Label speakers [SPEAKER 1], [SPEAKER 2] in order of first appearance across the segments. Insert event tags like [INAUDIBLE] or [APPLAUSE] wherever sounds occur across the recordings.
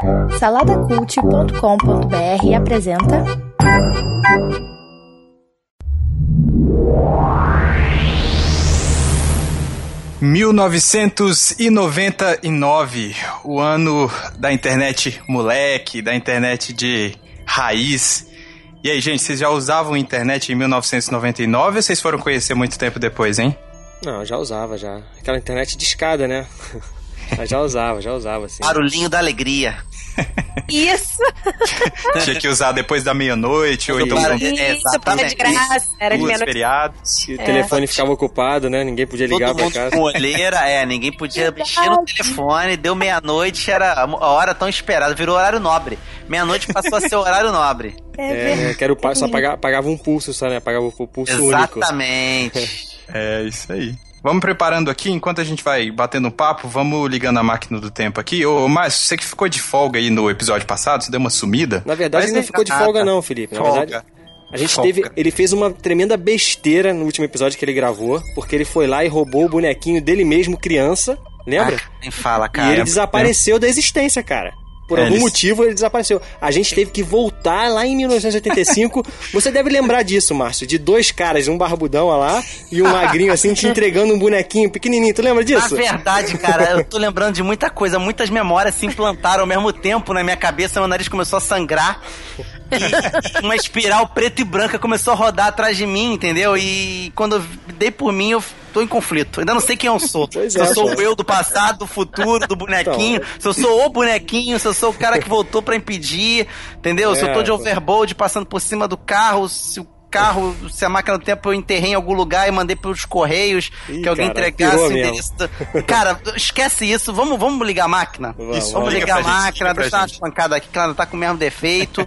[SPEAKER 1] Saladacult.com.br apresenta.
[SPEAKER 2] Mil novecentos e noventa e nove, o ano da internet moleque, da internet de raiz. E aí, gente, vocês já usavam internet em 1999 ou vocês foram conhecer muito tempo depois, hein?
[SPEAKER 3] Não, já usava já. Aquela internet de escada, né? [LAUGHS] Mas já usava, já usava, assim.
[SPEAKER 4] Barulhinho da alegria. [LAUGHS]
[SPEAKER 1] Isso!
[SPEAKER 2] Tinha que usar depois da meia-noite, ou então
[SPEAKER 4] é,
[SPEAKER 1] é de graça. Era de meia-noite.
[SPEAKER 2] feriados.
[SPEAKER 3] E o telefone ficava ocupado, né? Ninguém podia ligar
[SPEAKER 4] Todo
[SPEAKER 3] pra
[SPEAKER 4] mundo
[SPEAKER 3] casa.
[SPEAKER 4] com olheira, é, ninguém podia mexer no telefone, deu meia-noite, era a hora tão esperada, virou horário nobre. Meia-noite passou a ser horário nobre.
[SPEAKER 3] É, né? Que era o pa- só pagava, pagava um pulso só, né? Pagava o pulso único.
[SPEAKER 4] Exatamente.
[SPEAKER 2] É, isso aí. Vamos preparando aqui, enquanto a gente vai batendo um papo, vamos ligando a máquina do tempo aqui. Ô, Márcio, você que ficou de folga aí no episódio passado, você deu uma sumida?
[SPEAKER 3] Na verdade,
[SPEAKER 2] Mas
[SPEAKER 3] ele não
[SPEAKER 2] é-
[SPEAKER 3] ficou de folga, não, Felipe. Na
[SPEAKER 2] Folga.
[SPEAKER 3] verdade, a gente
[SPEAKER 2] Folga.
[SPEAKER 3] teve. Ele fez uma tremenda besteira no último episódio que ele gravou, porque ele foi lá e roubou o bonequinho dele mesmo, criança. Lembra?
[SPEAKER 4] Ah, nem fala,
[SPEAKER 3] e
[SPEAKER 4] cara.
[SPEAKER 3] ele desapareceu da existência, cara. Por
[SPEAKER 2] É,
[SPEAKER 3] algum
[SPEAKER 2] ele-
[SPEAKER 3] motivo ele desapareceu. A gente teve que voltar lá em 1985. Você deve lembrar disso, Márcio, de dois caras, um barbudão ó lá e um magrinho assim, te entregando um bonequinho pequenininho. Tu lembra
[SPEAKER 4] Na
[SPEAKER 3] disso?
[SPEAKER 4] verdade, cara, eu tô lembrando de muita coisa. Muitas memórias se implantaram ao mesmo tempo na minha cabeça. Meu nariz começou a sangrar. E uma espiral preta e branca começou a rodar atrás de mim, entendeu? E quando eu dei por mim, eu tô em conflito. Ainda não sei quem eu sou.
[SPEAKER 3] Pois
[SPEAKER 4] se eu
[SPEAKER 3] é,
[SPEAKER 4] sou
[SPEAKER 3] cara.
[SPEAKER 4] o eu do passado, do futuro, do bonequinho. Se eu sou o bonequinho, se eu sou o cara que voltou pra impedir, entendeu? se eu tô de
[SPEAKER 3] É,
[SPEAKER 4] overboard passando por cima do carro, se o carro, se a máquina do tempo eu enterrei em algum lugar e mandei pelos correios
[SPEAKER 3] Ih,
[SPEAKER 4] que alguém
[SPEAKER 3] cara,
[SPEAKER 4] entregasse o endereço. do- Cara, esquece isso. Vamos, vamos ligar a máquina?
[SPEAKER 3] Vamos,
[SPEAKER 2] Isso,
[SPEAKER 4] Vamos
[SPEAKER 2] liga
[SPEAKER 4] ligar a máquina, deixar uma pancada aqui, que ela tá com o mesmo defeito.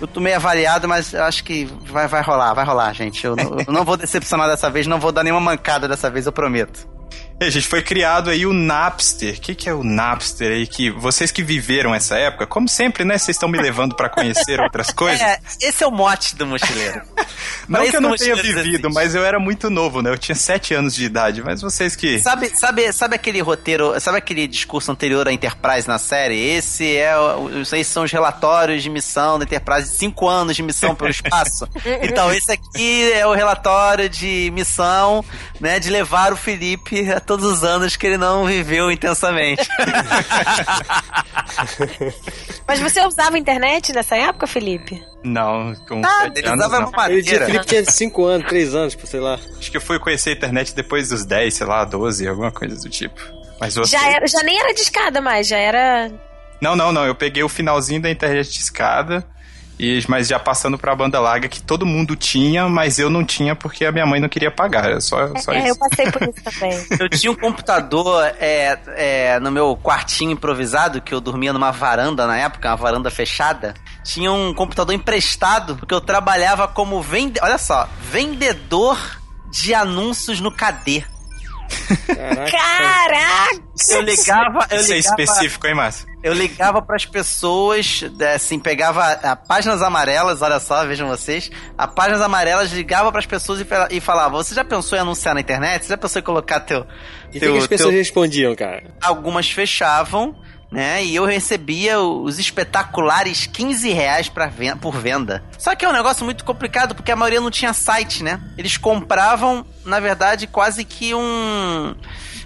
[SPEAKER 4] Eu tô meio avaliado, mas eu acho que vai, vai rolar, vai rolar, gente. Eu, eu não vou decepcionar dessa vez, não vou dar nenhuma mancada dessa vez, eu prometo. [LAUGHS]
[SPEAKER 2] E, gente, foi criado aí o Napster. O que, que é o Napster aí? Que vocês que viveram essa época, como sempre, né? Vocês estão me levando pra conhecer outras [LAUGHS] coisas.
[SPEAKER 4] É, esse é o mote do mochileiro. [LAUGHS]
[SPEAKER 2] Não que eu não tenha vivido,
[SPEAKER 4] existe.
[SPEAKER 2] mas eu era muito novo, né? Eu tinha sete anos de idade. Mas vocês que.
[SPEAKER 4] Sabe, sabe, sabe aquele roteiro, sabe aquele discurso anterior à Enterprise na série? Esse é, esses são os relatórios de missão da Enterprise, cinco anos de missão pelo espaço. então esse aqui é o relatório de missão, né, de levar o Felipe a todos os anos que ele não viveu intensamente. [LAUGHS]
[SPEAKER 1] Mas você usava internet nessa época, Felipe?
[SPEAKER 2] Não, com
[SPEAKER 4] Ah,
[SPEAKER 2] sete
[SPEAKER 4] ele
[SPEAKER 2] anos,
[SPEAKER 4] usava
[SPEAKER 2] não.
[SPEAKER 3] Ele tinha. Felipe tinha 5 anos, 3 anos, tipo, sei lá.
[SPEAKER 2] Acho que eu fui conhecer a internet depois dos 10, sei lá, 12, alguma coisa do tipo. Mas você...
[SPEAKER 1] Já, era, já nem era de escada mais, já era.
[SPEAKER 2] Não, não, não. Eu peguei o finalzinho da internet de escada, e, mas já passando pra banda larga, que todo mundo tinha, mas eu não tinha porque a minha mãe não queria pagar. Era só, só
[SPEAKER 1] É,
[SPEAKER 2] isso.
[SPEAKER 1] eu passei por isso também. [LAUGHS]
[SPEAKER 4] Eu tinha um computador é, é, no meu quartinho improvisado, que eu dormia numa varanda na época, uma varanda fechada. Tinha um computador emprestado, porque eu trabalhava como vende... Olha só, vendedor de anúncios no KD.
[SPEAKER 3] Caraca.
[SPEAKER 1] Caraca!
[SPEAKER 4] Eu ligava, eu
[SPEAKER 2] Isso é
[SPEAKER 4] ligava,
[SPEAKER 2] específico, hein, Márcio?
[SPEAKER 4] eu ligava para as pessoas, é, assim, pegava a, páginas amarelas, olha só, vejam vocês, a páginas amarelas ligava para as pessoas e, e falava: "Você já pensou em anunciar na internet? Você já pensou em colocar teu
[SPEAKER 3] E o que,
[SPEAKER 4] teu,
[SPEAKER 3] que as pessoas
[SPEAKER 4] teu
[SPEAKER 3] respondiam, cara?
[SPEAKER 4] algumas fechavam, né? E eu recebia os espetaculares 15 reais pra ven- por venda. Só que é um negócio muito complicado, porque a maioria não tinha site, né? Eles compravam, na verdade, quase que um.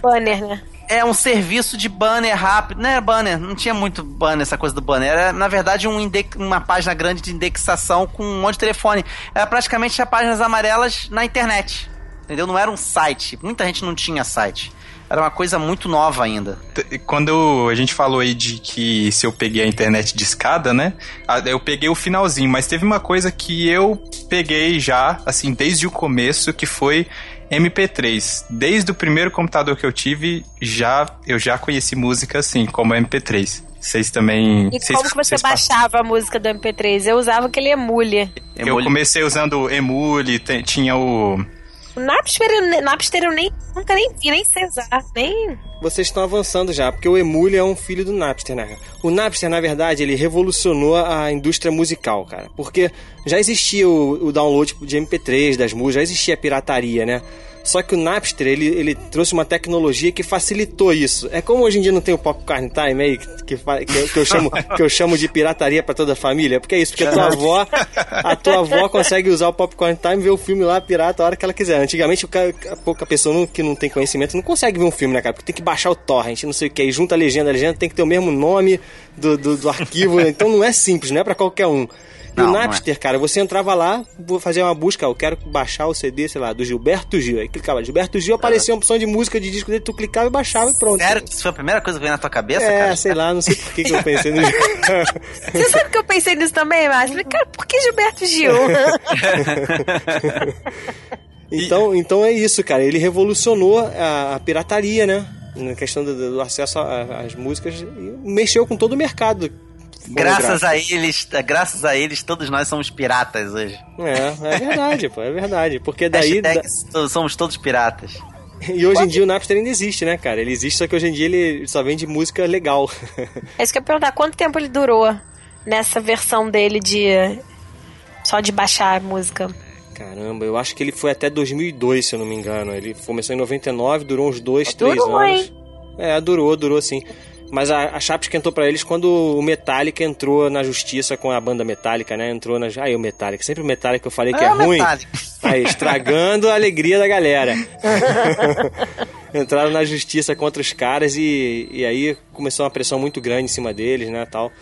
[SPEAKER 1] Banner, né?
[SPEAKER 4] É um serviço de banner rápido. Não era banner, não tinha muito banner, essa coisa do banner. Era, na verdade, um inde- uma página grande de indexação com um monte de telefone. Era praticamente as páginas amarelas na internet. Entendeu? Não era um site. Muita gente não tinha site. Era uma coisa muito nova ainda.
[SPEAKER 2] Quando a gente falou aí de que se eu peguei a internet de escada, né? Eu peguei o finalzinho, mas teve uma coisa que eu peguei já, assim, desde o começo, que foi MP3. Desde o primeiro computador que eu tive, já eu já conheci música assim, como MP3. Vocês também.
[SPEAKER 1] E
[SPEAKER 2] vocês-
[SPEAKER 1] como que você
[SPEAKER 2] vocês passam-
[SPEAKER 1] baixava a música do MP3? Eu usava aquele emule.
[SPEAKER 2] Eu comecei usando Emule, tinha o.
[SPEAKER 1] Napster, Napster eu nem, nunca nem vi, nem sei. Nem...
[SPEAKER 3] Vocês estão avançando já, porque o Emule é um filho do Napster, né? O Napster, na verdade, ele revolucionou a indústria musical, cara. Porque já existia o, o download de MP3 das músicas, já existia a pirataria, né? Só que o Napster, ele, ele trouxe uma tecnologia que facilitou isso. É como hoje em dia não tem o Popcorn Time aí, que, que, que, eu, chamo, [LAUGHS] que eu chamo de pirataria para toda a família. Porque é isso, porque a tua avó, a tua avó consegue usar o Popcorn Time e ver o filme lá pirata a hora que ela quiser. Antigamente, a pouca pessoa não, que não tem conhecimento não consegue ver um filme, né, cara? Porque tem que baixar o torrent, não sei o que, e junta a legenda, a legenda tem que ter o mesmo nome do, do, do arquivo, [LAUGHS] então não é simples, não é para qualquer um. E o Napster, é. cara, você entrava lá, vou fazer uma busca, eu quero baixar o CD, sei lá, do Gilberto Gil. Aí clicava Gilberto Gil, aparecia uma opção de música de disco dele, tu clicava e baixava e pronto.
[SPEAKER 4] Sério? Isso foi a primeira coisa que veio na tua cabeça,
[SPEAKER 3] é,
[SPEAKER 4] cara?
[SPEAKER 3] sei lá, não sei por que, que eu pensei no [LAUGHS]
[SPEAKER 1] Você sabe que eu pensei nisso também, Márcio? Cara, por que Gilberto Gil? [LAUGHS]
[SPEAKER 3] então, então é isso, cara. Ele revolucionou a, a pirataria, né? Na questão do, do acesso às músicas e mexeu com todo o mercado
[SPEAKER 4] graças a eles, graças a eles, todos nós somos piratas hoje.
[SPEAKER 3] É, é verdade, pô, é verdade. Porque daí. Da...
[SPEAKER 4] Somos todos piratas.
[SPEAKER 3] E hoje Pode... em dia o Napster ainda existe, né, cara? Ele existe, só que hoje em dia ele só vende música legal. [LAUGHS]
[SPEAKER 1] É isso que eu ia perguntar, quanto tempo ele durou nessa versão dele de. só de baixar a música?
[SPEAKER 3] Caramba, eu acho que ele foi até 2002, se eu não me engano. Ele começou em 99, durou uns dois, três
[SPEAKER 1] durou,
[SPEAKER 3] anos.
[SPEAKER 1] Hein?
[SPEAKER 3] É, durou, durou sim. Mas a, a Chape esquentou para eles quando o Metallica entrou na justiça com a banda Metallica, né? Entrou na. Aí o Metallica, sempre o Metallica eu falei que é, é ruim. Metallica. Aí, estragando a alegria da galera. [LAUGHS] Entraram na justiça contra os caras e, e aí começou uma pressão muito grande em cima deles, né? Tal.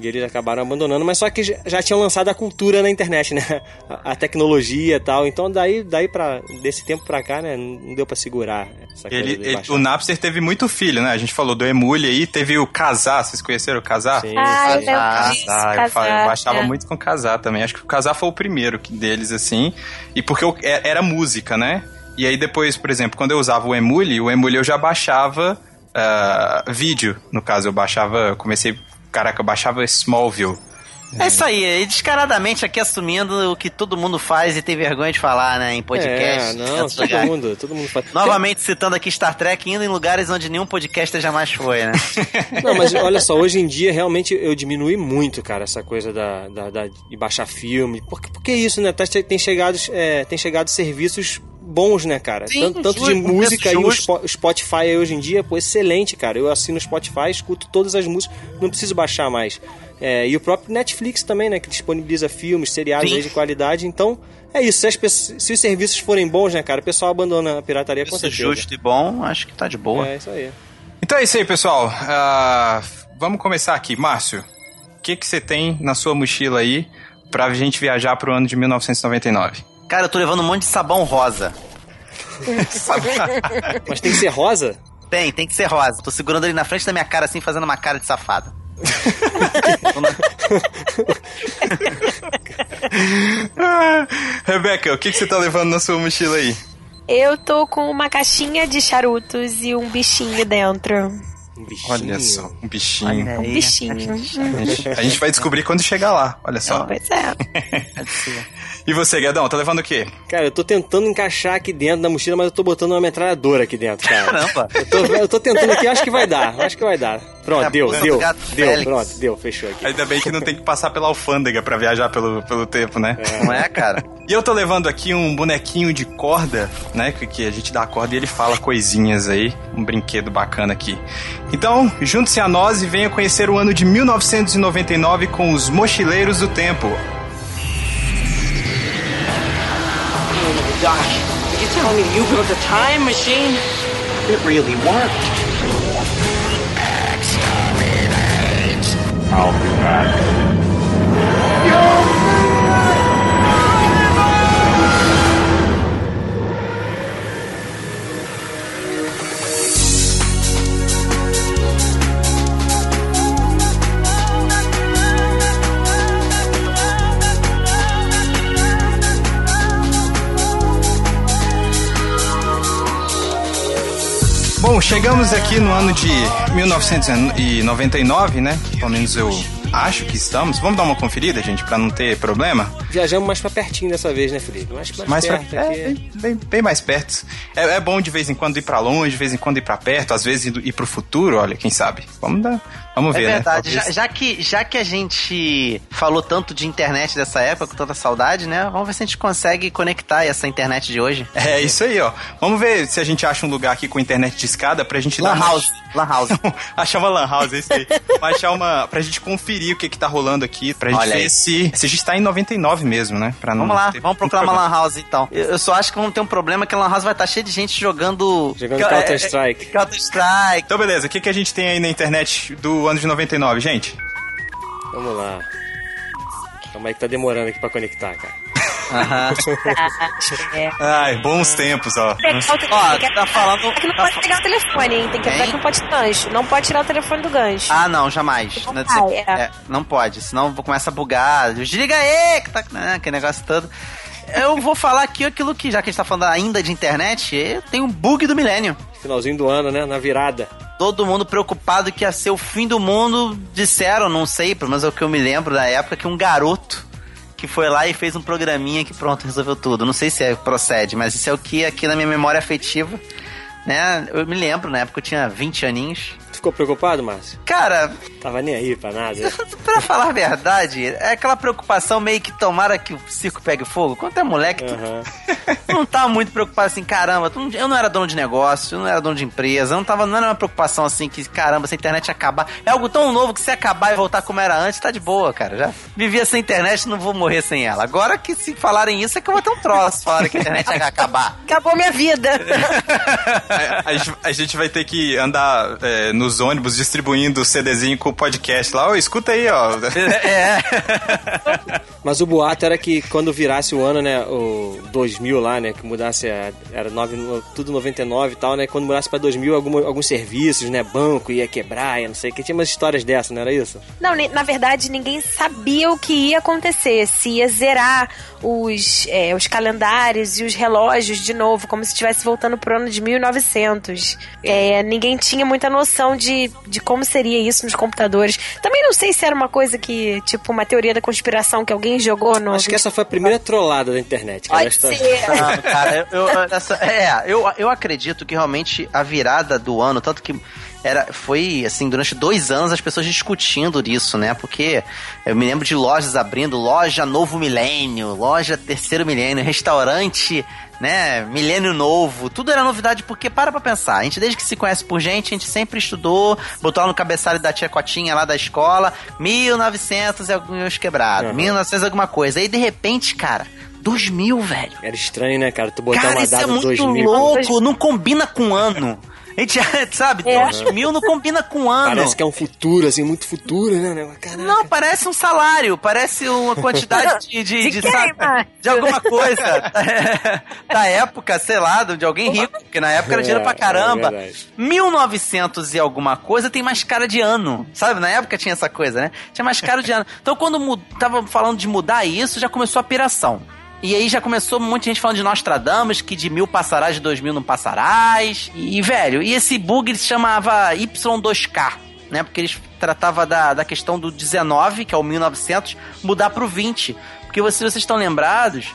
[SPEAKER 3] E eles acabaram abandonando, mas só que já tinham lançado a cultura na internet, né? [LAUGHS] A, a tecnologia e tal. Então daí, daí pra, desse tempo pra cá, né? Não deu pra segurar essa
[SPEAKER 2] ele, ele O Napster teve muito filho, né? A gente falou do Emule aí, teve o Casar, vocês conheceram o Casar?
[SPEAKER 1] Sim, ah, sim.
[SPEAKER 2] Casar, eu, eu baixava é. muito com o Casar também. Acho que o Casar foi o primeiro deles, assim. E porque eu, é, era música, né? E aí depois, por exemplo, quando eu usava o Emule, o Emule eu já baixava uh, vídeo. No caso, eu baixava, comecei Caraca, eu baixava Smallville.
[SPEAKER 4] É isso aí, descaradamente aqui assumindo o que todo mundo faz e tem vergonha de falar, né, em podcast.
[SPEAKER 3] É, não, todo lugar. mundo, todo mundo faz.
[SPEAKER 4] Novamente citando aqui Star Trek, indo em lugares onde nenhum podcaster jamais foi, né? [LAUGHS]
[SPEAKER 3] não, mas olha só, hoje em dia realmente eu diminui muito, cara, essa coisa da, da, da de baixar filme. Porque, porque é isso, né? Tá, tem chegado, é, tem chegado serviços bons, né, cara? Sim, tanto, tanto de música e o Spotify hoje em dia, pô, excelente, cara. Eu assino o Spotify, escuto todas as músicas, não preciso baixar mais. É, e o próprio Netflix também, né, que disponibiliza filmes, seriados de qualidade. Então, é isso. Se, as, se, os serviços forem bons, né, cara, o pessoal abandona a pirataria com certeza.
[SPEAKER 4] justo e bom, acho que tá de boa.
[SPEAKER 3] É, isso aí.
[SPEAKER 2] Então é isso aí, pessoal. Uh, vamos começar aqui. Márcio, o que, que você tem na sua mochila aí pra gente viajar pro ano de 1999?
[SPEAKER 4] Cara, eu tô levando um monte de sabão rosa. [LAUGHS]
[SPEAKER 3] Mas tem que ser rosa?
[SPEAKER 4] Tem, tem que ser rosa. Tô segurando ele na frente da minha cara assim, fazendo uma cara de safado. [LAUGHS]
[SPEAKER 2] Rebeca, o que, que você tá levando na sua mochila aí?
[SPEAKER 1] Eu tô com uma caixinha de charutos e um bichinho dentro.
[SPEAKER 2] Um bichinho. Olha só, um bichinho.
[SPEAKER 1] um bichinho.
[SPEAKER 2] A gente vai descobrir quando chegar lá, olha só.
[SPEAKER 1] Pois é. [LAUGHS]
[SPEAKER 2] e você, Gadão, tá levando o quê?
[SPEAKER 3] Cara, eu tô tentando encaixar aqui dentro da mochila, mas eu tô botando uma metralhadora aqui dentro, cara. Caramba! Eu tô, eu tô tentando aqui, acho que vai dar, acho que vai dar. Pronto, é deu, deu, deu, pronto, deu, fechou aqui.
[SPEAKER 2] Ainda bem que não tem que passar pela alfândega pra viajar pelo, pelo tempo, né?
[SPEAKER 4] É. Não é, cara?
[SPEAKER 2] E eu tô levando aqui um bonequinho de corda, né? Que, que a gente dá a corda e ele fala coisinhas aí. Um brinquedo bacana aqui. Então, junte-se a nós e venha conhecer o ano de 1999 com os Mochileiros do Tempo. Doc, are you telling me you built a time machine? It really worked. I'll be back. Bom, chegamos aqui no ano de 1999, né? Pelo menos eu acho que estamos. Vamos dar uma conferida, gente, para não ter problema?
[SPEAKER 3] Viajamos mais pra pertinho dessa vez, né, Felipe? Mais, mais, mais perto pra,
[SPEAKER 2] é, bem, bem, bem, mais perto. É, é, bom de vez em quando ir para longe, de vez em quando ir para perto, às vezes ir, ir pro futuro, olha, quem sabe. Vamos dar, Vamos ver,
[SPEAKER 4] é
[SPEAKER 2] né?
[SPEAKER 4] verdade. Né? Já, já, que, já que a gente falou tanto de internet dessa época, com tanta saudade, né? Vamos ver se a gente consegue conectar essa internet de hoje.
[SPEAKER 2] É isso aí, ó. Vamos ver se a gente acha um lugar aqui com internet de escada pra gente
[SPEAKER 4] lan dar. House. Lan House. [LAUGHS]
[SPEAKER 2] Achar uma Lan House, é isso aí. achar uma. pra gente conferir o que que tá rolando aqui, pra gente Olha ver se, se a gente tá em 99 mesmo, né?
[SPEAKER 4] Pra vamos lá, vamos procurar uma Lan House então. Eu só acho que vamos ter um problema que a Lan House vai estar tá cheia de gente jogando.
[SPEAKER 3] Jogando Counter-Strike.
[SPEAKER 4] É, é, Counter-Strike.
[SPEAKER 2] Então, beleza. O que, que a gente tem aí na internet do ano de 99, gente? gente?
[SPEAKER 3] Vamos lá. Calma aí que tá demorando aqui pra conectar, cara.
[SPEAKER 2] Aham. Ai, bons tempos, ó.
[SPEAKER 1] ó, tá falando. É que não pode pegar o telefone, hein? Tem que apertar que não pode gancho. Não pode tirar o telefone do gancho.
[SPEAKER 4] Ah, não, jamais. Não, não, é. É, não pode, senão começa a bugar. Desliga aí, que tá. Ah, que negócio todo. Eu vou falar aqui aquilo que, já que a gente tá falando ainda de internet, tem um bug do milênio.
[SPEAKER 3] Finalzinho do ano, né? Na virada
[SPEAKER 4] todo mundo preocupado que ia ser o fim do mundo. Disseram, não sei, pelo menos é o que eu me lembro da época, que um garoto que foi lá e fez um programinha que pronto, resolveu tudo. Não sei se é, procede, mas isso é o que aqui na minha memória afetiva, né? Eu me lembro, na época eu tinha 20 aninhos.
[SPEAKER 3] Ficou preocupado, Márcio?
[SPEAKER 4] Cara.
[SPEAKER 3] Tava nem aí pra nada. [LAUGHS]
[SPEAKER 4] pra falar a verdade, é aquela preocupação meio que tomara que o circo pegue fogo. Quando é moleque, uhum. tu [LAUGHS] não tava muito preocupado assim, caramba, tu, eu não era dono de negócio, eu não era dono de empresa, eu não tava, não era uma preocupação assim que, caramba, se a internet acabar. É algo tão novo que se acabar e voltar como era antes, tá de boa, cara. Já vivia sem internet, não vou morrer sem ela. Agora que se falarem isso, é que eu vou ter um troço, falarem que a internet vai acabar.
[SPEAKER 1] Acabou minha vida.
[SPEAKER 2] a, [LAUGHS] a, a, gente vai ter que andar é, no nos ônibus distribuindo CDzinho com o podcast lá. Ô, escuta aí, ó. É. [LAUGHS]
[SPEAKER 3] Mas o boato era que quando virasse o ano, né, o 2000 lá, né, que mudasse, a, era nove, tudo 99 e tal, né, quando mudasse pra 2000, algum, alguns serviços, né, banco ia quebrar, não sei o que, tinha umas histórias dessas, não era isso?
[SPEAKER 1] Não, na verdade, ninguém sabia o que ia acontecer, se ia zerar os, é, os calendários e os relógios de novo, como se estivesse voltando pro ano de 1900. É, ninguém tinha muita noção de, de como seria isso nos computadores. Também não sei se era uma coisa que, tipo, uma teoria da conspiração que alguém jogou no.
[SPEAKER 3] Acho que essa foi a primeira trollada da internet.
[SPEAKER 1] Pode esta... ser.
[SPEAKER 4] Não, cara, eu, eu, essa, é, eu, eu acredito que realmente a virada do ano, tanto que era, foi assim, durante dois anos as pessoas discutindo isso, né? Porque eu me lembro de lojas abrindo, loja novo milênio, loja terceiro milênio, restaurante né, milênio novo, tudo era novidade porque para pra pensar, a gente desde que se conhece por gente, a gente sempre estudou, botou lá no cabeçalho da tia Cotinha lá da escola, 1900 e alguns quebrados, uhum. 1900 alguma coisa, aí de repente, cara, 2000, velho.
[SPEAKER 3] Era estranho, né, cara? Tu botar
[SPEAKER 4] cara,
[SPEAKER 3] uma data
[SPEAKER 4] isso é muito
[SPEAKER 3] 2000.
[SPEAKER 4] louco, não combina com ano. A gente, sabe, é. 2000 não combina com ano.
[SPEAKER 3] Parece que é um futuro, assim, muito futuro, né?
[SPEAKER 4] Caraca. Não, parece um salário, parece uma quantidade [LAUGHS] de, de, de, de, sabe, de alguma coisa [LAUGHS] da época, sei lá, de alguém rico, porque na época era dinheiro pra é, caramba. É 1900 e alguma coisa tem mais cara de ano, sabe? Na época tinha essa coisa, né? Tinha mais cara de ano. Então quando tava falando de mudar isso, já começou a piração. E aí já começou muita gente falando de Nostradamus, que de mil passarás, de dois mil não passarás. E, velho, e esse bug se chamava Y2K, né? Porque eles tratava da, da questão do 19, que é o 1900, mudar pro 20. Porque se vocês estão lembrados,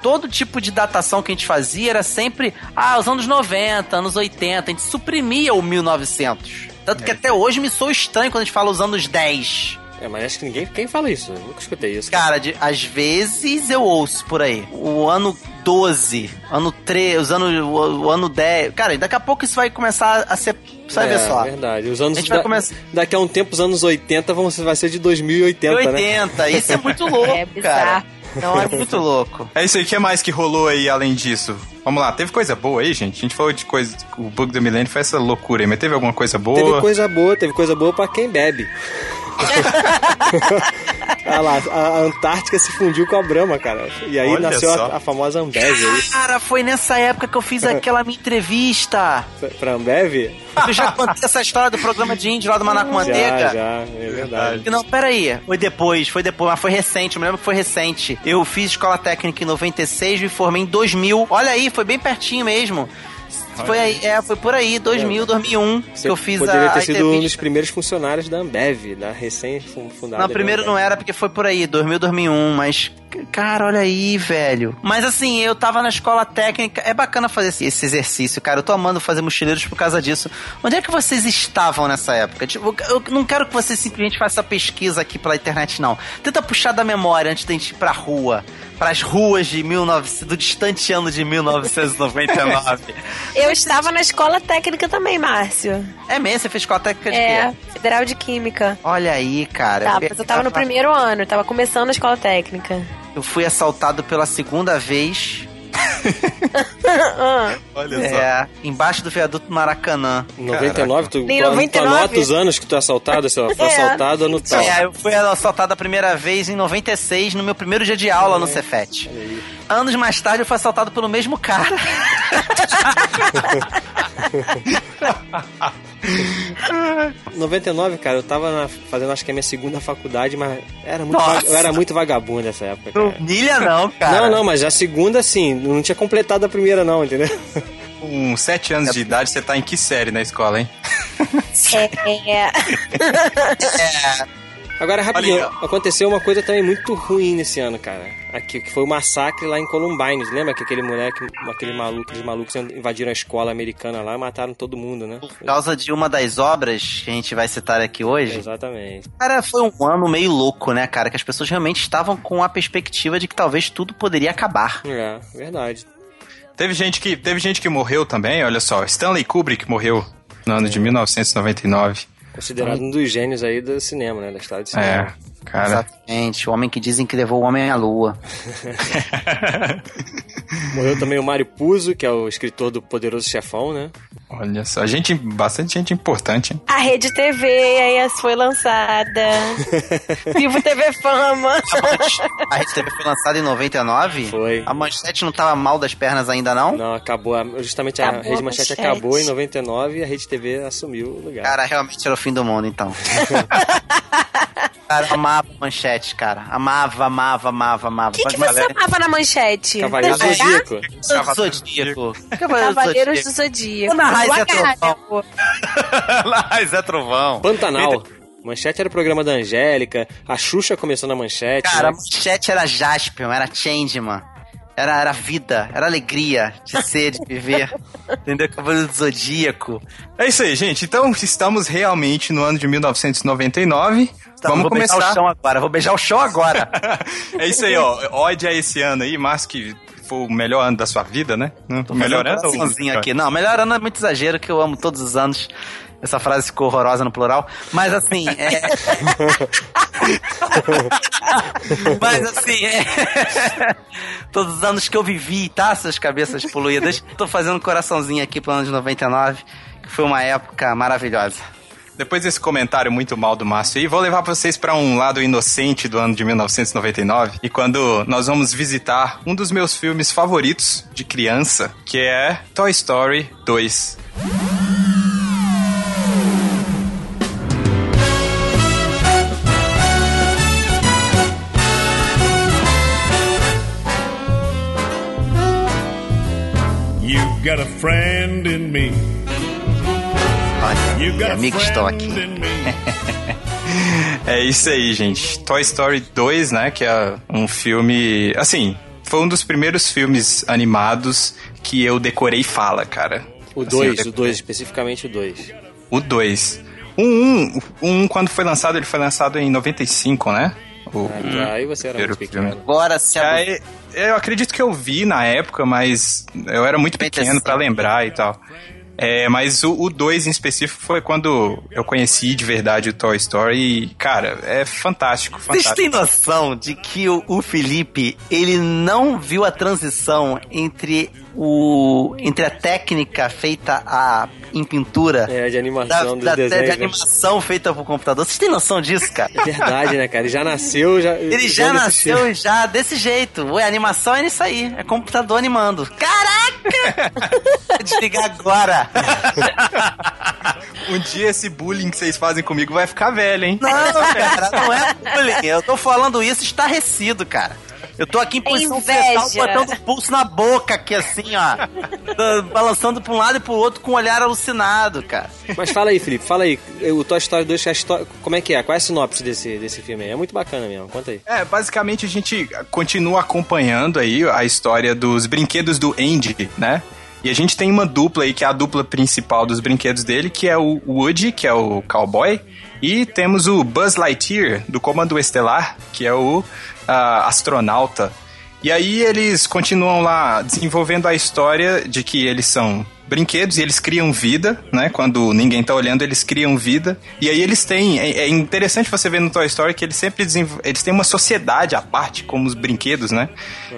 [SPEAKER 4] todo tipo de datação que a gente fazia era sempre, ah, os anos 90, anos 80, a gente suprimia o 1900. Tanto é. que até hoje me sou estranho quando a gente fala os anos 10.
[SPEAKER 3] É, mas acho que ninguém quem fala isso. Eu nunca escutei isso.
[SPEAKER 4] Cara, de, às vezes eu ouço por aí. O ano 12, ano 13, os anos, o, o, ano 10. Cara, daqui a pouco isso vai começar a ser. Você vai
[SPEAKER 3] é,
[SPEAKER 4] ver só.
[SPEAKER 3] É verdade. Os anos a gente da, vai começar... Daqui a um tempo, os anos 80 vão, vai ser de 2080.
[SPEAKER 4] 2080, né? isso é muito [LAUGHS] louco, é cara. Não, é muito louco.
[SPEAKER 2] É isso aí, o que mais que rolou aí além disso? Vamos lá, teve coisa boa aí, gente? A gente falou de coisa. O bug do milênio foi essa loucura aí, mas teve alguma coisa boa?
[SPEAKER 3] Teve coisa boa, teve coisa boa pra quem bebe. [LAUGHS] Olha lá, a Antártica se fundiu com a Brahma, cara. E aí Olha nasceu a, a, famosa Ambev aí.
[SPEAKER 4] Cara, foi nessa época que eu fiz aquela minha entrevista.
[SPEAKER 3] Pra Ambev?
[SPEAKER 4] Eu já contei essa história do programa de índio lá do Maná com Manteiga.
[SPEAKER 3] Já, já, é verdade.
[SPEAKER 4] Não, peraí. Foi depois, foi depois, mas foi recente, eu me lembro que foi recente. Eu fiz escola técnica em 96, me formei em 2000. Olha aí, foi bem pertinho mesmo Foi aí, é, foi por aí, 2000, 2001,
[SPEAKER 3] Você
[SPEAKER 4] que eu fiz
[SPEAKER 3] poderia
[SPEAKER 4] a,
[SPEAKER 3] ter
[SPEAKER 4] a
[SPEAKER 3] sido um dos primeiros funcionários da Ambev, da recém-fundada.
[SPEAKER 4] Não, primeiro não era porque foi por aí, 2000, 2001, mas cara, olha aí, velho. Mas assim, eu tava na escola técnica, é bacana fazer esse, esse exercício, cara. Eu tô amando fazer mochileiros por causa disso. Onde é que vocês estavam nessa época? Tipo, eu não quero que você simplesmente faça essa pesquisa aqui pela internet, não. Tenta puxar da memória antes da gente ir pra rua, pras ruas de 19, do distante ano de 1999. [LAUGHS]
[SPEAKER 1] Eu estava na escola técnica também, Márcio.
[SPEAKER 4] é mesmo, você fez escola técnica de
[SPEAKER 1] É,
[SPEAKER 4] quê?
[SPEAKER 1] Federal de Química.
[SPEAKER 4] Olha aí, cara.
[SPEAKER 1] Tá, mas eu tava no primeiro ano, eu tava começando a escola técnica.
[SPEAKER 4] Eu fui assaltado pela segunda vez. [LAUGHS]
[SPEAKER 2] Olha
[SPEAKER 4] É, embaixo do viaduto Maracanã.
[SPEAKER 3] Em 99, tu,
[SPEAKER 1] Em
[SPEAKER 3] tu
[SPEAKER 1] 99?
[SPEAKER 3] anota os anos que tu é assaltado, sei lá, foi
[SPEAKER 1] É.
[SPEAKER 3] assaltado ano tal.
[SPEAKER 4] É, eu fui assaltado a primeira vez em 96, no meu primeiro dia de aula no Cefet. Anos mais tarde eu fui assaltado pelo mesmo cara. [LAUGHS] [LAUGHS]
[SPEAKER 3] 99, cara, eu tava na- fazendo acho que a minha segunda faculdade, mas era muito eu era muito vagabundo nessa época,
[SPEAKER 4] Não
[SPEAKER 3] cara.
[SPEAKER 4] milha não, cara.
[SPEAKER 3] Não, não, mas a segunda, sim, não tinha completado a primeira, não, entendeu? [LAUGHS]
[SPEAKER 2] Com 7 anos de idade, você tá em que série na escola, hein?
[SPEAKER 1] é, [LAUGHS]
[SPEAKER 3] Agora, rapidinho,
[SPEAKER 2] Olha
[SPEAKER 3] aconteceu uma coisa também muito ruim nesse ano, cara. Aqui, que foi o massacre lá em Columbine. Lembra que aquele moleque, aquele maluco, aqueles malucos invadiram a escola americana lá e mataram todo mundo, né?
[SPEAKER 4] Por causa de uma das obras que a gente vai citar aqui hoje.
[SPEAKER 3] Exatamente.
[SPEAKER 4] Cara, foi um ano meio louco, né, cara? Que as pessoas realmente estavam com a perspectiva de que talvez tudo poderia acabar.
[SPEAKER 3] É, verdade.
[SPEAKER 2] Teve gente que, teve gente que morreu também, olha só. Stanley Kubrick morreu no ano de 1999.
[SPEAKER 3] Considerado um dos gênios aí do cinema, né? Da história do cinema.
[SPEAKER 2] É, cara.
[SPEAKER 4] Exatamente. O homem que dizem que levou o homem à lua. [LAUGHS]
[SPEAKER 3] Morreu também o Mário Puzo, que é o escritor do Poderoso Chefão, né?
[SPEAKER 2] Olha só, gente, bastante gente importante, hein?
[SPEAKER 1] a Rede TV aí foi lançada. [LAUGHS] Vivo TV Fama.
[SPEAKER 4] A Rede TV foi lançada em 99?
[SPEAKER 3] Foi.
[SPEAKER 4] A manchete não tava mal das pernas ainda, não?
[SPEAKER 3] Não, acabou. Justamente a
[SPEAKER 1] Acabou
[SPEAKER 3] Rede
[SPEAKER 1] a
[SPEAKER 3] Manchete
[SPEAKER 1] Manchete.
[SPEAKER 3] acabou em 99 e a Rede TV assumiu o lugar.
[SPEAKER 4] Cara, realmente era o fim do mundo, então. [LAUGHS] cara, amava manchete, cara. Amava, amava, amava, amava.
[SPEAKER 1] O que, que você amava na manchete?
[SPEAKER 3] Cavaleiro
[SPEAKER 1] Desenhar?
[SPEAKER 3] Zodíaco.
[SPEAKER 4] Zodíaco.
[SPEAKER 1] Cavaleiros do Zodíaco.
[SPEAKER 4] Ana Raiz é trovão.
[SPEAKER 1] pô. [LAUGHS]
[SPEAKER 2] Lá, Zé Trovão.
[SPEAKER 3] Pantanal. Manchete era o programa da Angélica. A Xuxa começou na Manchete.
[SPEAKER 4] Cara, a
[SPEAKER 3] né?
[SPEAKER 4] manchete era Jaspion, era Changeman. Era, era vida, era alegria de ser, de viver. [LAUGHS] Entendeu? Cavaleiro do Zodíaco.
[SPEAKER 2] É isso aí, gente. Então, estamos realmente no ano de 1999.
[SPEAKER 4] Tá,
[SPEAKER 2] Vamos
[SPEAKER 4] vou beijar
[SPEAKER 2] começar.
[SPEAKER 4] o chão agora, vou beijar o chão agora. [LAUGHS]
[SPEAKER 2] é isso aí, ó. Ode a esse ano aí, mas que foi o melhor ano da sua vida, né?
[SPEAKER 4] Tô
[SPEAKER 2] melhor
[SPEAKER 4] fazendo um
[SPEAKER 2] ano.
[SPEAKER 4] coraçãozinho aqui. Não, melhor ano é muito exagero, que eu amo todos os anos. Essa frase ficou horrorosa no plural. Mas assim, é. [LAUGHS] Mas assim, é. [LAUGHS] Todos os anos que eu vivi, tá? Essas cabeças poluídas. Tô fazendo um coraçãozinho aqui pro ano de 99, que foi uma época maravilhosa.
[SPEAKER 2] Depois desse comentário muito mal do Márcio aí, vou levar vocês para um lado inocente do ano de 1999 e quando nós vamos visitar um dos meus filmes favoritos de criança, que é Toy Story 2.
[SPEAKER 5] You've got a friend in me.
[SPEAKER 4] Olha,
[SPEAKER 5] You've got a
[SPEAKER 4] amigos estão
[SPEAKER 5] friend
[SPEAKER 4] aqui. [LAUGHS]
[SPEAKER 2] É isso aí, gente. Toy Story 2, né, que é um filme, assim, foi um dos primeiros filmes animados que eu decorei fala, cara.
[SPEAKER 3] O
[SPEAKER 2] Assim,
[SPEAKER 3] 2,
[SPEAKER 2] eu
[SPEAKER 3] o
[SPEAKER 2] decorei.
[SPEAKER 3] 2, especificamente o 2.
[SPEAKER 2] O 2. O 1, um, o um, quando foi lançado, ele foi lançado em 95, né? O,
[SPEAKER 3] Aí você era
[SPEAKER 2] Primeiro
[SPEAKER 3] muito
[SPEAKER 2] filme.
[SPEAKER 3] pequeno.
[SPEAKER 4] Agora se
[SPEAKER 2] Aí, eu acredito que eu vi na época, mas eu era muito pequeno pra lembrar e tal. É, mas o 2 em específico foi quando eu conheci de verdade o Toy Story e, cara, é fantástico,
[SPEAKER 4] Vocês
[SPEAKER 2] fantástico.
[SPEAKER 4] têm noção de que o, o Felipe, ele não viu a transição entre o entre a técnica feita a, em pintura
[SPEAKER 3] É, de
[SPEAKER 4] da,
[SPEAKER 3] animação
[SPEAKER 4] da-
[SPEAKER 3] desenhos.
[SPEAKER 4] de
[SPEAKER 3] né?
[SPEAKER 4] animação feita por computador. Vocês têm noção disso, cara?
[SPEAKER 3] É verdade, né, cara? Ele já nasceu, já. [LAUGHS]
[SPEAKER 4] Ele já nasceu
[SPEAKER 3] filme.
[SPEAKER 4] já desse jeito. Ué, a animação é isso aí. É computador animando. Caraca! [LAUGHS] Vou Desligar agora. [LAUGHS]
[SPEAKER 2] Um dia esse bullying que vocês fazem comigo vai ficar velho, hein?
[SPEAKER 4] Não, cara, não é bullying. Eu tô falando isso estarrecido, cara. Eu tô aqui em posição fetal, botando o pulso na boca aqui, assim, ó. Balançando pra um lado e pro outro com um olhar alucinado, cara.
[SPEAKER 3] Mas fala aí, Felipe, fala aí. O Toy Story 2, a história, como é que é? Qual é a sinopse desse, desse filme aí? É muito bacana mesmo, conta aí.
[SPEAKER 2] É, basicamente a gente continua acompanhando aí a história dos brinquedos do Andy, né? E a gente tem uma dupla aí, que é a dupla principal dos brinquedos dele, que é o Woody, que é o cowboy, e temos o Buzz Lightyear, do Comando Estelar, que é o ah, astronauta. E aí eles continuam lá desenvolvendo a história de que eles são brinquedos e eles criam vida, né? Quando ninguém tá olhando, eles criam vida. E aí eles têm. É, é interessante você ver no Toy Story que eles sempre desenvol... eles têm uma sociedade à parte, como os brinquedos, né?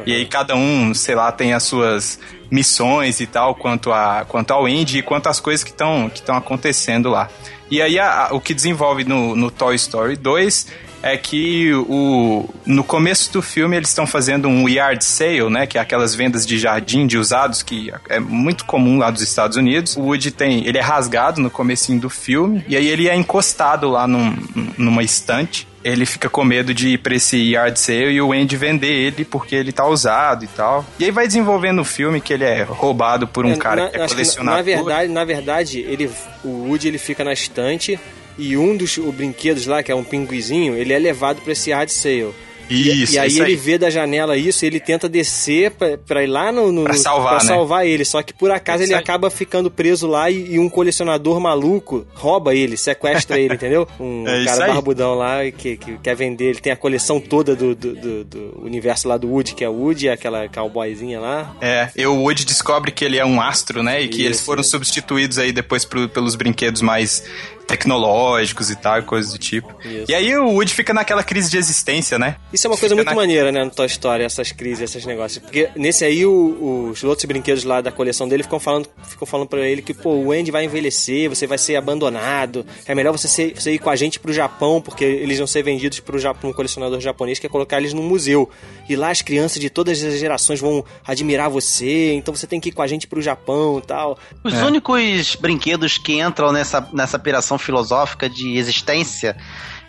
[SPEAKER 2] E aí cada um, sei lá, tem as suas missões e tal, quanto, a, quanto ao Andy e quanto às coisas que estão que acontecendo lá. E aí a- a- o que desenvolve no, no Toy Story 2 é que o, no começo do filme eles estão fazendo um yard sale, né? Que é aquelas vendas de jardim de usados que é muito comum lá dos Estados Unidos. O Woody tem, ele é rasgado no comecinho do filme e aí ele é encostado lá num, numa estante. Ele fica com medo de ir pra esse yard sale e o Andy vender ele porque ele tá usado e tal. E aí vai desenvolvendo o filme que ele é roubado por um
[SPEAKER 3] É,
[SPEAKER 2] cara
[SPEAKER 3] na,
[SPEAKER 2] que é
[SPEAKER 3] acho que na-
[SPEAKER 2] colecionador.
[SPEAKER 3] na verdade, na verdade, ele, o Woody ele fica na estante e um dos o brinquedos lá, que é um pinguizinho, ele é levado pra esse yard sale.
[SPEAKER 2] Isso,
[SPEAKER 3] e aí
[SPEAKER 2] isso
[SPEAKER 3] ele vê da janela isso e ele tenta descer pra, pra ir lá no, no
[SPEAKER 2] Pra salvar,
[SPEAKER 3] pra
[SPEAKER 2] né?
[SPEAKER 3] salvar ele. Só que por acaso
[SPEAKER 2] Isso
[SPEAKER 3] ele
[SPEAKER 2] aí.
[SPEAKER 3] acaba ficando preso lá e, e um colecionador maluco rouba ele, sequestra ele, entendeu? [LAUGHS] Um
[SPEAKER 2] É
[SPEAKER 3] cara
[SPEAKER 2] aí.
[SPEAKER 3] barbudão lá que, que quer vender. Ele tem a coleção toda do, do, do- do universo lá do Woody, que é o Woody, aquela cowboyzinha lá.
[SPEAKER 2] É, e o Woody descobre que ele é um astro, né? E que
[SPEAKER 3] Isso,
[SPEAKER 2] eles foram
[SPEAKER 3] isso.
[SPEAKER 2] substituídos aí depois pro- pelos brinquedos mais tecnológicos e tal, coisas do tipo.
[SPEAKER 3] Isso.
[SPEAKER 2] E aí o Woody fica naquela crise de existência, né?
[SPEAKER 3] Isso é uma coisa
[SPEAKER 2] Fica
[SPEAKER 3] muito
[SPEAKER 2] na-
[SPEAKER 3] maneira, né, no Toy Story, essas crises, esses negócios. Porque nesse aí, o- os outros brinquedos lá da coleção dele ficam falando, ficam falando pra ele que, pô, o Andy vai envelhecer, você vai ser abandonado, é melhor você, ser- você ir com a gente pro Japão, porque eles vão ser vendidos pro Japão, um colecionador japonês, que é colocar eles num museu. E lá as crianças de todas as gerações vão admirar você, então você tem que ir com a gente pro Japão e tal.
[SPEAKER 4] Os únicos brinquedos que entram nessa, nessa piração filosófica de existência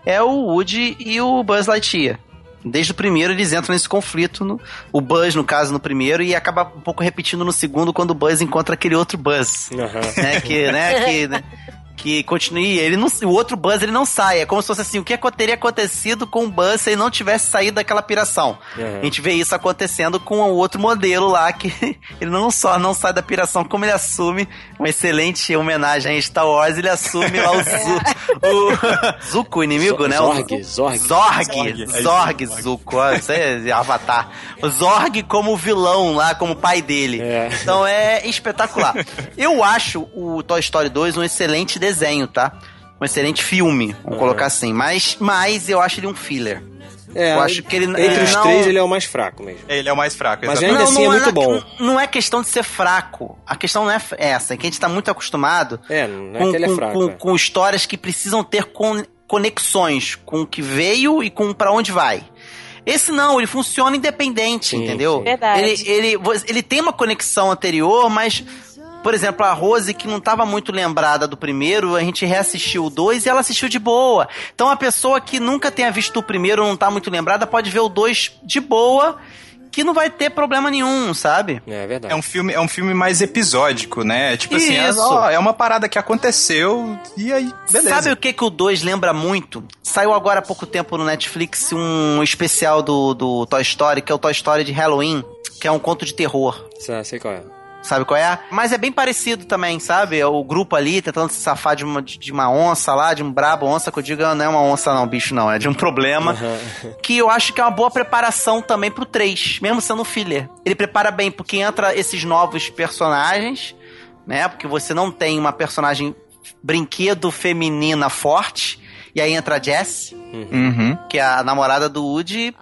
[SPEAKER 4] é o Woody e o Buzz Lightyear. Desde o primeiro eles entram nesse conflito, no- o Buzz, no caso, no primeiro, e acaba um pouco repetindo no segundo, quando o Buzz encontra aquele outro Buzz.
[SPEAKER 3] Aham.
[SPEAKER 4] né, que, né, que, né, [LAUGHS] que continue, ele não, o outro Buzz ele não sai, é como se fosse assim, o que teria acontecido com o Buzz se ele não tivesse saído daquela piração.
[SPEAKER 3] Uhum.
[SPEAKER 4] A gente vê isso acontecendo com o outro modelo lá, que [LAUGHS] ele não só não sai da piração, como ele assume uma excelente homenagem a Star Wars, ele assume lá o, [LAUGHS] Zu, o [LAUGHS] Zuko, o inimigo,
[SPEAKER 3] Zo-
[SPEAKER 4] né?
[SPEAKER 3] Zorg,
[SPEAKER 4] o,
[SPEAKER 3] Zorg.
[SPEAKER 4] Zorg,
[SPEAKER 2] Zorg,
[SPEAKER 4] Zorg,
[SPEAKER 2] é isso,
[SPEAKER 4] Zuko, isso é Avatar. O Zorg como vilão lá, como pai dele.
[SPEAKER 3] É.
[SPEAKER 4] Então é espetacular. Eu acho o Toy Story 2 um excelente desenho, tá? Um excelente filme, vamos colocar assim. Mas, mas eu acho ele um filler.
[SPEAKER 3] É,
[SPEAKER 4] Eu acho que ele-
[SPEAKER 3] entre
[SPEAKER 4] é,
[SPEAKER 3] os
[SPEAKER 4] não-
[SPEAKER 3] três ele é o mais fraco mesmo.
[SPEAKER 2] Ele é o mais fraco,
[SPEAKER 3] Mas
[SPEAKER 2] exatamente.
[SPEAKER 3] ainda assim é muito
[SPEAKER 4] não
[SPEAKER 3] bom.
[SPEAKER 4] Não é questão de ser fraco. A questão não é essa. É que a gente tá muito acostumado
[SPEAKER 3] É, não é
[SPEAKER 4] com,
[SPEAKER 3] que ele é
[SPEAKER 4] com-
[SPEAKER 3] fraco.
[SPEAKER 4] com-
[SPEAKER 3] é.
[SPEAKER 4] com histórias que precisam ter con- conexões com o que veio e com para onde vai. Esse não, ele funciona independente,
[SPEAKER 3] Sim,
[SPEAKER 4] entendeu?
[SPEAKER 3] sim.
[SPEAKER 1] Verdade.
[SPEAKER 4] Ele, ele, ele tem uma conexão anterior, mas, por exemplo, a Rose, que não estava muito lembrada do primeiro, a gente reassistiu o dois e ela assistiu de boa. Então a pessoa que nunca tenha visto o primeiro ou não tá muito lembrada pode ver o dois de boa, que não vai ter problema nenhum, sabe?
[SPEAKER 3] É verdade.
[SPEAKER 2] É um filme, é um filme mais episódico, né? Tipo assim, é,
[SPEAKER 4] Isso.
[SPEAKER 2] ó, é uma parada que aconteceu e aí, beleza.
[SPEAKER 4] Sabe o que, que o 2 lembra muito? Saiu agora há pouco tempo no Netflix um especial do, do Toy Story, que é o Toy Story de Halloween, que é um conto de terror.
[SPEAKER 3] Sei, sei qual é.
[SPEAKER 4] Sabe qual é? Mas é bem parecido também, sabe? É O grupo ali tentando se safar de uma, de uma onça lá, de um brabo onça, que eu digo não é uma onça não, bicho não, é de um problema. [LAUGHS] Que eu acho que é uma boa preparação também pro 3, mesmo sendo um filler. Ele prepara bem, porque entra esses novos personagens, né? Porque você não tem uma personagem brinquedo feminina forte, e aí entra a Jess,
[SPEAKER 2] Uhum.
[SPEAKER 4] que é a namorada do Woody.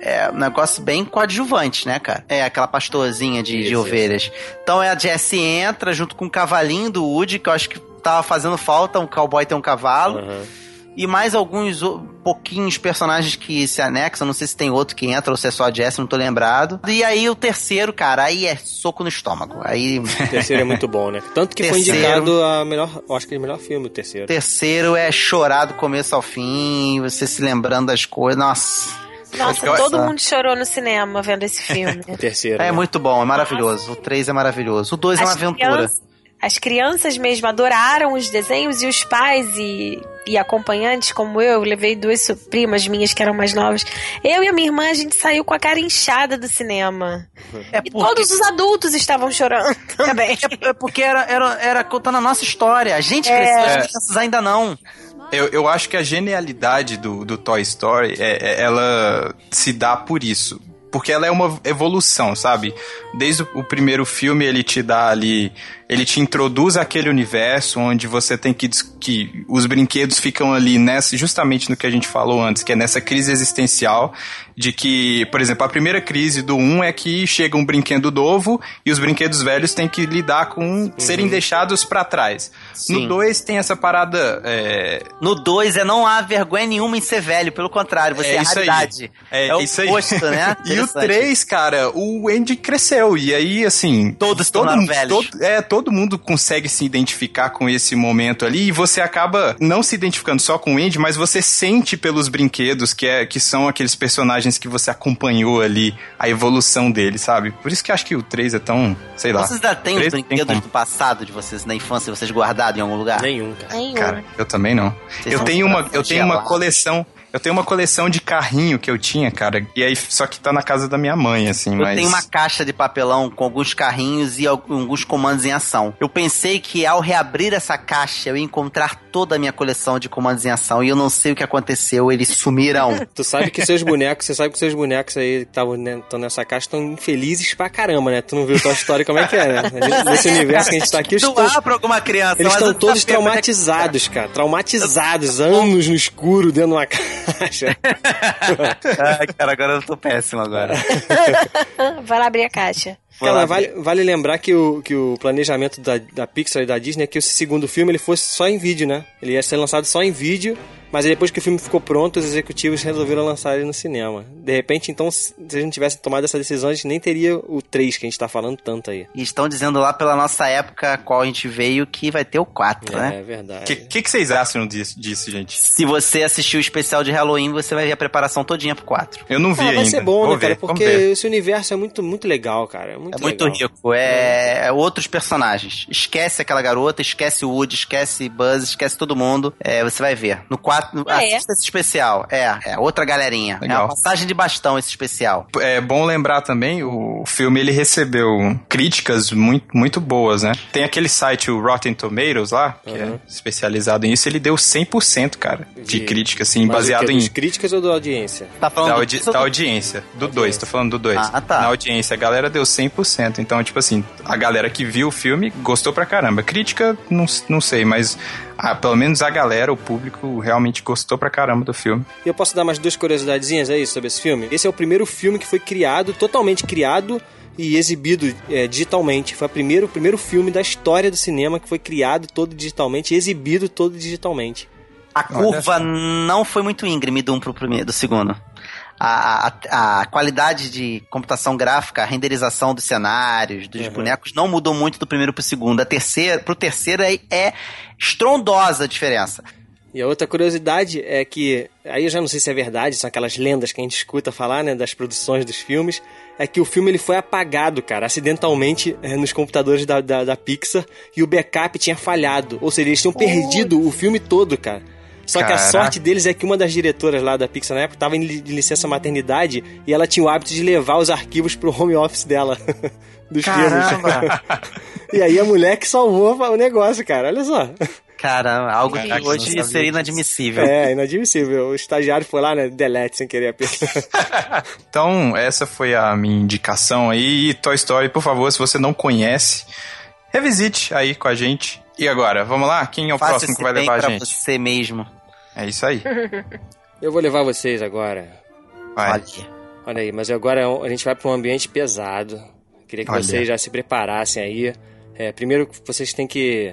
[SPEAKER 4] É, é um negócio bem coadjuvante, né, cara? É aquela pastorzinha de, de
[SPEAKER 3] Isso,
[SPEAKER 4] ovelhas. Então é a Jessie entra junto com o cavalinho do Woody, que eu acho que tava fazendo falta, um cowboy tem um cavalo.
[SPEAKER 3] Aham.
[SPEAKER 4] E mais alguns pouquinhos personagens que se anexam. Não sei se tem outro que entra ou se é só a Jessie, não tô lembrado. E aí o terceiro, cara, aí é soco no estômago. Aí
[SPEAKER 3] O terceiro é muito bom, né? Tanto que foi
[SPEAKER 4] Terceiro.
[SPEAKER 3] indicado a melhor. Eu acho que é o melhor filme, o terceiro.
[SPEAKER 4] terceiro é chorar do começo ao fim, você se lembrando das coisas. Nossa,
[SPEAKER 1] Nossa, todo mundo chorou no cinema vendo esse filme. [LAUGHS]
[SPEAKER 3] O terceiro.
[SPEAKER 4] É
[SPEAKER 3] né?
[SPEAKER 4] muito bom, é maravilhoso. O 3 é maravilhoso. O 2 é uma aventura.
[SPEAKER 1] crianças- as crianças mesmo adoraram os desenhos e os pais e, e acompanhantes, como eu, eu levei duas primas minhas que eram mais novas. Eu e a minha irmã, a gente saiu com a cara inchada do cinema.
[SPEAKER 4] É
[SPEAKER 1] E
[SPEAKER 4] porque,
[SPEAKER 1] todos os adultos estavam chorando [LAUGHS] também.
[SPEAKER 4] é porque era, era, era contando a nossa história. A gente
[SPEAKER 1] É.
[SPEAKER 4] cresceu, as crianças ainda não.
[SPEAKER 2] Eu, eu acho que a genialidade do, do Toy Story, é, é- ela se dá por isso. Porque ela é uma evolução, sabe? Desde o, o primeiro filme, ele te dá ali. Ele te introduz aquele universo onde você tem que. que os brinquedos ficam ali nessa. Justamente no que a gente falou antes, que é nessa crise existencial. De que, por exemplo, a primeira crise do 1 é que chega um brinquedo novo e os brinquedos velhos têm que lidar com serem deixados pra trás.
[SPEAKER 4] Sim.
[SPEAKER 2] No 2 tem essa parada. é,
[SPEAKER 4] No 2 é não há vergonha nenhuma em ser velho, pelo contrário, você é,
[SPEAKER 2] É aí.
[SPEAKER 4] raridade.
[SPEAKER 2] É,
[SPEAKER 4] o
[SPEAKER 2] isso aí.
[SPEAKER 4] né? [LAUGHS]
[SPEAKER 2] e o
[SPEAKER 4] Interessante.
[SPEAKER 2] 3, cara, o Andy cresceu. E aí, assim.
[SPEAKER 4] Todos
[SPEAKER 2] todo, mundo-
[SPEAKER 4] velhos.
[SPEAKER 2] todo- é, todo mundo consegue se identificar com esse momento ali. E você acaba não se identificando só com o Andy, mas você sente pelos brinquedos, que, é, que são aqueles personagens que você acompanhou ali, a evolução deles, sabe? Por isso que eu acho que o 3 é tão. Sei lá.
[SPEAKER 4] Vocês ainda têm os brinquedos do passado de vocês, na infância, vocês guardados em algum lugar?
[SPEAKER 3] Nenhum, cara.
[SPEAKER 1] Nenhum.
[SPEAKER 2] Cara, eu também não.
[SPEAKER 4] Vocês
[SPEAKER 2] Eu tenho uma, eu tenho uma coleção. Eu tenho uma coleção de carrinho que eu tinha, cara. E aí, só que tá na casa da minha mãe, assim,
[SPEAKER 4] Eu
[SPEAKER 2] mas.
[SPEAKER 4] tenho uma caixa de papelão com alguns carrinhos e al- alguns comandos em ação. Eu pensei que ao reabrir essa caixa eu ia encontrar toda a minha coleção de comandos em ação e eu não sei o que aconteceu, eles sumiram. [LAUGHS]
[SPEAKER 3] Tu sabe que seus bonecos, você sabe que seus bonecos aí que estavam estão nessa caixa estão infelizes pra caramba, né? Tu não viu tua história como é que é, né? Nesse [LAUGHS] universo que a gente tá aqui, estão,
[SPEAKER 4] Doar pra alguma criança.
[SPEAKER 3] eles estão
[SPEAKER 4] eu
[SPEAKER 3] todos traumatizados, cara. [LAUGHS] Traumatizados, anos no escuro dentro de uma caixa. [LAUGHS]
[SPEAKER 4] Ai, cara, agora eu tô péssimo agora.
[SPEAKER 1] Vai lá abrir a caixa.
[SPEAKER 3] Cara,
[SPEAKER 4] lá
[SPEAKER 3] vale, vale lembrar que o, que o planejamento da, da Pixar e da Disney é que esse segundo filme ele fosse só em vídeo, né? Ele ia ser lançado só em vídeo, mas aí depois que o filme ficou pronto, os executivos resolveram lançar ele no cinema. De repente, então, se a gente tivesse tomado essa decisão, a gente nem teria o 3 que a gente tá falando tanto aí.
[SPEAKER 4] E estão dizendo lá pela nossa época, a qual a gente veio, que vai ter o 4, né?
[SPEAKER 3] É verdade.
[SPEAKER 2] O que, que, que vocês acham disso, disso, gente?
[SPEAKER 4] Se você assistiu o especial de Halloween, você vai ver a preparação todinha pro 4.
[SPEAKER 2] Eu não vi
[SPEAKER 3] Ah,
[SPEAKER 2] ainda.
[SPEAKER 3] vai ser bom,
[SPEAKER 2] Vou
[SPEAKER 3] né, cara?
[SPEAKER 2] ver, vamos
[SPEAKER 3] Porque esse universo é muito, muito legal, cara. É muito,
[SPEAKER 4] É muito
[SPEAKER 3] legal.
[SPEAKER 4] rico, é, é outros personagens. Esquece aquela garota, esquece o Woody, esquece Buzz, esquece todo mundo. É, você vai ver. No 4,
[SPEAKER 1] Ah, é?
[SPEAKER 4] assista esse especial. É, é outra galerinha. É
[SPEAKER 2] Legal.
[SPEAKER 4] uma passagem de bastão esse especial.
[SPEAKER 2] É bom lembrar também, o filme ele recebeu críticas muito, muito boas, né? Tem aquele site, o Rotten Tomatoes lá, que é especializado nisso, ele deu 100%, cara, de,
[SPEAKER 3] De-
[SPEAKER 2] crítica, assim,
[SPEAKER 3] Mas
[SPEAKER 2] baseado em...
[SPEAKER 3] Críticas ou da audiência?
[SPEAKER 4] Tá falando
[SPEAKER 2] Da,
[SPEAKER 4] do-
[SPEAKER 2] audi da audiência, do 2, tô falando do 2.
[SPEAKER 4] Ah, tá.
[SPEAKER 2] Na audiência, a galera deu 100%. Então, tipo assim, a galera que viu o filme gostou pra caramba. Crítica, não, não sei, mas ah, pelo menos a galera, o público, realmente gostou pra caramba do filme.
[SPEAKER 3] E eu posso dar mais duas curiosidadezinhas aí sobre esse filme? Esse é o primeiro filme que foi criado, totalmente criado e exibido é, digitalmente. Foi o primeiro, o primeiro filme da história do cinema que foi criado todo digitalmente e exibido todo digitalmente.
[SPEAKER 4] A curva não foi muito íngreme do um pro primeiro, do segundo. A, a, a qualidade de computação gráfica, a renderização dos cenários, dos bonecos, não mudou muito do primeiro pro segundo. A terceira, pro terceiro é, é estrondosa a diferença.
[SPEAKER 3] E a outra curiosidade é que, aí eu já não sei se é verdade, são aquelas lendas que a gente escuta falar, né, das produções dos filmes, é que o filme ele foi apagado, cara, acidentalmente é, nos computadores da, da, da Pixar e o backup tinha falhado. Ou seja, eles tinham perdido o filme todo, cara. Só que a
[SPEAKER 2] Caraca.
[SPEAKER 3] sorte deles é que uma das diretoras lá da Pixar na época estava em licença maternidade e ela tinha o hábito de levar os arquivos pro home office dela. [LAUGHS] dos filmes. [LAUGHS] E aí a mulher que salvou o negócio, cara. Olha só.
[SPEAKER 4] Cara, algo
[SPEAKER 2] Caraca,
[SPEAKER 4] que hoje seria inadmissível.
[SPEAKER 3] É, inadmissível. O estagiário foi lá, né? Delete sem querer apertar. [LAUGHS]
[SPEAKER 2] Então, essa foi a minha indicação aí. E Toy Story, por favor, se você não conhece, revisite aí com a gente. E agora, vamos lá? Quem é o
[SPEAKER 4] Faça
[SPEAKER 2] próximo que vai
[SPEAKER 4] bem
[SPEAKER 2] levar a
[SPEAKER 4] pra
[SPEAKER 2] gente?
[SPEAKER 4] você mesmo.
[SPEAKER 2] É isso aí. [LAUGHS]
[SPEAKER 3] Eu vou levar vocês agora.
[SPEAKER 2] Vai.
[SPEAKER 4] Olha.
[SPEAKER 3] Olha aí, mas agora a gente vai para um ambiente pesado. Queria que
[SPEAKER 2] Olha.
[SPEAKER 3] vocês já se preparassem aí. É, primeiro, vocês têm que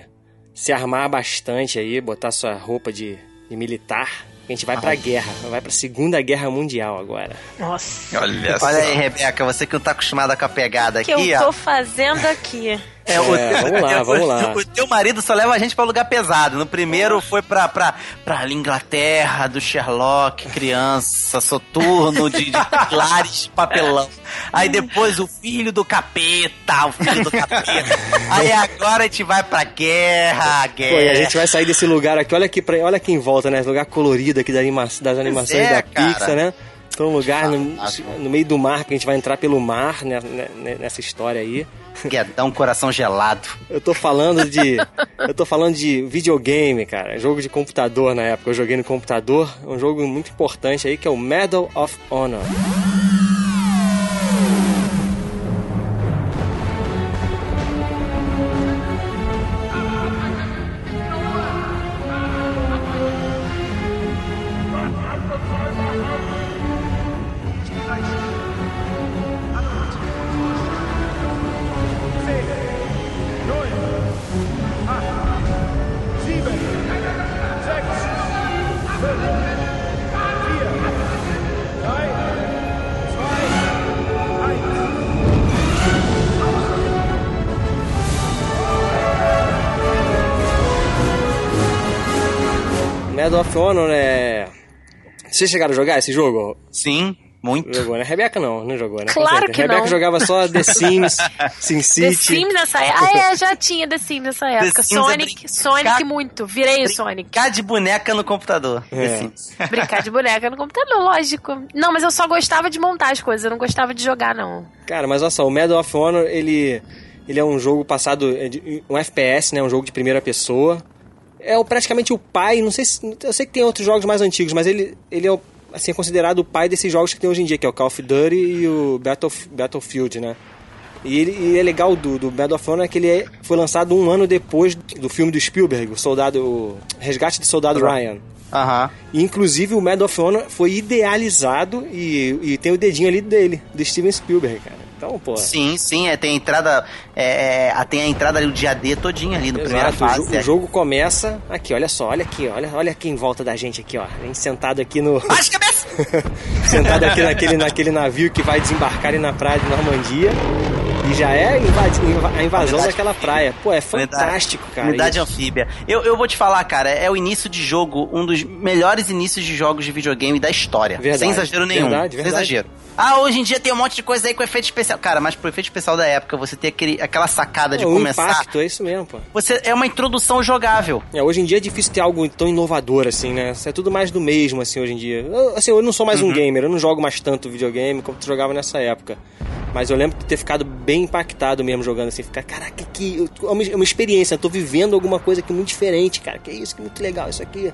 [SPEAKER 3] se armar bastante aí, botar sua roupa de, de militar. A gente vai pra guerra, vai pra Segunda Guerra Mundial agora.
[SPEAKER 1] Nossa.
[SPEAKER 2] Olha só.
[SPEAKER 4] Olha aí, Rebeca, você que não tá acostumada com a pegada
[SPEAKER 1] O que
[SPEAKER 4] aqui,
[SPEAKER 1] eu
[SPEAKER 4] ó.
[SPEAKER 1] tô fazendo aqui?
[SPEAKER 4] É, o,
[SPEAKER 3] É, vamos lá, [LAUGHS] vamos lá.
[SPEAKER 4] O teu marido só leva a gente pra lugar pesado. No primeiro foi pra, pra, pra Inglaterra, do Sherlock, criança, soturno, de, de pilares, [LAUGHS] papelão. Aí depois o filho do capeta, o filho do capeta. [LAUGHS] Aí agora a gente vai pra guerra, guerra.
[SPEAKER 3] Pô, e a gente vai sair desse lugar aqui, olha aqui, pra, olha aqui em volta, né? Lugar colorido aqui das, anima das animações
[SPEAKER 4] é,
[SPEAKER 3] da
[SPEAKER 4] cara.
[SPEAKER 3] Pixar, né? Então, um lugar no, no meio do mar, que a gente vai entrar pelo mar né, nessa história aí.
[SPEAKER 4] Guedão, coração gelado.
[SPEAKER 3] Eu tô falando de. eu tô falando de videogame, cara. Jogo de computador na época. Eu joguei no computador. Um jogo muito importante aí que é o Medal of Honor. Vocês chegaram a jogar esse jogo?
[SPEAKER 4] Sim, muito.
[SPEAKER 3] Jogou, né? Rebeca não, não jogou, né?
[SPEAKER 1] Claro que
[SPEAKER 3] Rebeca
[SPEAKER 1] não.
[SPEAKER 3] jogava só The [LAUGHS] Sims, Sim City.
[SPEAKER 1] The Sims nessa época. Ah, é, já tinha The Sims nessa época.
[SPEAKER 4] Sims é
[SPEAKER 1] Sonic,
[SPEAKER 4] brin-
[SPEAKER 1] Sonic muito. Virei o Sonic.
[SPEAKER 4] Brincar de boneca no computador.
[SPEAKER 3] É. [LAUGHS]
[SPEAKER 1] Brincar de boneca no computador, lógico. Não, mas eu só gostava de montar as coisas, eu não gostava de jogar, não.
[SPEAKER 3] Cara, mas olha só, o Medal of Honor, ele, ele é um jogo passado, é um FPS, né? Um jogo de primeira pessoa. É o- praticamente o pai, não sei se, eu sei que tem outros jogos mais antigos, mas ele, ele é o- assim, é considerado o pai desses jogos que tem hoje em dia, que é o Call of Duty e o Battlef- Battlefield, né? E ele, e é legal do, do Medal of Honor é que ele é- foi lançado um ano depois do filme do Spielberg, o Soldado, o Resgate do Soldado Ryan.
[SPEAKER 4] Aham.
[SPEAKER 3] E, inclusive o Medal of Honor foi idealizado e, e tem o dedinho ali dele, do Steven Spielberg, cara. Então, pô.
[SPEAKER 4] Sim, sim, é, tem a entrada. É, é, tem a entrada ali, o dia D todinho ali no primeira
[SPEAKER 3] Exato, o,
[SPEAKER 4] fase.
[SPEAKER 3] jo-
[SPEAKER 4] é.
[SPEAKER 3] o jogo começa aqui, olha só, olha aqui, olha, olha aqui em volta da gente aqui, ó. A gente sentado aqui no.
[SPEAKER 4] Baixa a cabeça! [LAUGHS]
[SPEAKER 3] sentado aqui naquele, naquele navio que vai desembarcar ali na praia de Normandia. E já é invadi- a invasão
[SPEAKER 4] Unidade
[SPEAKER 3] daquela praia. Pô, é
[SPEAKER 4] Unidade-
[SPEAKER 3] fantástico, cara.
[SPEAKER 4] Unidade
[SPEAKER 3] E-
[SPEAKER 4] anfíbia. Eu, eu vou te falar, cara, é o início de jogo, um dos melhores inícios de jogos de videogame da história.
[SPEAKER 3] Verdade,
[SPEAKER 4] Sem exagero nenhum.
[SPEAKER 3] verdade,
[SPEAKER 4] Sem
[SPEAKER 3] verdade.
[SPEAKER 4] exagero. Ah, hoje em dia tem um monte de coisa aí com efeito especial. Cara, mas pro efeito especial da época, você ter aquele, aquela sacada de
[SPEAKER 3] o
[SPEAKER 4] começar.
[SPEAKER 3] impacto, é isso mesmo, pô.
[SPEAKER 4] Você é uma introdução jogável.
[SPEAKER 3] É, hoje em dia é difícil ter algo tão inovador assim, né? Isso é tudo mais do mesmo, assim, hoje em dia. Eu, assim, eu não sou mais
[SPEAKER 4] Uhum.
[SPEAKER 3] um gamer, eu não jogo mais tanto videogame como tu jogava nessa época. Mas eu lembro de ter ficado bem impactado mesmo jogando assim, ficar, caraca, que é uma, é uma experiência, eu tô vivendo alguma coisa aqui muito diferente, cara. Que isso, que muito legal isso aqui.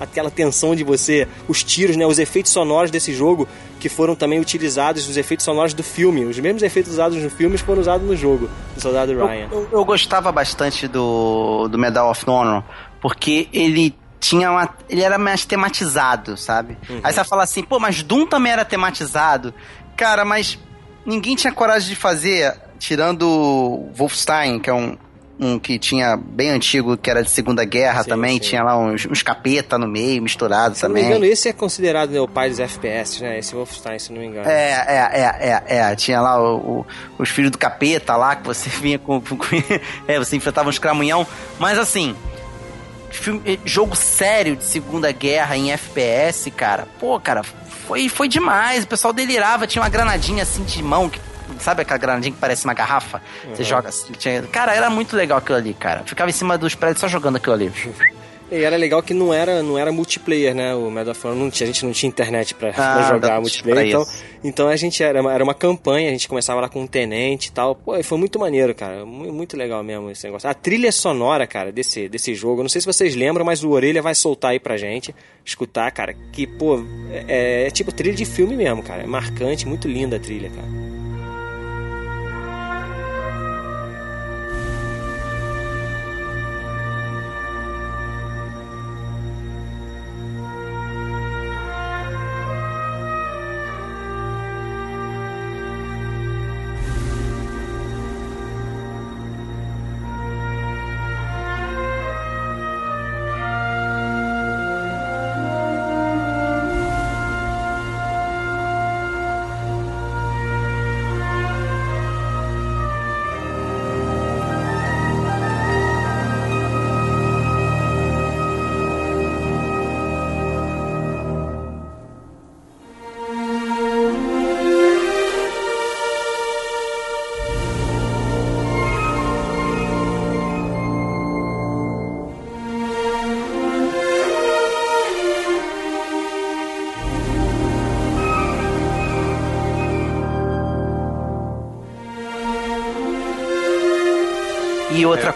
[SPEAKER 3] Aquela tensão de você, os tiros, né, os efeitos sonoros desse jogo que foram também utilizados, os efeitos sonoros do filme, os mesmos efeitos usados no filme foram usados no jogo do Soldado Ryan.
[SPEAKER 4] Eu, eu gostava bastante do, do Medal of Honor, porque ele tinha uma, ele era mais tematizado, sabe? Aí você vai falar assim, pô, mas Doom também era tematizado. Cara, mas ninguém tinha coragem de fazer, tirando Wolfenstein, que é um, um que tinha bem antigo, que era de Segunda Guerra
[SPEAKER 3] Sim,
[SPEAKER 4] também,
[SPEAKER 3] sim.
[SPEAKER 4] tinha lá uns, uns capeta no meio, misturados
[SPEAKER 3] Se eu não me
[SPEAKER 4] também.
[SPEAKER 3] engano, esse é considerado né, o pai dos FPS, né? Esse Wolfenstein, se não me engano.
[SPEAKER 4] É, é, é, é, é. Tinha lá o- o- os filhos do capeta lá, que você [LAUGHS] vinha com. com- [LAUGHS] é, você enfrentava uns cramunhão. Mas assim. filme- jogo sério de Segunda Guerra em FPS, cara. Pô, cara, foi, foi demais. O pessoal delirava, tinha uma granadinha assim de mão, que, sabe aquela granadinha que parece uma garrafa? Você joga assim. tinha- cara, era muito legal aquilo ali, cara. Ficava em cima dos prédios só jogando aquilo ali. [LAUGHS]
[SPEAKER 3] E era legal que não era, não era multiplayer, né? O Medal of Honor não tinha, a gente não tinha internet pra,
[SPEAKER 4] Ah,
[SPEAKER 3] pra jogar
[SPEAKER 4] pra
[SPEAKER 3] multiplayer. Então,
[SPEAKER 4] isso.
[SPEAKER 3] então a gente era, uma- era uma campanha, a gente começava lá com um tenente e tal. Pô, e foi muito maneiro, cara. Mu- Muito legal mesmo esse negócio. A trilha sonora, cara, desse, desse jogo, eu não sei se vocês lembram, mas o Orelha vai soltar aí pra gente, escutar, cara, que, pô, é, é tipo trilha de filme mesmo, cara. É marcante, muito linda a trilha, cara.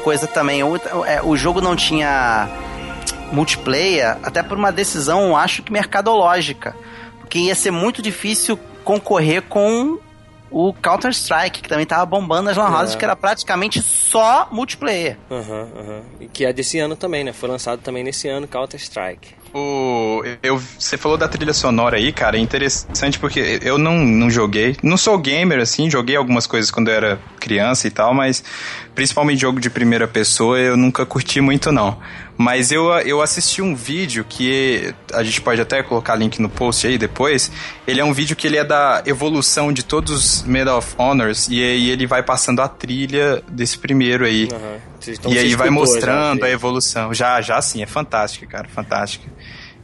[SPEAKER 4] Coisa também, o, é, o jogo não tinha multiplayer, até por uma decisão, acho que mercadológica. Porque ia ser muito difícil concorrer com o Counter-Strike, que também tava bombando as lan houses,
[SPEAKER 3] É.
[SPEAKER 4] que era praticamente só multiplayer.
[SPEAKER 3] Aham, aham. E que é desse ano também, né? Foi lançado também nesse ano, Counter-Strike.
[SPEAKER 2] O, eu, você falou da trilha sonora aí, cara, é interessante porque eu não, não joguei, não sou gamer assim, joguei algumas coisas quando eu era criança e tal, mas principalmente jogo de primeira pessoa eu nunca curti muito não. Mas eu, eu assisti um vídeo que a gente pode até colocar link no post aí depois. Ele é um vídeo que ele é da evolução de todos os Medal of Honors e aí ele vai passando a trilha desse primeiro aí.
[SPEAKER 3] Aham. Então
[SPEAKER 2] E aí vai
[SPEAKER 3] escutou já,
[SPEAKER 2] mostrando a evolução. Já, já sim, é fantástica, cara, fantástica.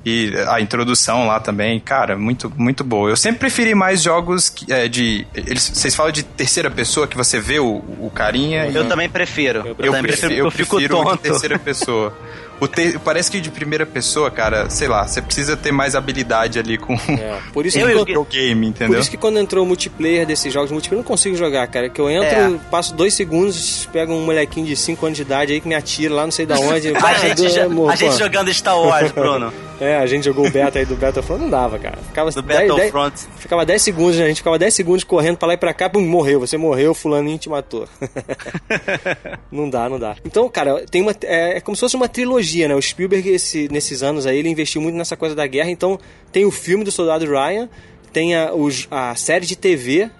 [SPEAKER 2] E a introdução lá também, cara, muito, muito boa. Eu sempre preferi mais jogos que, é, de. Eles, vocês falam de terceira pessoa, que você vê o, o carinha. e-
[SPEAKER 4] Eu também prefiro. Eu,
[SPEAKER 2] eu
[SPEAKER 4] também
[SPEAKER 2] prefiro,
[SPEAKER 4] prefiro,
[SPEAKER 2] eu
[SPEAKER 4] eu fico
[SPEAKER 2] prefiro de
[SPEAKER 4] tonto.
[SPEAKER 2] terceira pessoa. [LAUGHS] O te- parece que de primeira pessoa, cara, sei lá, você precisa ter mais habilidade ali com
[SPEAKER 3] É, por isso [LAUGHS]
[SPEAKER 4] Eu
[SPEAKER 3] que
[SPEAKER 4] o
[SPEAKER 2] game,
[SPEAKER 3] Por
[SPEAKER 2] entendeu?
[SPEAKER 3] isso que quando entrou o multiplayer desses jogos multiplayer, eu não consigo jogar, cara. Que eu entro,
[SPEAKER 4] É.
[SPEAKER 3] passo dois segundos, pego um molequinho de 5 anos de idade aí que me atira lá não sei da onde. [LAUGHS]
[SPEAKER 4] A gente, jo-
[SPEAKER 3] Amor,
[SPEAKER 4] a gente jogando Star Wars, Bruno. [LAUGHS]
[SPEAKER 3] É, a gente jogou o beta aí do Battlefront, não dava, cara. Ficava
[SPEAKER 4] Do
[SPEAKER 3] 10 10
[SPEAKER 4] Battlefront.
[SPEAKER 3] ficava 10 segundos, né? a gente ficava 10 segundos correndo pra lá e pra cá, pum, morreu. Você morreu, fulaninho te matou. não dá, não dá. Então, cara, tem uma, é, é como se fosse uma trilogia, né? O Spielberg, esse- nesses anos aí, ele investiu muito nessa coisa da guerra. Então, tem o filme do Soldado Ryan, tem a, os- a série de TV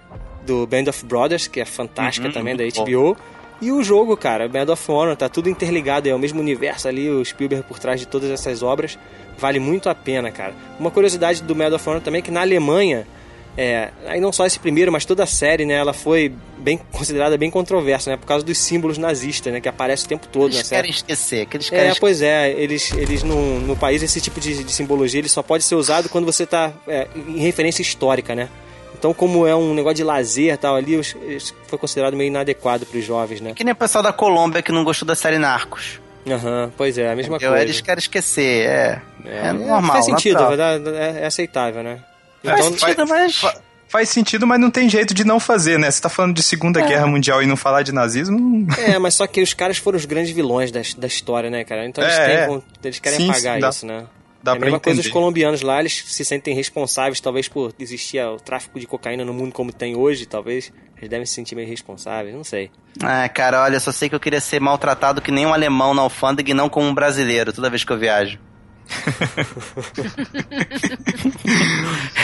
[SPEAKER 3] do Band of Brothers, que é fantástica
[SPEAKER 4] Uhum,
[SPEAKER 3] também, da HBO. E o jogo, cara, Band of Honor, tá tudo interligado, é o mesmo universo ali, o Spielberg por trás de todas essas obras. Vale muito a pena, cara. Uma curiosidade do Medal of Honor também é que na Alemanha, é, aí não só esse primeiro, mas toda a série, né, ela foi bem considerada bem controversa, né, por causa dos símbolos nazistas, né, que aparecem o tempo todo na
[SPEAKER 4] Eles
[SPEAKER 3] série.
[SPEAKER 4] querem esquecer, que eles querem
[SPEAKER 3] É,
[SPEAKER 4] esquecer.
[SPEAKER 3] pois é, eles, eles no, no país, esse tipo de, de simbologia ele só pode ser usado quando você está em referência histórica, né? Então, como é um negócio de lazer e tal ali, eles- foi considerado meio inadequado para os jovens, né?
[SPEAKER 4] Que nem o pessoal da Colômbia que não gostou da série Narcos.
[SPEAKER 3] Aham, pois é, a mesma
[SPEAKER 4] Entendeu?
[SPEAKER 3] coisa.
[SPEAKER 4] Eles querem esquecer, é. É, normal.
[SPEAKER 3] Faz sentido,
[SPEAKER 4] natural.
[SPEAKER 3] é, é aceitável, né?
[SPEAKER 4] Faz
[SPEAKER 3] Então,
[SPEAKER 4] sentido, mas...
[SPEAKER 2] Fa- Faz sentido, mas não tem jeito de não fazer, né? Você tá falando de Segunda Guerra Mundial e não falar de nazismo?
[SPEAKER 3] É, mas só que os caras foram os grandes vilões da, da história, né, cara? Então eles,
[SPEAKER 2] É,
[SPEAKER 3] têm
[SPEAKER 2] é.
[SPEAKER 3] eles querem
[SPEAKER 2] Sim,
[SPEAKER 3] apagar
[SPEAKER 2] dá-
[SPEAKER 3] isso, né?
[SPEAKER 2] dá
[SPEAKER 3] é a
[SPEAKER 2] pra
[SPEAKER 3] mesma coisa os colombianos lá, eles se sentem responsáveis, talvez por existir o tráfico de cocaína no mundo como tem hoje, talvez. Eles devem se sentir meio responsáveis, não sei.
[SPEAKER 4] Ah, cara, olha, eu só sei que eu queria ser maltratado que nem um alemão na alfândega e não como um brasileiro toda vez que eu viajo.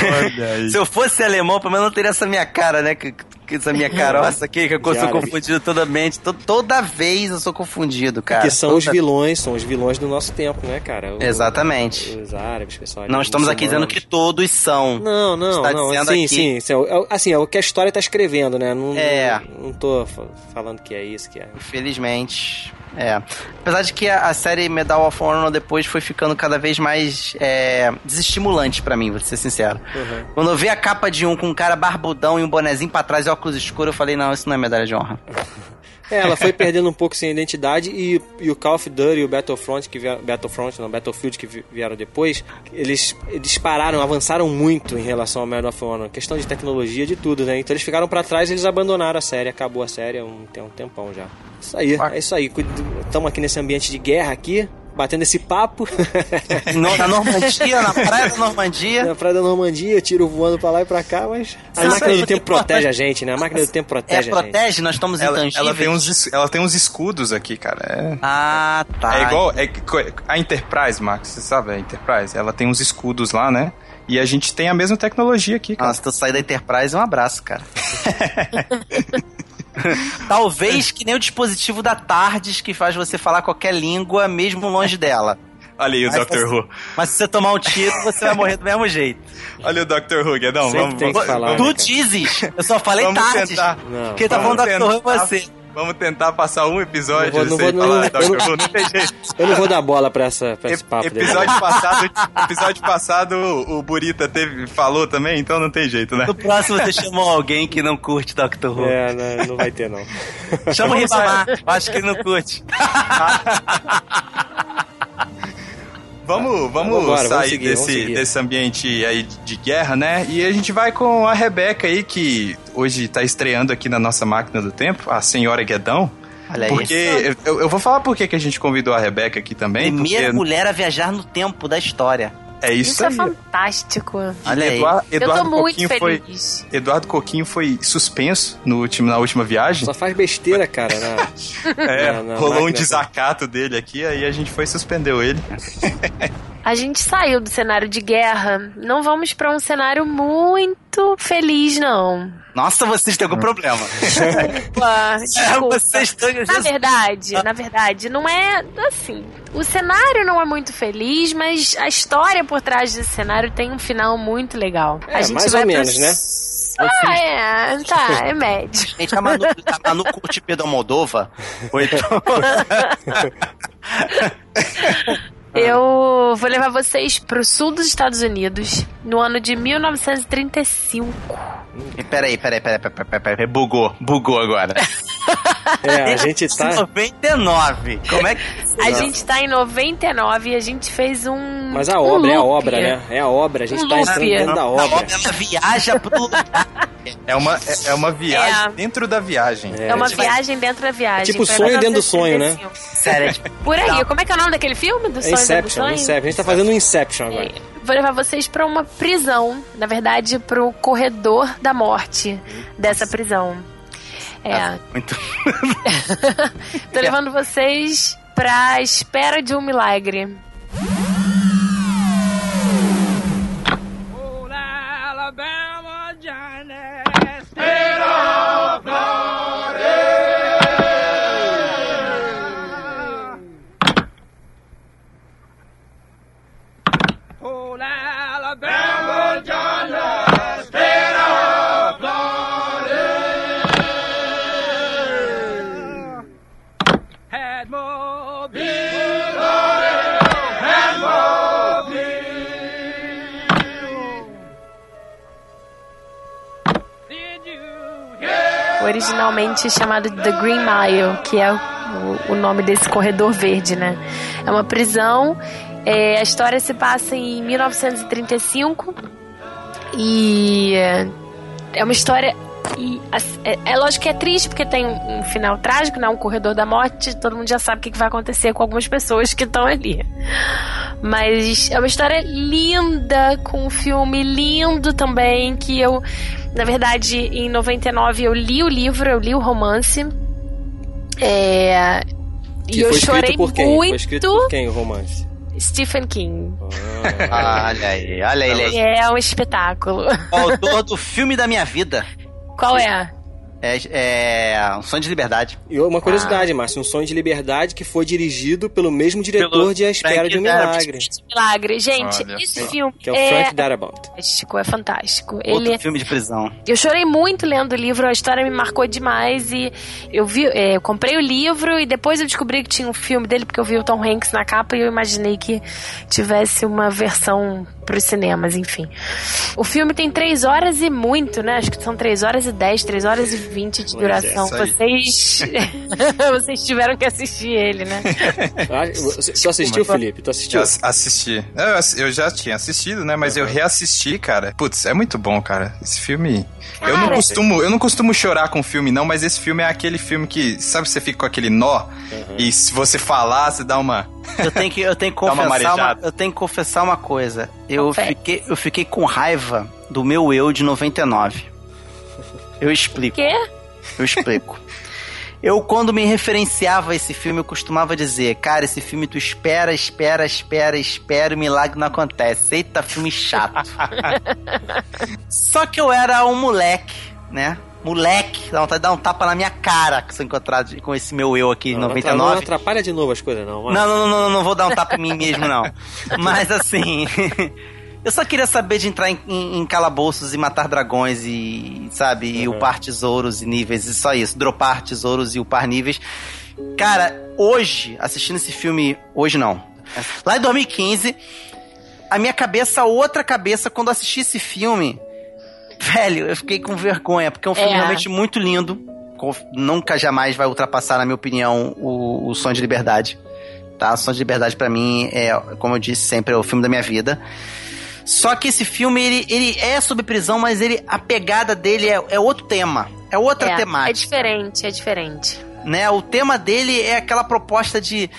[SPEAKER 2] Olha aí.
[SPEAKER 4] Se eu fosse alemão, pelo menos não teria essa minha cara, né? Que, que essa minha caroça aqui, que eu sou confundido toda mente. To- toda vez eu sou confundido, cara.
[SPEAKER 3] Porque são os
[SPEAKER 4] Toda-
[SPEAKER 3] vilões, são os vilões do nosso tempo, né, cara? O-
[SPEAKER 4] Exatamente.
[SPEAKER 3] Os árabes, pessoal.
[SPEAKER 4] Não estamos aqui dizendo que todos são.
[SPEAKER 3] Não, não,
[SPEAKER 4] Está
[SPEAKER 3] não.
[SPEAKER 4] dizendo
[SPEAKER 3] Sim,
[SPEAKER 4] aqui-
[SPEAKER 3] sim, sim. É o- Assim, é o que a história tá escrevendo, né? Não,
[SPEAKER 4] É.
[SPEAKER 3] Não, não tô fa- falando que é isso, que é.
[SPEAKER 4] Infelizmente. É. Apesar de que a, a série Medal of Honor depois foi ficando cada vez mais é, desestimulante pra mim, vou ser sincero.
[SPEAKER 3] Uhum.
[SPEAKER 4] Quando eu vi a capa de um com um cara barbudão e um bonezinho pra trás e óculos escuros, eu falei, não, isso não é medalha de honra. [LAUGHS]
[SPEAKER 3] É, ela foi perdendo um pouco sem identidade e, e o Call of Duty e o Battlefront, que vieram, Battlefront, não, Battlefield que vi- vieram depois, eles dispararam, avançaram muito em relação ao Medal of Honor. Questão de tecnologia, de tudo, né? Então eles ficaram pra trás e eles abandonaram a série, acabou a série há um, tem um tempão já. Isso aí, é isso aí. Estamos aqui nesse ambiente de guerra aqui, batendo esse papo. [LAUGHS]
[SPEAKER 4] Na Normandia, na praia da Normandia.
[SPEAKER 3] Na praia da Normandia, tiro voando pra lá e pra cá, mas a
[SPEAKER 4] Sim,
[SPEAKER 3] máquina do tempo protege a gente, né? A máquina do tempo
[SPEAKER 4] É,
[SPEAKER 3] protege a gente.
[SPEAKER 4] protege, nós estamos
[SPEAKER 2] Ela,
[SPEAKER 4] intangíveis.
[SPEAKER 2] ela tem uns, ela tem uns escudos aqui, cara. É,
[SPEAKER 4] Ah, tá.
[SPEAKER 2] é igual. É, a Enterprise, Max, você sabe a Enterprise? Ela tem uns escudos lá, né? E a gente tem a mesma tecnologia aqui, cara.
[SPEAKER 4] Nossa, se tu sair da Enterprise, um abraço, cara. [LAUGHS] [LAUGHS] Talvez que nem o dispositivo da Tardes que faz você falar qualquer língua, mesmo longe dela.
[SPEAKER 2] Olha aí o
[SPEAKER 4] Mas você-
[SPEAKER 2] Who.
[SPEAKER 4] Mas se você tomar um tiro, você vai morrer do mesmo jeito.
[SPEAKER 2] Olha o Dr. Who, Guedão.
[SPEAKER 3] Sempre
[SPEAKER 2] Vamos,
[SPEAKER 3] tem que
[SPEAKER 2] vamos,
[SPEAKER 3] falar, né,
[SPEAKER 4] Tu dizes, eu só falei
[SPEAKER 2] Vamos.
[SPEAKER 3] Não.
[SPEAKER 4] Quem tá falando Dr. Who é
[SPEAKER 2] tentar-
[SPEAKER 4] você.
[SPEAKER 2] Vamos tentar passar um episódio
[SPEAKER 3] Não vou- não
[SPEAKER 2] sem
[SPEAKER 3] vou- não-
[SPEAKER 2] falar
[SPEAKER 3] eu
[SPEAKER 2] Dr.
[SPEAKER 3] não-
[SPEAKER 2] Who, não tem jeito.
[SPEAKER 3] Eu não vou dar bola pra, essa, pra esse papo dele.
[SPEAKER 2] episódio passado, episódio passado o Burita teve, falou também, então não tem jeito, né?
[SPEAKER 4] No próximo você chamou alguém que não curte Doctor Who.
[SPEAKER 3] É, não, não vai ter, não.
[SPEAKER 4] Chama o Ribamar, acho que ele não curte. [LAUGHS]
[SPEAKER 2] Vamos, vamos
[SPEAKER 3] Vambora, vamos
[SPEAKER 2] sair
[SPEAKER 3] seguir, vamos
[SPEAKER 2] desse,
[SPEAKER 3] seguir.
[SPEAKER 2] desse ambiente aí de, guerra, né? E a gente vai com a Rebeca aí, que hoje tá estreando aqui na nossa máquina do tempo, a senhora Guedão.
[SPEAKER 4] Olha aí.
[SPEAKER 2] Porque eu, eu vou falar por que que a gente convidou a Rebeca aqui também.
[SPEAKER 4] Primeira
[SPEAKER 2] porque
[SPEAKER 4] mulher a viajar no tempo da história.
[SPEAKER 2] É isso,
[SPEAKER 1] Isso é fantástico.
[SPEAKER 4] Olha aí.
[SPEAKER 2] Eduardo,
[SPEAKER 1] Eu tô muito
[SPEAKER 2] Coquinho foi
[SPEAKER 1] feliz.
[SPEAKER 2] Eduardo Coquinho foi suspenso no último, na última viagem.
[SPEAKER 3] Só faz besteira, cara. né? [LAUGHS]
[SPEAKER 2] É,
[SPEAKER 3] na- na
[SPEAKER 2] rolou um
[SPEAKER 3] máquina.
[SPEAKER 2] desacato dele aqui, aí a gente foi e suspendeu ele.
[SPEAKER 1] A gente saiu do cenário de guerra. Não vamos pra um cenário muito feliz, não.
[SPEAKER 4] Nossa, vocês têm algum problema. [LAUGHS]
[SPEAKER 1] Desculpa, desculpa.
[SPEAKER 4] vocês estão...
[SPEAKER 1] Na verdade, na verdade, não é assim. O cenário não é muito feliz, mas a história por trás desse cenário tem um final muito legal.
[SPEAKER 3] É,
[SPEAKER 1] a gente
[SPEAKER 3] mais
[SPEAKER 1] vai
[SPEAKER 3] ou
[SPEAKER 1] pro-
[SPEAKER 3] menos, né?
[SPEAKER 1] Ah, é, tá, [LAUGHS] é médio.
[SPEAKER 4] Gente, a Manu, a Manu curte Pedro Moldova. Ou então... [LAUGHS]
[SPEAKER 1] Eu vou levar vocês pro sul dos Estados Unidos no ano de 1935.
[SPEAKER 4] Peraí, peraí, peraí, peraí, peraí, peraí, bugou, bugou agora. [LAUGHS]
[SPEAKER 3] É, a gente tá. [LAUGHS]
[SPEAKER 4] 99. Como é que...
[SPEAKER 1] A gente tá em 99 e a gente fez um.
[SPEAKER 3] Mas a
[SPEAKER 1] um
[SPEAKER 3] obra, é a obra, né? É a obra, a gente
[SPEAKER 1] Um
[SPEAKER 3] tá
[SPEAKER 1] loop.
[SPEAKER 3] entrando dentro da
[SPEAKER 4] A
[SPEAKER 3] obra.
[SPEAKER 4] obra, ela viaja pro lugar.
[SPEAKER 2] É uma, é, é uma viagem
[SPEAKER 1] É.
[SPEAKER 2] dentro da viagem.
[SPEAKER 1] É uma
[SPEAKER 4] A gente vai-
[SPEAKER 1] viagem dentro da viagem.
[SPEAKER 3] Tipo
[SPEAKER 1] Foi
[SPEAKER 3] sonho dentro do sonho, né?
[SPEAKER 1] 1935.
[SPEAKER 4] Sério, é tipo,
[SPEAKER 1] Por aí, como é que é o nome daquele filme? Do
[SPEAKER 3] É
[SPEAKER 1] sonho dentro do
[SPEAKER 3] Inception,
[SPEAKER 1] sonho?
[SPEAKER 3] Inception. A gente tá fazendo um Inception agora.
[SPEAKER 1] É, Vou levar vocês pra uma prisão, na verdade, pro corredor da morte dessa prisão. É,
[SPEAKER 4] muito... [LAUGHS]
[SPEAKER 1] tô levando vocês pra espera de um milagre. Originalmente chamado The Green Mile, que é o, o nome desse corredor verde, né? É uma prisão. é, a história se passa em 1935 e é, é uma história. E, as- é, é lógico que é triste porque tem um, final trágico, né? Um corredor da morte. Todo mundo já sabe o que vai acontecer com algumas pessoas que estão ali. Mas é uma história linda, com um filme lindo também. Que eu, na verdade, em 99 eu li o livro, eu li o romance. É, e
[SPEAKER 3] Que
[SPEAKER 1] eu
[SPEAKER 3] foi escrito
[SPEAKER 1] chorei
[SPEAKER 3] por quem?
[SPEAKER 1] muito.
[SPEAKER 3] Foi escrito por quem o romance?
[SPEAKER 1] Stephen King.
[SPEAKER 3] Ah,
[SPEAKER 4] Olha aí, olha ele aí.
[SPEAKER 1] É um espetáculo.
[SPEAKER 4] O autor do filme da minha vida.
[SPEAKER 1] Qual é?
[SPEAKER 4] É, é Um Sonho de Liberdade.
[SPEAKER 3] E uma curiosidade, Márcio, um sonho de liberdade que foi dirigido pelo mesmo diretor
[SPEAKER 4] Pelo
[SPEAKER 3] de A Espera
[SPEAKER 4] Frank
[SPEAKER 3] de um. Milagre,
[SPEAKER 1] Milagre. Gente,
[SPEAKER 2] Olha
[SPEAKER 1] esse
[SPEAKER 2] só.
[SPEAKER 1] filme
[SPEAKER 3] que é o
[SPEAKER 1] é
[SPEAKER 3] Frank Darabont.
[SPEAKER 1] fantástico, é fantástico.
[SPEAKER 4] Outro
[SPEAKER 1] Ele
[SPEAKER 4] filme de prisão.
[SPEAKER 1] Eu chorei muito lendo o livro, a história me marcou demais e eu vi, é, eu comprei o livro e depois eu descobri que tinha um filme dele porque eu vi o Tom Hanks na capa e eu imaginei que tivesse uma versão para os cinemas, enfim. O filme tem três horas e muito, né? Acho que são três horas e dez, três horas e vinte de
[SPEAKER 3] Pois é,
[SPEAKER 1] duração.
[SPEAKER 2] aí.
[SPEAKER 1] Vocês, [LAUGHS] vocês tiveram que assistir ele, né? [LAUGHS]
[SPEAKER 3] Ah, você- Tu assistiu, Felipe? Tu assistiu?
[SPEAKER 2] Eu ass- assisti. Eu, eu já tinha assistido, né? Mas eu reassisti, cara. Putz, é muito bom, cara. Esse filme. Eu não
[SPEAKER 1] Cara.
[SPEAKER 2] costumo, eu não costumo chorar com filme, não, mas esse filme é aquele filme que, sabe, você fica com aquele nó e se você falar, você dá uma.
[SPEAKER 4] Eu tenho que, eu tenho que [LAUGHS]
[SPEAKER 2] uma
[SPEAKER 4] confessar uma,
[SPEAKER 2] marejada.
[SPEAKER 4] eu tenho que confessar uma coisa. Eu
[SPEAKER 1] Confere.
[SPEAKER 4] fiquei, eu fiquei com raiva do meu eu de 99. Eu explico.
[SPEAKER 1] Quê?
[SPEAKER 4] Eu explico. Eu, quando me referenciava a esse filme, eu costumava dizer, cara, esse filme tu espera, espera, espera, espera, e o milagre não acontece. Eita, filme chato. [LAUGHS] Só que eu era um moleque, né? Moleque, dá vontade de dar um tapa na minha cara se eu encontrar de- com esse meu eu aqui em
[SPEAKER 3] Não, não,
[SPEAKER 4] 99.
[SPEAKER 3] não atrapalha de novo as coisas, não.
[SPEAKER 4] Não, não, não, não, não vou dar um tapa em mim mesmo, não. [LAUGHS] Mas assim. Eu só queria saber de entrar em, em, em calabouços e matar dragões e, sabe, e
[SPEAKER 3] Uhum.
[SPEAKER 4] upar tesouros e níveis, e só isso. Dropar tesouros e upar níveis. Cara, hoje, assistindo esse filme. Hoje não. Lá em 2015, a minha cabeça, outra cabeça, quando eu assisti esse filme. [LAUGHS] Velho, eu fiquei com vergonha, porque é um filme
[SPEAKER 1] É.
[SPEAKER 4] realmente muito lindo. Nunca jamais vai ultrapassar, na minha opinião, o, o Sonho de Liberdade. Tá? O Sonho de Liberdade, pra mim, é, como eu disse sempre, é o filme da minha vida. Só que esse filme, ele, ele é sobre prisão, mas ele, a pegada dele é, é outro tema. É outra
[SPEAKER 1] é,
[SPEAKER 4] temática.
[SPEAKER 1] é diferente, é diferente.
[SPEAKER 4] né? O tema dele é aquela proposta de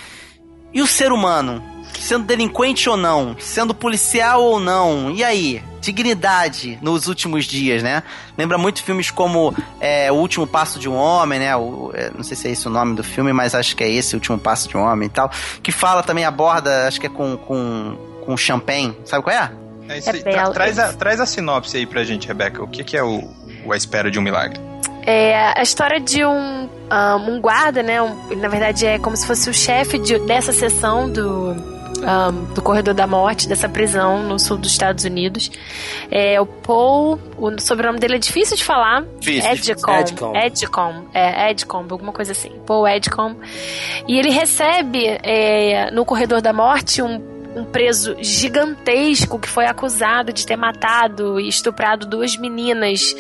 [SPEAKER 4] e o ser humano, sendo delinquente ou não, sendo policial ou não, e aí? Dignidade nos últimos dias, né? Lembra muito filmes como é, O Último Passo de um Homem, né? O, é, não sei se é esse o nome do filme, mas acho que é esse, O Último Passo de um Homem e tal. Que fala também, aborda, acho que é com, com, com champanhe. Sabe qual é?
[SPEAKER 2] É isso aí. Tra traz, a, traz a sinopse aí pra gente, Rebeca. O que, que é o, o A Espera de um Milagre?
[SPEAKER 1] É a história de um, um, um guarda, né? Um, na verdade, é como se fosse o chefe de, dessa seção do, um, do corredor da morte, dessa prisão no sul dos Estados Unidos. É o Paul, o sobrenome dele é difícil de falar. Edcom. Edcom. Edcom. É, Edcom, alguma coisa assim. Paul Edcom. E ele recebe é, no corredor da morte um um preso gigantesco que foi acusado de ter matado e estuprado duas meninas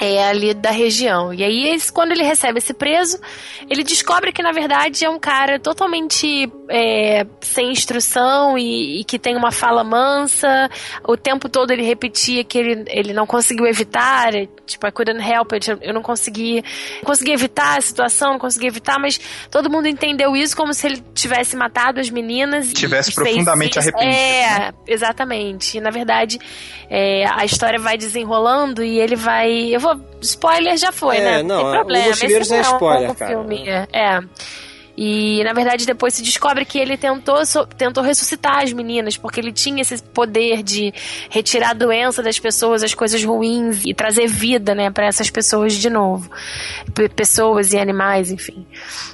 [SPEAKER 1] é, ali da região. E aí, quando ele recebe esse preso, ele descobre que, na verdade, é um cara totalmente é, sem instrução e, e, que tem uma fala mansa. O tempo todo ele repetia que ele, ele não conseguiu evitar, tipo, I couldn't help it, eu não consegui, consegui evitar a situação, não consegui evitar, mas todo mundo entendeu isso como se ele tivesse matado as meninas.
[SPEAKER 2] Tivesse e, profundamente arrependido. É,
[SPEAKER 1] né? exatamente. E, na verdade, é, a história vai desenrolando e ele vai. Eu vou spoiler já foi,
[SPEAKER 3] é,
[SPEAKER 1] né?
[SPEAKER 3] Não, Tem problema. O Esse não é, é spoiler, um cara. Filme.
[SPEAKER 1] É. E na verdade depois se descobre que ele tentou, so, tentou ressuscitar as meninas, porque ele tinha esse poder de retirar a doença das pessoas, as coisas ruins e trazer vida, né, para essas pessoas de novo. P pessoas e animais, enfim.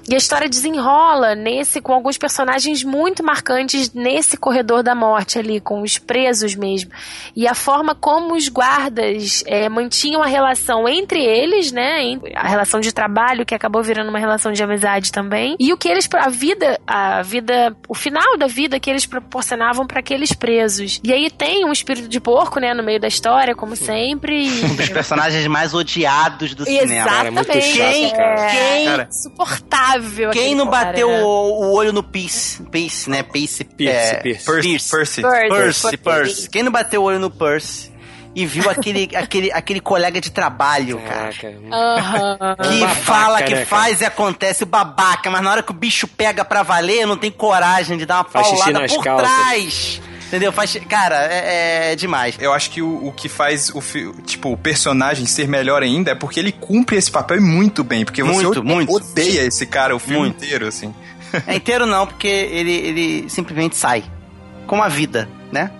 [SPEAKER 1] E a história desenrola nesse com alguns personagens muito marcantes nesse corredor da morte ali, com os presos mesmo. E a forma como os guardas é, mantinham a relação entre eles, né, a relação de trabalho que acabou virando uma relação de amizade também. E o que eles a vida, a vida, o final da vida que eles proporcionavam para aqueles presos. E aí tem um espírito de porco, né, no meio da história, como sempre.
[SPEAKER 4] Um dos personagens mais odiados do
[SPEAKER 1] Exatamente.
[SPEAKER 4] cinema.
[SPEAKER 3] Cara, é muito chato, cara.
[SPEAKER 1] Quem, cara. insuportável.
[SPEAKER 4] Quem não bateu o, o, olho no Peace, Peace, né, Peace,
[SPEAKER 3] Pierce,
[SPEAKER 4] é,
[SPEAKER 3] Pierce.
[SPEAKER 2] Percy.
[SPEAKER 1] Percy.
[SPEAKER 4] Percy, Percy. Quem não bateu o olho no Percy? E viu aquele, [LAUGHS] aquele, aquele colega de trabalho,
[SPEAKER 3] Caraca.
[SPEAKER 1] cara.
[SPEAKER 4] Que
[SPEAKER 3] babaca,
[SPEAKER 4] fala que
[SPEAKER 3] né,
[SPEAKER 4] faz e acontece o babaca, mas na hora que o bicho pega pra valer, não tem coragem de dar uma
[SPEAKER 3] Faz
[SPEAKER 4] paulada por
[SPEAKER 3] calças.
[SPEAKER 4] trás. Entendeu? Faz, cara, é, é demais.
[SPEAKER 2] Eu acho que o, o que faz o, tipo, o personagem ser melhor ainda é porque ele cumpre esse papel muito bem. Porque você
[SPEAKER 4] Muito,
[SPEAKER 2] ode-
[SPEAKER 4] muito.
[SPEAKER 2] odeia esse cara o filme
[SPEAKER 4] Muito.
[SPEAKER 2] inteiro, assim.
[SPEAKER 4] É inteiro não, porque ele, ele simplesmente sai. Como a vida, né?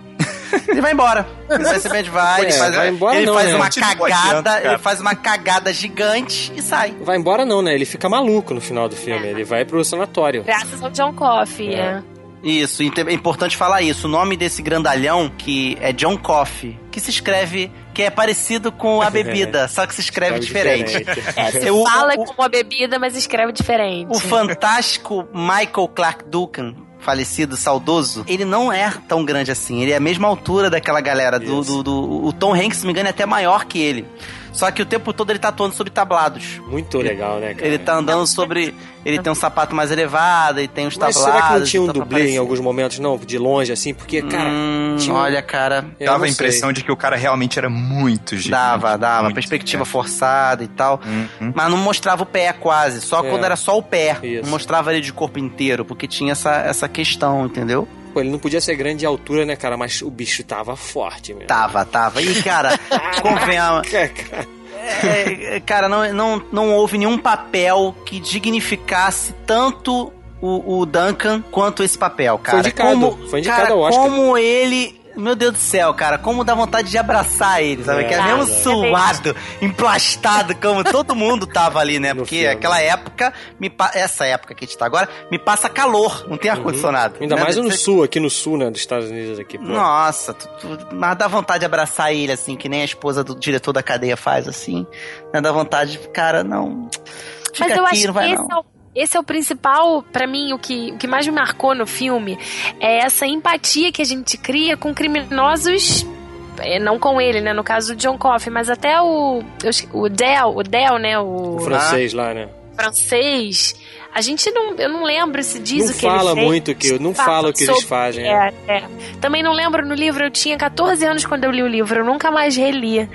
[SPEAKER 4] Ele [LAUGHS] vai embora. Ele vai, ele
[SPEAKER 3] É,
[SPEAKER 4] faz,
[SPEAKER 3] vai embora
[SPEAKER 4] ele
[SPEAKER 3] não,
[SPEAKER 4] faz
[SPEAKER 3] né?
[SPEAKER 4] uma
[SPEAKER 2] Tipo,
[SPEAKER 4] cagada, ele faz uma cagada gigante e sai.
[SPEAKER 3] Vai embora não, né? Ele fica maluco no final do filme.
[SPEAKER 1] É.
[SPEAKER 3] Ele vai pro sanatório.
[SPEAKER 1] Graças ao John Coffey,
[SPEAKER 3] É.
[SPEAKER 1] é.
[SPEAKER 4] Isso, e é importante falar isso. O nome desse grandalhão, que é John Coffey, que se escreve, que é parecido com a [LAUGHS] bebida, só que se escreve diferente. [LAUGHS]
[SPEAKER 1] É, se
[SPEAKER 4] O-
[SPEAKER 1] fala
[SPEAKER 4] o-
[SPEAKER 1] como uma bebida, mas escreve diferente.
[SPEAKER 4] O fantástico Michael Clark Duncan, falecido, saudoso, ele não é tão grande assim. Ele é a mesma altura daquela galera. Do, do, do- o Tom Hanks, se não me engano, é até maior que ele. Só que o tempo todo ele tá atuando sobre tablados.
[SPEAKER 3] Muito legal, né, cara?
[SPEAKER 4] Ele tá andando sobre. Ele tem um sapato mais elevado, e tem os
[SPEAKER 3] Mas
[SPEAKER 4] tablados.
[SPEAKER 3] será que não tinha um
[SPEAKER 4] tá
[SPEAKER 3] dublê em alguns momentos, não? De longe, assim? Porque, cara...
[SPEAKER 4] Hum,
[SPEAKER 3] tinha um-
[SPEAKER 4] olha, cara.
[SPEAKER 3] eu
[SPEAKER 2] Dava a impressão de que o cara realmente era muito gigante.
[SPEAKER 4] Dava, dava.
[SPEAKER 2] muito,
[SPEAKER 4] perspectiva
[SPEAKER 2] né?
[SPEAKER 4] forçada e tal.
[SPEAKER 2] Uhum.
[SPEAKER 4] Mas não mostrava o pé quase. Só
[SPEAKER 3] É.
[SPEAKER 4] quando era só o pé.
[SPEAKER 3] Isso.
[SPEAKER 4] Não mostrava ele de corpo inteiro. Porque tinha essa, essa questão, entendeu?
[SPEAKER 3] Pô, ele não podia ser grande de altura, né, cara? Mas o bicho tava forte mesmo.
[SPEAKER 4] Tava, tava. E, cara, [LAUGHS] convenhamos.
[SPEAKER 3] É, cara.
[SPEAKER 4] É, cara, não, não, não houve nenhum papel que dignificasse tanto o, o Duncan quanto esse papel, cara.
[SPEAKER 3] indicado,
[SPEAKER 4] como,
[SPEAKER 3] foi indicado
[SPEAKER 4] cara,
[SPEAKER 3] ao Oscar.
[SPEAKER 4] Como ele. Meu Deus do céu, cara, como dá vontade de abraçar ele, sabe?
[SPEAKER 3] É,
[SPEAKER 4] que é mesmo
[SPEAKER 3] é.
[SPEAKER 4] suado, [LAUGHS] emplastado, como todo mundo tava ali, né?
[SPEAKER 3] No
[SPEAKER 4] Porque
[SPEAKER 3] filme.
[SPEAKER 4] aquela época, me pa- essa época que a gente tá agora, me passa calor, não tem ar-condicionado.
[SPEAKER 3] Uhum. Ainda
[SPEAKER 4] né?
[SPEAKER 3] mais no
[SPEAKER 4] Você-
[SPEAKER 3] sul, aqui no sul, né? Dos Estados Unidos aqui. Pô.
[SPEAKER 4] nossa, tu- tu- mas dá vontade de abraçar ele, assim, que nem a esposa do diretor da cadeia faz, assim. Né? Dá vontade de, cara, não. Fica
[SPEAKER 1] Mas eu
[SPEAKER 4] aqui,
[SPEAKER 1] acho
[SPEAKER 4] não vai
[SPEAKER 1] que
[SPEAKER 4] não.
[SPEAKER 1] Esse é, o, é principal, pra mim, o que, o que mais me marcou no filme é essa empatia que a gente cria com criminosos. é, Não com ele, né? No caso do John Coffey, mas até o. eu O Del, o Del, né?
[SPEAKER 3] O
[SPEAKER 1] O
[SPEAKER 3] francês lá, né?
[SPEAKER 1] francês. A gente não. Eu não lembro se diz
[SPEAKER 3] Não
[SPEAKER 1] o que ele
[SPEAKER 3] fala
[SPEAKER 1] fez.
[SPEAKER 3] muito que- não fala o que eles fazem,
[SPEAKER 1] É, é. Também não lembro no livro, eu tinha 14 anos quando eu li o livro, eu nunca mais reli.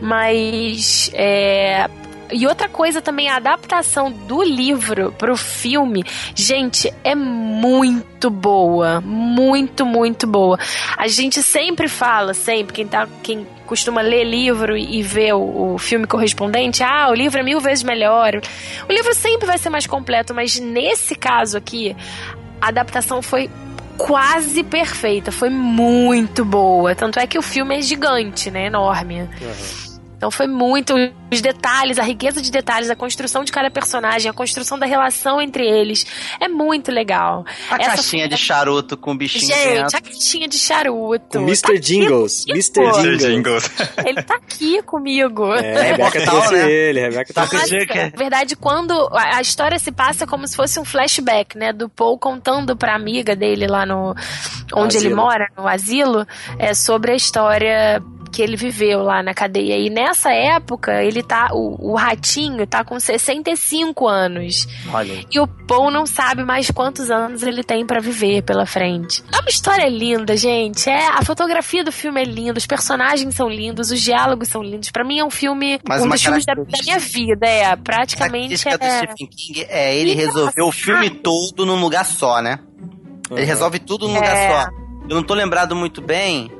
[SPEAKER 1] Mas é, E outra coisa também, a adaptação do livro pro filme, gente, é muito boa. Muito, muito boa. A gente sempre fala, sempre, quem tá. Quem costuma ler livro e ver o, o, filme correspondente, ah, o livro é mil vezes melhor. O livro sempre vai ser mais completo, mas nesse caso aqui, a adaptação foi quase perfeita, foi muito boa. Tanto é que o filme é gigante, né? Enorme. Uhum. Então foi muito os detalhes, a riqueza de detalhes, a construção de cada personagem, a construção da relação entre eles. É muito legal.
[SPEAKER 4] A Essa caixinha foi... de charuto com o bichinho
[SPEAKER 1] Gente, dentro. a caixinha de charuto.
[SPEAKER 3] O Mr. Tá Jingles. Mr. Jingles. [LAUGHS]
[SPEAKER 1] Ele tá aqui comigo.
[SPEAKER 3] É, a Rebeca é trouxe né? ele. A Rebeca
[SPEAKER 1] tá trouxe ele. Na verdade, quando a história se passa como se fosse um flashback, né? Do Paul contando pra amiga dele lá no... Onde ele mora, no asilo, é sobre a história que ele viveu lá na cadeia. E nessa época, ele tá. O, o ratinho tá com 65 anos.
[SPEAKER 4] Olha.
[SPEAKER 1] E o Paul não sabe mais quantos anos ele tem para viver pela frente. É uma história linda, gente. É, a fotografia do filme é linda, os personagens são lindos, os diálogos são lindos. Para mim é um filme.
[SPEAKER 4] Mas
[SPEAKER 1] um dos filmes da, da, minha vida. É, praticamente. A
[SPEAKER 4] é... do Stephen King é ele resolveu o filme todo num lugar só, né? Ele resolve tudo num é... lugar só. Eu não tô lembrado muito bem,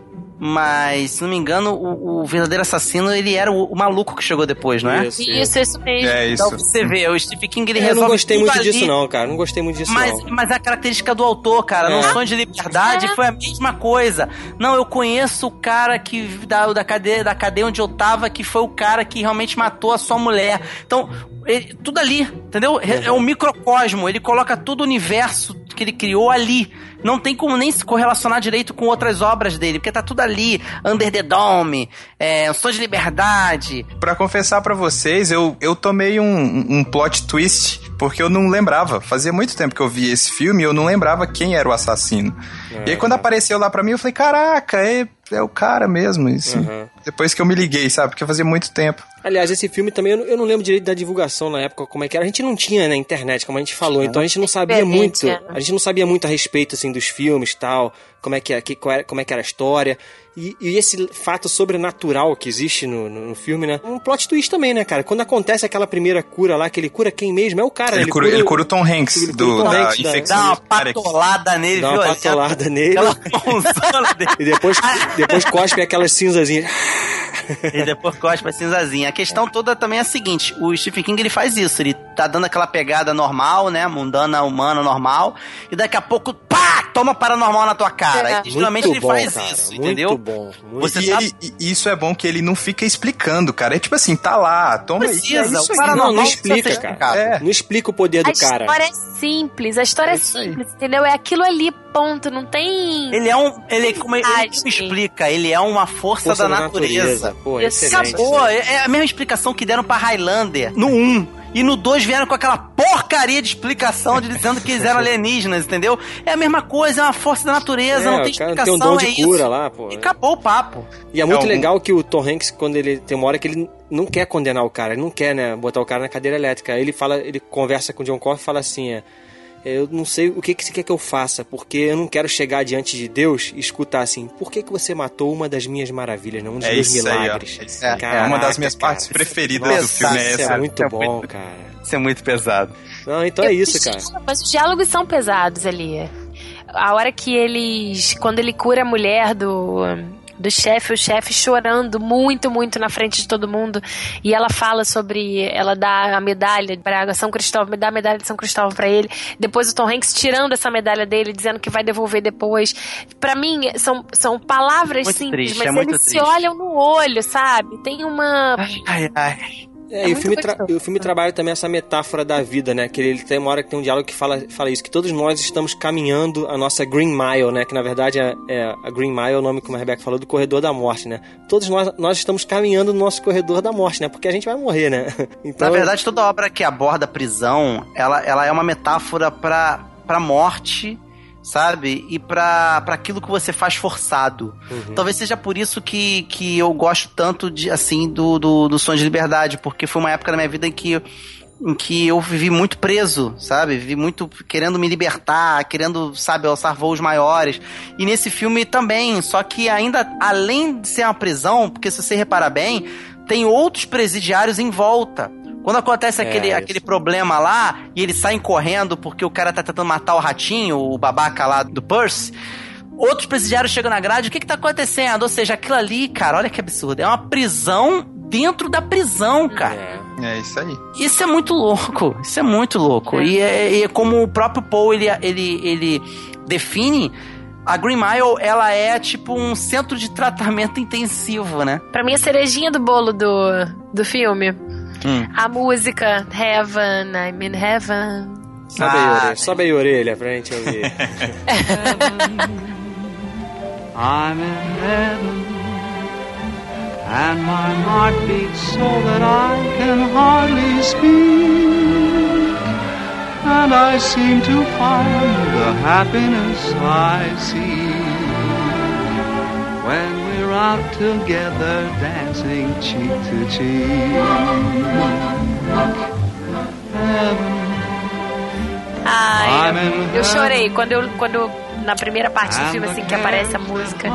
[SPEAKER 4] mas, se não me engano, o, o verdadeiro assassino, ele era o, o, maluco que chegou depois, não é?
[SPEAKER 1] Isso, isso, isso mesmo.
[SPEAKER 2] É isso.
[SPEAKER 4] Então você vê, o Stephen King, ele é, resolve
[SPEAKER 3] Eu não gostei muito
[SPEAKER 4] ali,
[SPEAKER 3] disso não, cara. Não gostei muito disso
[SPEAKER 4] mas,
[SPEAKER 3] não.
[SPEAKER 4] Mas a característica do autor, cara, é. no Sonho de Liberdade, é. foi a mesma coisa. Não, eu conheço o cara que da, da, cadeia, da cadeia onde eu tava, que foi o cara que realmente matou a sua mulher. Então, ele, tudo ali, entendeu? É, é um microcosmo, ele coloca todo o universo que ele criou ali. Não tem como nem se correlacionar direito com outras obras dele, porque tá tudo ali. Under the Dome, é, Som de Liberdade.
[SPEAKER 2] Para confessar para vocês, eu, eu tomei um, um plot twist, porque eu não lembrava. Fazia muito tempo que eu vi esse filme e eu não lembrava quem era o assassino. É, e aí quando apareceu lá pra mim, eu falei, caraca, é, é o cara mesmo. Assim, uhum. Depois que eu me liguei, sabe? Porque fazia muito tempo.
[SPEAKER 3] Aliás, esse filme também, eu não, eu não, lembro direito da divulgação na época, como é que era. A gente não tinha na né, internet, como a gente falou, então a gente não sabia muito. A gente não sabia muito a respeito, assim, dos filmes e tal, como é que, que, era, como é que era a história. E, e, esse fato sobrenatural que existe no, no, no, filme, né? Um plot twist também, né, cara? Quando acontece aquela primeira cura lá, que ele cura quem mesmo? É o cara.
[SPEAKER 2] Ele, ele, cura, ele cura, o Tom Hanks
[SPEAKER 3] ele
[SPEAKER 2] do,
[SPEAKER 3] Tom
[SPEAKER 2] da
[SPEAKER 3] Hanks,
[SPEAKER 4] infecção. Dá uma patolada nele,
[SPEAKER 3] Dá uma patolada nele. [LAUGHS] e depois, depois cospe aquelas cinzazinhas.
[SPEAKER 4] e depois cospe a cinzazinha. A questão toda também é a seguinte: o Stephen King ele faz isso, ele tá dando aquela pegada normal, né? Mundana, humana, normal, e daqui a pouco, pá! Toma paranormal na tua cara. É. E geralmente ele faz cara, isso,
[SPEAKER 3] muito
[SPEAKER 4] entendeu?
[SPEAKER 3] Bom,
[SPEAKER 2] muito Você e sabe... ele, isso é bom que ele não fica explicando, cara. É tipo assim, tá lá, toma
[SPEAKER 4] Precisa,
[SPEAKER 2] isso.
[SPEAKER 3] Aí. Não, não explica, cara. É. Não explica o poder do cara.
[SPEAKER 1] A história é simples, a história é, é simples, entendeu? É aquilo ali, ponto. Não tem.
[SPEAKER 4] Ele é um. Ele, como ele, ele explica, ele é uma força, força da, da, natureza. natureza.
[SPEAKER 3] Pô, excelente.
[SPEAKER 4] Acabou. É a mesma explicação que deram pra Highlander no 1. E no 2 vieram com aquela porcaria de explicação de dizendo que eles eram [LAUGHS] alienígenas, entendeu? É a mesma coisa, é uma força da natureza, é, não tem explicação. Tem um dom de é
[SPEAKER 3] cura
[SPEAKER 4] isso.
[SPEAKER 3] lá, pô.
[SPEAKER 4] E acabou o papo.
[SPEAKER 3] E é muito é legal que o Tom Hanks, quando ele tem uma hora que ele não quer condenar o cara, ele não quer, né, botar o cara na cadeira elétrica. Aí ele fala, ele conversa com o John Coffey e fala assim, é, eu não sei o que, que você quer que eu faça, porque eu não quero chegar diante de Deus e escutar assim, por que, que você matou uma das minhas maravilhas, não um dos
[SPEAKER 2] é
[SPEAKER 3] meus milagres?
[SPEAKER 2] Aí, é, é, uma das minhas cara, partes preferidas nossa, do filme é essa.
[SPEAKER 3] Isso é muito bom, cara.
[SPEAKER 4] Isso é muito pesado.
[SPEAKER 3] Não, então é isso, cara.
[SPEAKER 1] Mas os diálogos são pesados ali. A hora que eles. Quando ele cura a mulher do do chefe, o chefe chorando muito, muito na frente de todo mundo. E ela fala sobre. Ela dá a medalha para São Cristóvão, dá a medalha de São Cristóvão para ele. Depois o Tom Hanks tirando essa medalha dele, dizendo que vai devolver depois. para mim, são, são palavras
[SPEAKER 4] muito
[SPEAKER 1] simples,
[SPEAKER 4] triste,
[SPEAKER 1] mas
[SPEAKER 4] é
[SPEAKER 1] eles
[SPEAKER 4] triste.
[SPEAKER 1] se olham no olho, sabe? Tem uma.
[SPEAKER 4] Ai, ai, ai.
[SPEAKER 3] É, é e o filme, o filme trabalha também essa metáfora da vida, né? Que ele tem uma hora que tem um diálogo que fala, fala isso, que todos nós estamos caminhando a nossa Green Mile, né? Que na verdade é, é a Green Mile, é o nome como a Rebeca falou, do corredor da morte, né? Todos nós, nós estamos caminhando no nosso corredor da morte, né? Porque a gente vai morrer, né? [LAUGHS]
[SPEAKER 4] Então, na verdade, toda obra que aborda a prisão, ela, ela é uma metáfora para pra morte sabe? E para aquilo que você faz forçado. Uhum. Talvez seja por isso que, que eu gosto tanto de assim do, do, do Sonho de Liberdade, porque foi uma época da minha vida em que em que eu vivi muito preso, sabe? Vivi muito querendo me libertar, querendo, sabe, alçar voos maiores. E nesse filme também, só que ainda além de ser uma prisão, porque se você reparar bem, tem outros presidiários em volta Quando acontece
[SPEAKER 3] É,
[SPEAKER 4] aquele,
[SPEAKER 3] isso.
[SPEAKER 4] aquele problema lá e eles saem correndo porque o cara tá tentando matar o ratinho, o babaca lá do Percy. Outros presidiários chegam na grade, o que que tá acontecendo? Ou seja, aquilo ali, cara, olha que absurdo. É uma prisão dentro da prisão, cara.
[SPEAKER 3] É.
[SPEAKER 2] É isso aí.
[SPEAKER 4] Isso é muito louco. Isso é muito louco. E é, e é como o próprio Paul ele, ele, ele define. A Green Mile, ela é tipo um centro de tratamento [LAUGHS] intensivo, né?
[SPEAKER 1] Pra mim, a cerejinha do bolo do, do filme.
[SPEAKER 4] Hum.
[SPEAKER 1] A música Heaven, I'm in Heaven.
[SPEAKER 3] Sobe aí,
[SPEAKER 4] Ah,
[SPEAKER 3] orelha. Sobe aí a orelha pra gente ouvir. [LAUGHS]
[SPEAKER 6] I'm in heaven, and my heart beats so that I can hardly speak. And I seem to find the happiness I see when we're out together dancing cheek to cheek. Heaven,
[SPEAKER 1] Ai, eu, eu chorei quando eu. Quando, na primeira parte do filme, assim, que aparece a música.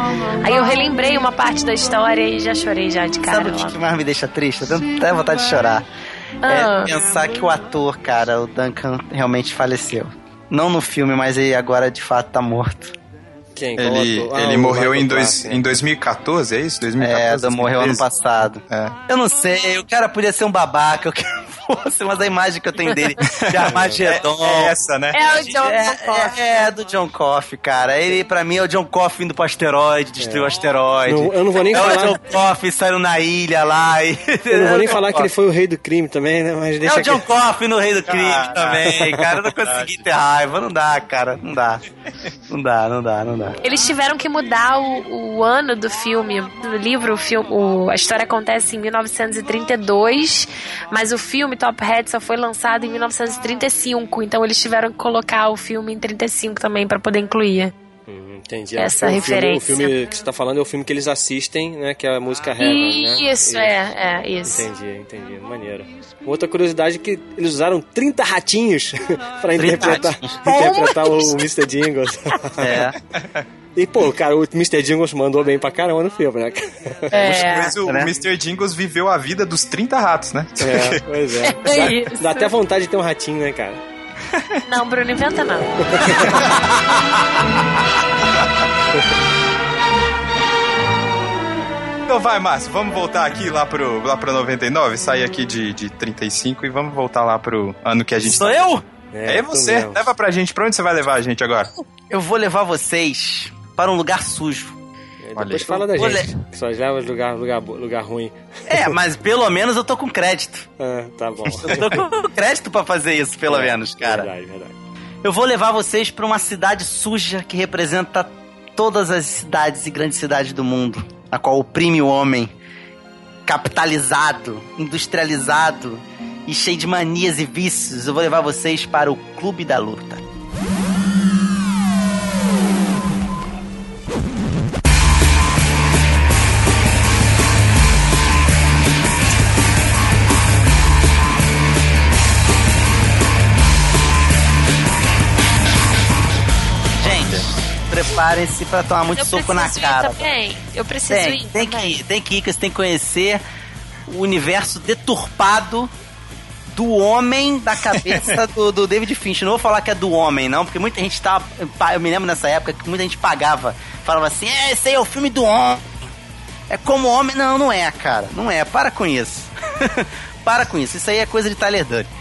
[SPEAKER 1] Aí eu relembrei uma parte da história e já chorei já de cara.
[SPEAKER 4] Sabe o que que mais me deixa triste? Eu tenho até vontade de chorar.
[SPEAKER 1] Ah.
[SPEAKER 4] É pensar que o ator, cara, o Duncan, realmente faleceu. Não no filme, mas ele agora de fato tá morto.
[SPEAKER 3] Quem? Qual
[SPEAKER 2] Ele,
[SPEAKER 3] ator? Ah,
[SPEAKER 2] ele morreu em, dois, em 2014, é isso? 2014,
[SPEAKER 4] É, morreu ano
[SPEAKER 2] 2013?
[SPEAKER 4] passado.
[SPEAKER 2] É.
[SPEAKER 4] Eu não sei, o cara podia ser um babaca, eu quero que fosse, mas a imagem que eu tenho dele [LAUGHS] de Armagedon.
[SPEAKER 2] É essa, né?
[SPEAKER 1] É o John
[SPEAKER 4] É,
[SPEAKER 1] Coffey.
[SPEAKER 4] é, é do John Coffey, cara. Ele, pra mim, é o John Coffey indo pro asteroide, destruiu o asteroide.
[SPEAKER 3] Não, eu não vou nem
[SPEAKER 4] é
[SPEAKER 3] falar-
[SPEAKER 4] o John Coffey saindo na ilha lá. E...
[SPEAKER 3] Eu não vou nem
[SPEAKER 4] É
[SPEAKER 3] falar que ele foi o rei do crime também, né? Mas
[SPEAKER 4] É
[SPEAKER 3] deixa
[SPEAKER 4] o John
[SPEAKER 3] aqui.
[SPEAKER 4] Coffey no Rei do Crime
[SPEAKER 2] Caraca.
[SPEAKER 4] também, cara. Eu não consegui ter raiva. Não dá, cara. Não dá. Não dá, não dá, não dá.
[SPEAKER 1] Eles tiveram que mudar o, o ano do filme. No livro, o filme, o- a história acontece em 1932, mas o filme Top Hat só foi lançado em 1935. Então eles tiveram que colocar o filme em 35 também pra poder incluir.
[SPEAKER 3] Hum, Entendi.
[SPEAKER 1] Essa
[SPEAKER 3] o filme-
[SPEAKER 1] referência.
[SPEAKER 3] o filme que você tá falando é o filme que eles assistem, né? Que é a música Heaven, né?
[SPEAKER 1] Isso, é, é, isso.
[SPEAKER 3] Entendi, entendi. Maneiro. Outra curiosidade é que eles usaram 30 [LAUGHS] ratinhos pra interpretar, interpretar o Mr. Jingles. [LAUGHS]
[SPEAKER 4] É.
[SPEAKER 3] E, pô, cara, o Mr. Jingles mandou bem pra caramba no filme, né?
[SPEAKER 1] É.
[SPEAKER 2] Mas o
[SPEAKER 4] né?
[SPEAKER 2] Mr. Jingles viveu a vida dos 30 ratos, né?
[SPEAKER 3] É, pois é. [LAUGHS]
[SPEAKER 1] É
[SPEAKER 3] Dá, dá até vontade de ter um ratinho, né, cara?
[SPEAKER 1] Não, Bruno, inventa não.
[SPEAKER 2] Então vai, Márcio, vamos voltar aqui lá pro lá pra 99, sair aqui de, de 35 e vamos voltar lá pro ano que a gente
[SPEAKER 4] Sou
[SPEAKER 2] tá.
[SPEAKER 4] eu?
[SPEAKER 2] É,
[SPEAKER 3] tu
[SPEAKER 2] você, leva pra gente. Pra onde você vai levar a gente agora?
[SPEAKER 4] Eu vou levar vocês para um lugar sujo.
[SPEAKER 3] É,
[SPEAKER 2] Olha
[SPEAKER 3] Depois fala da gente. Que só leva lugar, lugar, lugar ruim.
[SPEAKER 4] É, mas pelo menos eu tô com crédito. [LAUGHS]
[SPEAKER 3] Ah, tá bom.
[SPEAKER 4] Eu tô com crédito pra fazer isso, pelo menos, cara.
[SPEAKER 3] Verdade, verdade.
[SPEAKER 4] Eu vou levar vocês pra uma cidade suja que representa todas as cidades e grandes cidades do mundo, a qual oprime o homem, capitalizado, industrializado e cheio de manias e vícios. Eu vou levar vocês para o Clube da Luta. Preparem-se pra tomar muito
[SPEAKER 1] Eu
[SPEAKER 4] soco na cara.
[SPEAKER 1] também. Eu preciso
[SPEAKER 4] Tem,
[SPEAKER 1] ir
[SPEAKER 4] tem que
[SPEAKER 1] também.
[SPEAKER 4] ir, tem que ir, que você tem que conhecer o universo deturpado do homem da cabeça [LAUGHS] do, do David Finch. Não vou falar que é do homem, não, porque muita gente tava. Eu me lembro nessa época que muita gente pagava. Falava assim: é, esse aí é o filme do homem. É como homem. Não, não é, cara. Não é. Para com isso. [LAUGHS] Para com isso. Isso aí é coisa de Tyler Durden.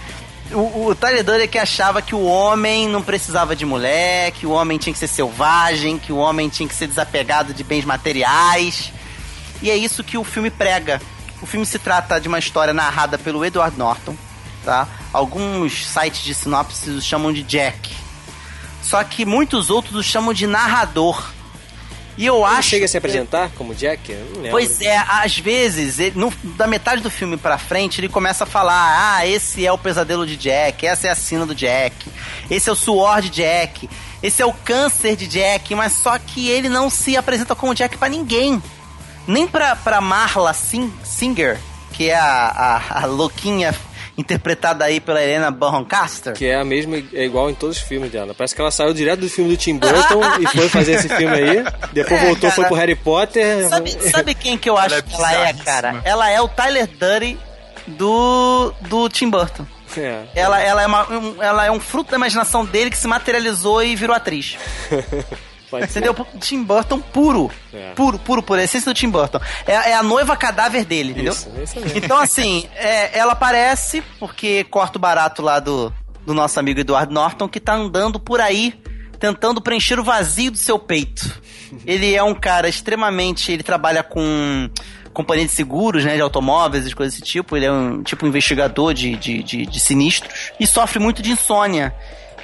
[SPEAKER 4] O, o Tyler é que achava que o homem não precisava de mulher, que o homem tinha que ser selvagem, que o homem tinha que ser desapegado de bens materiais. E é isso que o filme prega. O filme se trata de uma história narrada pelo Edward Norton, tá? Alguns sites de sinopse o chamam de Jack. Só que muitos outros o chamam de narrador. E eu
[SPEAKER 3] Ele
[SPEAKER 4] acho
[SPEAKER 3] chega a se apresentar como Jack? Eu não lembro.
[SPEAKER 4] Pois é, às vezes, ele- no- da metade do filme pra frente, ele começa a falar: ah, esse é o pesadelo de Jack, essa é a sina do Jack, esse é o suor de Jack, esse é o câncer de Jack, mas só que ele não se apresenta como Jack pra ninguém. Nem pra, pra Marla Sing- Singer, que é a, a, a louquinha interpretada aí pela Helena Bonham Carter.
[SPEAKER 3] Que é a mesma, é igual em todos os filmes dela. Parece que ela saiu direto do filme do Tim Burton [LAUGHS] e foi fazer esse filme aí. Depois
[SPEAKER 4] É,
[SPEAKER 3] voltou,
[SPEAKER 4] cara.
[SPEAKER 3] foi pro Harry Potter.
[SPEAKER 4] Sabe, sabe quem que eu acho
[SPEAKER 2] Ela é
[SPEAKER 4] que ela é, cara? Ela é o Tyler Durden do, do Tim Burton.
[SPEAKER 3] É.
[SPEAKER 4] Ela, ela, é uma, um- ela é um fruto da imaginação dele que se materializou e virou atriz. [LAUGHS] Entendeu? Tim Burton puro.
[SPEAKER 3] É.
[SPEAKER 4] Puro, puro, por essência do Tim Burton. É, é a noiva cadáver dele, entendeu?
[SPEAKER 3] Isso, é isso mesmo.
[SPEAKER 4] Então, assim, é, ela aparece porque corta o barato lá do, do nosso amigo Eduardo Norton, que tá andando por aí tentando preencher o vazio do seu peito. Ele é um cara extremamente. Ele trabalha com companhia de seguros, né? De automóveis e coisas desse tipo. Ele é um tipo investigador de, de, de, de sinistros e sofre muito de insônia.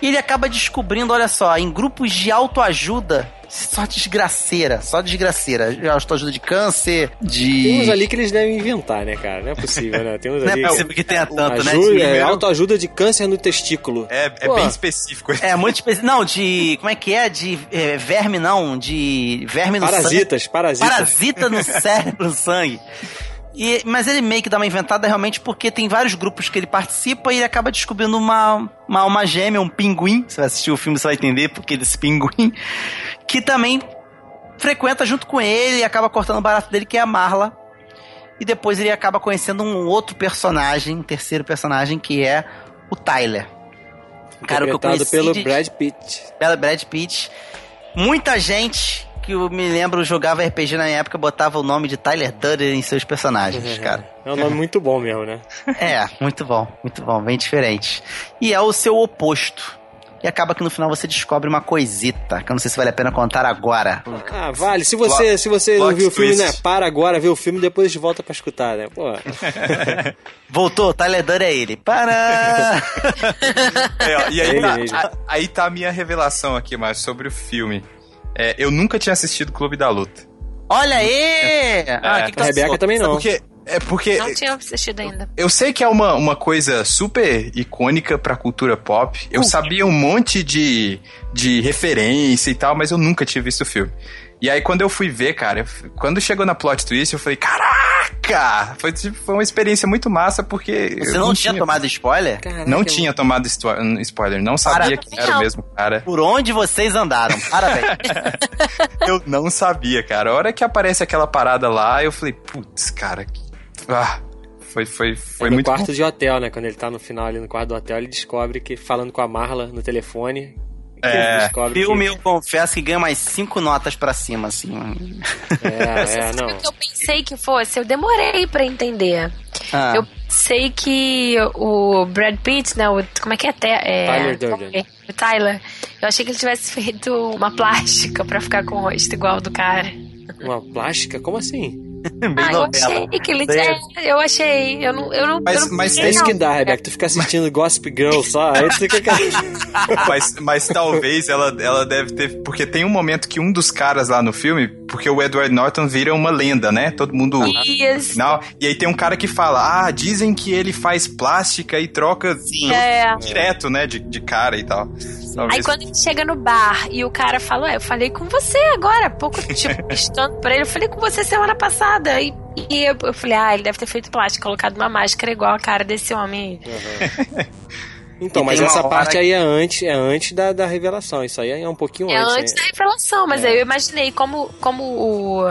[SPEAKER 4] E ele acaba descobrindo, olha só, em grupos de autoajuda, só desgraceira, só desgraceira. Autoajuda de câncer, de.
[SPEAKER 3] Tem uns ali que eles devem inventar, né, cara? Não é possível, né? Tem uns
[SPEAKER 4] Não é
[SPEAKER 3] ali.
[SPEAKER 4] possível que tenha tanto, né?
[SPEAKER 3] Ajuda,
[SPEAKER 4] de-
[SPEAKER 3] é, autoajuda de câncer no testículo.
[SPEAKER 2] É, é
[SPEAKER 3] Pô.
[SPEAKER 2] bem específico.
[SPEAKER 4] É, muito específico. Não, de. Como é que é? De é, verme, não. De verme no sangue.
[SPEAKER 3] Parasitas, parasitas.
[SPEAKER 4] Parasita no [LAUGHS] cérebro, no sangue. E, mas ele meio que dá uma inventada realmente porque tem vários grupos que ele participa e ele acaba descobrindo uma, uma alma gêmea, um pinguim. Você vai assistir o filme, você vai entender porque desse pinguim. [LAUGHS] Que também frequenta junto com ele e acaba cortando o barato dele, que é a Marla. E depois ele acaba conhecendo um outro personagem, um terceiro personagem, que é o Tyler. Um Cara que eu conheci
[SPEAKER 3] pelo
[SPEAKER 4] de-
[SPEAKER 3] Brad Pitt.
[SPEAKER 4] Bela Brad Pitt. Muita gente que eu me lembro jogava RPG na minha época botava o nome de Tyler Durden em seus personagens, cara.
[SPEAKER 3] É um nome muito bom mesmo, né?
[SPEAKER 4] É, muito bom, muito bom, bem diferente. E é o seu oposto. E acaba que no final você descobre uma coisita, que eu não sei se vale a pena contar agora.
[SPEAKER 3] Ah, vale. Se você, se você não viu o filme,
[SPEAKER 2] twist.
[SPEAKER 3] né? Para agora, vê o filme depois a gente volta pra escutar, né? Pô. [LAUGHS]
[SPEAKER 4] Voltou, Tyler Durden é ele. Para! [LAUGHS]
[SPEAKER 2] É, ó, e aí,
[SPEAKER 3] Ele
[SPEAKER 2] tá,
[SPEAKER 3] mesmo.
[SPEAKER 2] a- aí tá a minha revelação aqui, mais sobre o filme. É, eu nunca tinha assistido Clube da Luta.
[SPEAKER 4] Olha aí! Ah, que que
[SPEAKER 3] A Rebeca também não.
[SPEAKER 2] Porque, é porque
[SPEAKER 1] Não tinha assistido ainda.
[SPEAKER 2] eu sei que é uma, uma coisa super icônica pra cultura pop. Eu sabia um monte de, de referência e tal, mas eu nunca tinha visto o filme. E aí, quando eu fui ver, cara, quando chegou na plot twist, eu falei, caraca! Foi, tipo, foi uma experiência muito massa, porque.
[SPEAKER 4] Você
[SPEAKER 2] eu
[SPEAKER 4] não tinha tomado spoiler?
[SPEAKER 3] Caraca,
[SPEAKER 2] Não tinha tomado esto- spoiler, não sabia
[SPEAKER 4] Para-
[SPEAKER 2] que era o mesmo cara.
[SPEAKER 4] Por onde vocês andaram? Parabéns. [LAUGHS]
[SPEAKER 2] Eu não sabia, cara. A hora que aparece aquela parada lá, eu falei, putz, cara, que... ah, foi, foi, foi
[SPEAKER 3] é no
[SPEAKER 2] muito
[SPEAKER 3] quarto de hotel, né? Quando ele tá no final ali no quarto do hotel, ele descobre que, falando com a Marla no telefone,
[SPEAKER 2] É,
[SPEAKER 4] Filme,
[SPEAKER 3] que...
[SPEAKER 4] eu confesso que ganha mais cinco notas pra cima, assim.
[SPEAKER 3] É, é,
[SPEAKER 1] Sabe [LAUGHS]
[SPEAKER 3] não.
[SPEAKER 1] o que eu pensei que fosse? Eu demorei pra entender.
[SPEAKER 4] Ah.
[SPEAKER 1] Eu sei que o Brad Pitt, né? O, como é que é? Te, é
[SPEAKER 3] Tyler Durden.
[SPEAKER 1] O Tyler. Eu achei que ele tivesse feito uma [LAUGHS] plástica pra ficar com o rosto igual do cara.
[SPEAKER 3] Uma plástica? Como assim?
[SPEAKER 1] Ah, eu achei que ele é, Eu achei. Eu não. Eu não
[SPEAKER 2] Mas-
[SPEAKER 1] eu não
[SPEAKER 2] mas
[SPEAKER 3] É
[SPEAKER 2] tem
[SPEAKER 3] que dá, Rebeca. Tu fica assistindo Gossip Girl só, aí tu fica... [LAUGHS]
[SPEAKER 2] mas, mas talvez ela, ela deve ter. Porque tem um momento que um dos caras lá no filme, porque o Edward Norton vira uma lenda, né? Todo mundo.
[SPEAKER 1] Isso.
[SPEAKER 2] Não, e aí tem um cara que fala: Ah, dizem que ele faz plástica e troca
[SPEAKER 1] É.
[SPEAKER 2] direto, né? De, de cara e tal. Talvez-
[SPEAKER 1] Aí quando ele chega no bar e o cara fala, ué, eu falei com você agora, há pouco, tipo, [LAUGHS] estando pra ele, eu falei com você semana passada. E, e eu, eu falei, ah, ele deve ter feito plástico, colocado uma máscara igual a cara desse homem. aí. [LAUGHS]
[SPEAKER 3] Então,
[SPEAKER 4] E
[SPEAKER 3] mas essa parte
[SPEAKER 4] que-
[SPEAKER 3] aí é antes, é antes da, da revelação. Isso aí é um pouquinho
[SPEAKER 1] É
[SPEAKER 3] antes.
[SPEAKER 1] antes
[SPEAKER 3] né?
[SPEAKER 1] da revelação, mas
[SPEAKER 3] É.
[SPEAKER 1] aí eu imaginei como, como o,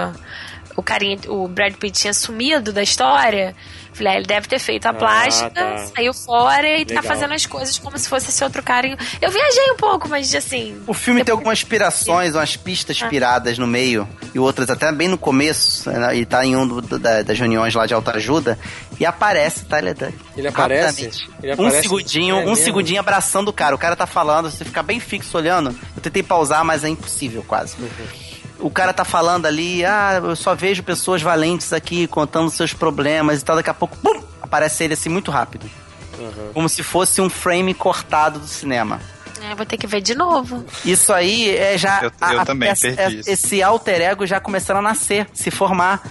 [SPEAKER 1] o carinha, o Brad Pitt tinha sumido da história. Falei, ah, ele deve ter feito a
[SPEAKER 3] Ah,
[SPEAKER 1] plástica,
[SPEAKER 3] tá.
[SPEAKER 1] saiu fora e tá
[SPEAKER 3] Legal.
[SPEAKER 1] fazendo as coisas como se fosse esse outro cara. Eu viajei um pouco, mas assim.
[SPEAKER 4] O filme tem
[SPEAKER 1] depois-
[SPEAKER 4] algumas inspirações, umas pistas piradas no meio, e outras até bem no começo, né, e tá em um do- da- das reuniões lá de autoajuda, e aparece Tyler Durden.
[SPEAKER 3] Ele aparece? Ele
[SPEAKER 4] um
[SPEAKER 3] aparece-
[SPEAKER 4] segundinho,
[SPEAKER 3] É
[SPEAKER 4] um
[SPEAKER 3] mesmo?
[SPEAKER 4] segundinho abraçando o cara. O cara tá falando, você fica bem fixo olhando. Eu tentei pausar, mas é impossível quase. O cara tá falando ali, ah, eu só vejo pessoas valentes aqui contando seus problemas e tal. Daqui a pouco, pum, aparece ele assim muito rápido.
[SPEAKER 3] Uhum.
[SPEAKER 4] Como se fosse um frame cortado do cinema.
[SPEAKER 1] É, vou ter que ver de novo.
[SPEAKER 4] Isso aí é já.
[SPEAKER 2] Eu- eu também perdi isso.
[SPEAKER 4] Esse alter ego já começando a nascer, se formar.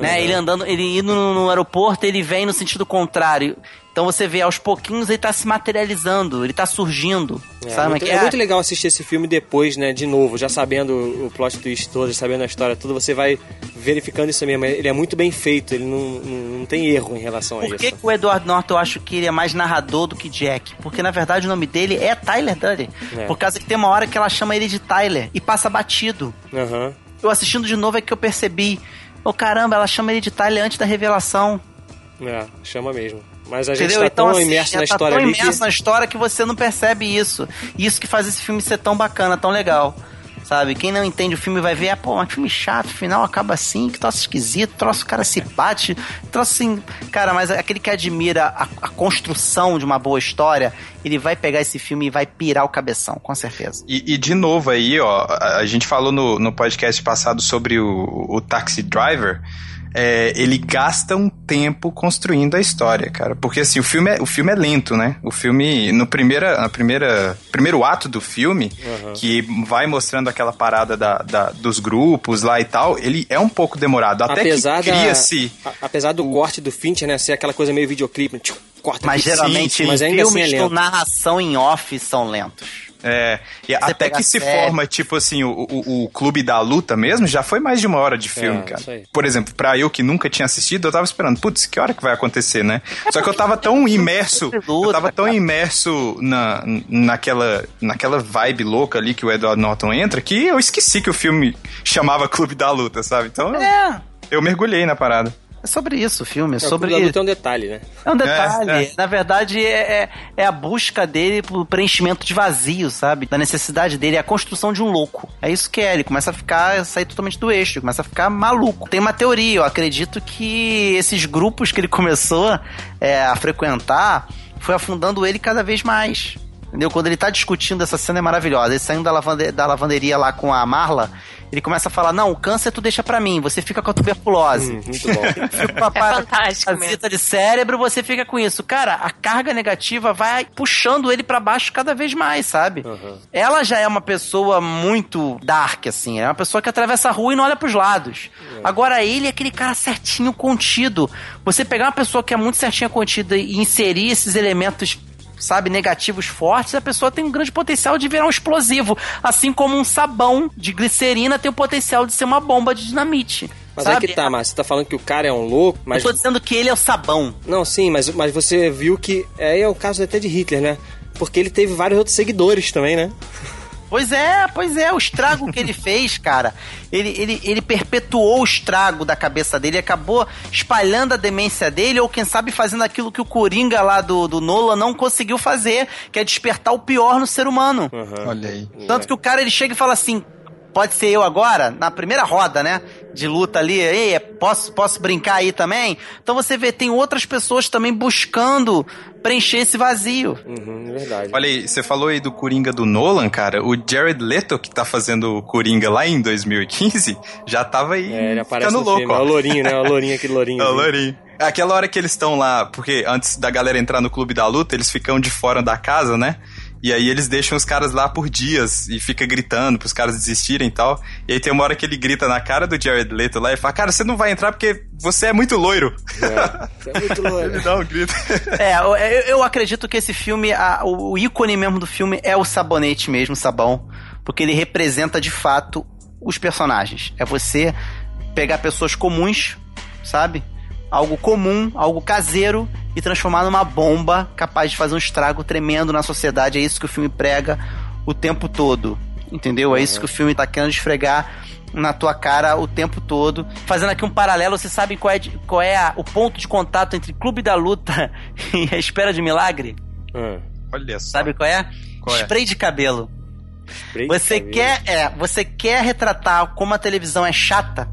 [SPEAKER 4] Né?
[SPEAKER 3] Uhum.
[SPEAKER 4] Ele andando, ele indo no, aeroporto, ele vem no sentido contrário. Então você vê aos pouquinhos ele tá se materializando, ele tá surgindo.
[SPEAKER 3] É,
[SPEAKER 4] sabe?
[SPEAKER 3] muito,
[SPEAKER 4] que
[SPEAKER 3] é muito legal assistir esse filme depois, né? De novo, já sabendo o plot twist todo, já sabendo a história toda, você vai verificando isso mesmo. Ele é muito bem feito, ele não, não, não tem erro em relação a
[SPEAKER 4] Por que,
[SPEAKER 3] isso.
[SPEAKER 4] que o Edward Norton eu acho que ele é mais narrador do que Jack? Porque na verdade o nome dele é Tyler Durden.
[SPEAKER 3] É.
[SPEAKER 4] Por causa que tem uma hora que ela chama ele de Tyler e passa batido.
[SPEAKER 3] Aham.
[SPEAKER 4] Eu assistindo de novo é que eu percebi. Ô caramba, ela chama ele de Tyler antes da revelação.
[SPEAKER 3] É, chama mesmo. Mas a gente
[SPEAKER 4] Entendeu?
[SPEAKER 3] tá
[SPEAKER 4] então,
[SPEAKER 3] tão
[SPEAKER 4] assim,
[SPEAKER 3] imerso na
[SPEAKER 4] tá
[SPEAKER 3] história
[SPEAKER 4] tão imerso
[SPEAKER 3] que...
[SPEAKER 4] na história que você não percebe isso. Isso que faz esse filme ser tão bacana, tão legal. Sabe? Quem não entende o filme vai ver, ah, pô, um filme chato, final acaba assim, que troço esquisito, troço o cara se bate, troço assim. Cara, mas aquele que admira a, a construção de uma boa história, ele vai pegar esse filme e vai pirar o cabeção, com certeza.
[SPEAKER 2] E, e de novo aí, ó, a a gente falou no, no podcast passado sobre o, o Taxi Driver. É, ele gasta um tempo construindo a história, cara. Porque assim, o filme é, o filme é lento, né? O filme, no primeira, na primeira, primeiro ato do filme, que vai mostrando aquela parada da, da- dos grupos lá e tal, ele é um pouco demorado. Até
[SPEAKER 3] apesar
[SPEAKER 2] que cria-se.
[SPEAKER 3] apesar do corte do Fincher, né, ser aquela coisa meio videoclipe, tchum, corta
[SPEAKER 4] Mas geralmente
[SPEAKER 3] sim, mas ainda assim é
[SPEAKER 4] filmes com narração em off são lentos.
[SPEAKER 2] É, e até
[SPEAKER 4] pega
[SPEAKER 2] que se forma, tipo assim, o, o, o clube da luta mesmo, já foi mais de uma hora de filme,
[SPEAKER 3] É,
[SPEAKER 2] cara. Por exemplo, pra eu que nunca tinha assistido, eu tava esperando, putz, que hora que vai acontecer, né? Só que eu tava tão imerso,
[SPEAKER 4] luta,
[SPEAKER 2] eu tava tão
[SPEAKER 4] cara.
[SPEAKER 2] imerso na, naquela, naquela vibe louca ali que o Edward Norton entra, que eu esqueci que o filme chamava Clube da Luta, sabe? Então
[SPEAKER 4] É,
[SPEAKER 2] eu mergulhei na parada.
[SPEAKER 4] É sobre isso o filme, é
[SPEAKER 3] É, o
[SPEAKER 4] sobre...
[SPEAKER 3] Luta é um detalhe, né?
[SPEAKER 4] É um detalhe.
[SPEAKER 2] É, é.
[SPEAKER 4] Na verdade, é, é- é a busca dele pro preenchimento de vazio, sabe? Da necessidade dele, é a construção de um louco. É isso que é. Ele começa a ficar, a sair totalmente do eixo, ele começa a ficar maluco. Tem uma teoria, eu acredito que esses grupos que ele começou é, a frequentar foi afundando ele cada vez mais. Entendeu? Quando ele tá discutindo essa cena é maravilhosa. Ele saindo da, lavande- da lavanderia lá com a Marla, ele começa a falar: Não, o câncer tu deixa pra mim, você fica com a tuberculose.
[SPEAKER 3] Hum, muito bom. [LAUGHS]
[SPEAKER 4] Fica com a para- parasita de cérebro, você fica com isso. Cara, a carga negativa vai puxando ele pra baixo cada vez mais, sabe? Ela já é uma pessoa muito dark, assim. É uma pessoa que atravessa a rua e não olha pros lados. Agora, ele é aquele cara certinho, contido. Você pegar uma pessoa que é muito certinha, contida e inserir esses elementos sabe, negativos fortes, a pessoa tem um grande potencial de virar um explosivo. Assim como um sabão de glicerina tem o potencial de ser uma bomba de dinamite.
[SPEAKER 3] Mas
[SPEAKER 4] sabe?
[SPEAKER 3] aí que tá, Márcio. Você tá falando que o cara é um louco, mas...
[SPEAKER 4] Eu tô dizendo que ele é o sabão.
[SPEAKER 3] Não, sim, mas, mas você viu que... É, é o caso até de Hitler, né? Porque ele teve vários outros seguidores também, né?
[SPEAKER 4] Pois é, pois é, o estrago que ele fez, cara. Ele, ele, ele perpetuou o estrago da cabeça dele, acabou espalhando a demência dele, ou quem sabe fazendo aquilo que o Coringa lá do, do Nola não conseguiu fazer, que é despertar o pior no ser humano.
[SPEAKER 2] Olha aí.
[SPEAKER 4] Tanto que o cara ele chega e fala assim: pode ser eu agora? Na primeira roda, né? De luta ali, Ei, posso, posso brincar aí também? Então você vê, tem outras pessoas também buscando preencher esse vazio.
[SPEAKER 3] Uhum, é verdade.
[SPEAKER 2] Olha aí, você falou aí do Coringa do Nolan, cara. O Jared Leto, que tá fazendo o Coringa lá em 2015, já tava aí
[SPEAKER 3] É, ele aparece
[SPEAKER 2] ficando
[SPEAKER 3] no
[SPEAKER 2] louco,
[SPEAKER 3] filme. É
[SPEAKER 2] ó.
[SPEAKER 3] o Lourinho, né? É o Lourinho, aquele [LAUGHS] Lourinho.
[SPEAKER 2] É o
[SPEAKER 3] assim.
[SPEAKER 2] Lourinho. Aquela hora que eles estão lá, porque antes da galera entrar no clube da luta, eles ficam de fora da casa, né? E aí eles deixam os caras lá por dias e fica gritando pros caras desistirem e tal. E aí tem uma hora que ele grita na cara do Jared Leto lá e fala, cara, você não vai entrar porque você é muito loiro.
[SPEAKER 3] É, é muito louco. [LAUGHS]
[SPEAKER 2] Ele dá um grito.
[SPEAKER 4] É, eu, eu- eu acredito que esse filme, a- o, o ícone mesmo do filme é o sabonete mesmo, o sabão. Porque ele representa de fato os personagens. É você pegar pessoas comuns, sabe? Algo comum, algo caseiro e transformar numa bomba capaz de fazer um estrago tremendo na sociedade. É isso que o filme prega o tempo todo. Entendeu? É isso que o filme tá querendo esfregar na tua cara o tempo todo. Fazendo aqui um paralelo, você sabe qual é, de- qual é a- o ponto de contato entre Clube da Luta [LAUGHS] e a Espera de Milagre?
[SPEAKER 3] Hum,
[SPEAKER 2] Olha só.
[SPEAKER 4] Sabe qual é?
[SPEAKER 2] Qual é?
[SPEAKER 4] Spray de cabelo.
[SPEAKER 3] spray de
[SPEAKER 4] Você
[SPEAKER 3] cabelo.
[SPEAKER 4] quer, é, você quer retratar como a televisão é chata?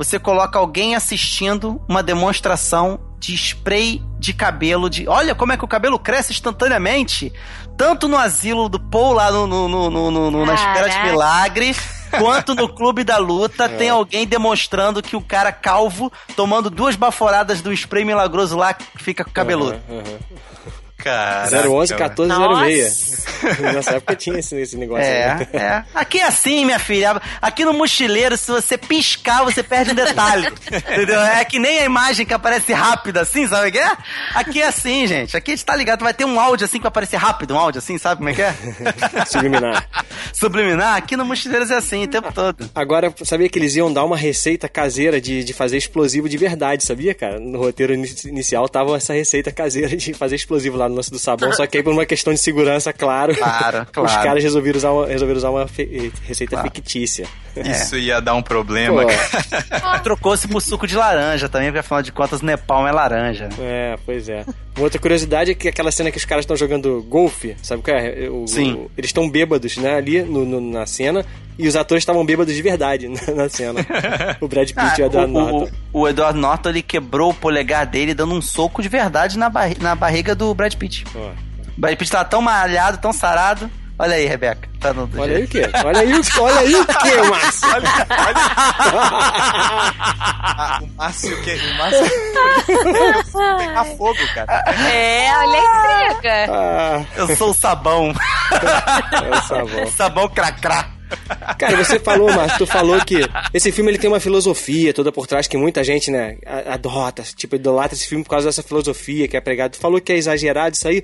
[SPEAKER 4] Você coloca alguém assistindo uma demonstração de spray de cabelo, de olha como é que o cabelo cresce instantaneamente, tanto no asilo do Paul lá no, no- no- no- no- no- na espera de
[SPEAKER 1] Caraca.
[SPEAKER 4] milagre, quanto no clube da luta [LAUGHS] tem alguém demonstrando que o cara calvo tomando duas baforadas do spray milagroso lá que fica com o cabeludo.
[SPEAKER 3] Uhum, uhum.
[SPEAKER 2] Caraca,
[SPEAKER 3] 011
[SPEAKER 2] mano.
[SPEAKER 3] 1406. Nessa época tinha esse, esse negócio aí.
[SPEAKER 4] É, é. Aqui é assim, minha filha. Aqui no mochileiro, se você piscar, você perde um detalhe. [LAUGHS] entendeu? É que nem a imagem que aparece rápido assim, sabe o que é? Aqui é assim, gente. Aqui a gente tá ligado. Vai ter um áudio assim que vai aparecer rápido, um áudio assim, sabe como é que é? [LAUGHS]
[SPEAKER 3] Subliminar.
[SPEAKER 4] Subliminar. Aqui no mochileiro é assim o tempo todo.
[SPEAKER 3] Agora, sabia que eles iam dar uma receita caseira de, de fazer explosivo de verdade, sabia, cara? No roteiro ini- inicial tava essa receita caseira de fazer explosivo lá no lance do sabão, só que aí por uma questão de segurança, claro,
[SPEAKER 4] Claro, [LAUGHS]
[SPEAKER 3] os
[SPEAKER 4] claro.
[SPEAKER 3] caras resolveram usar uma, resolveram usar uma fe- receita fictícia.
[SPEAKER 2] Isso ia dar um problema.
[SPEAKER 4] Trocou-se por suco de laranja também, porque afinal de contas, Nepal é laranja.
[SPEAKER 3] É, pois é. Uma outra curiosidade é que aquela cena que os caras estão jogando golfe, sabe o que é? O-
[SPEAKER 4] Sim.
[SPEAKER 3] o- eles estão bêbados, né, ali no- no- na cena, e os atores estavam bêbados de verdade [LAUGHS] na, na cena. o Brad Pitt
[SPEAKER 4] Ah,
[SPEAKER 3] e o Edward
[SPEAKER 4] o, o,
[SPEAKER 3] Norton.
[SPEAKER 4] o Edward Norton ele quebrou o polegar dele dando um soco de verdade na, barri- na barriga do Brad Pitt.
[SPEAKER 3] Ó.
[SPEAKER 4] O Brad Pitt tava tão malhado, tão sarado. Olha aí, Rebeca. Tá no
[SPEAKER 3] Olha aí o quê? Olha aí o que, [LAUGHS] olha aí o que, Márcio?
[SPEAKER 2] Ah, o Márcio que o Márcio pegar fogo, cara.
[SPEAKER 1] É, olha a intriga.
[SPEAKER 3] Ah,
[SPEAKER 4] Eu sou o sabão.
[SPEAKER 3] é o sabão.
[SPEAKER 4] sabão cracrá.
[SPEAKER 3] Cara, você falou, Márcio, tu falou que esse filme ele tem uma filosofia toda por trás que muita gente, né, adota, tipo, idolatra esse filme por causa dessa filosofia que é pregado. Tu falou que é exagerado isso aí.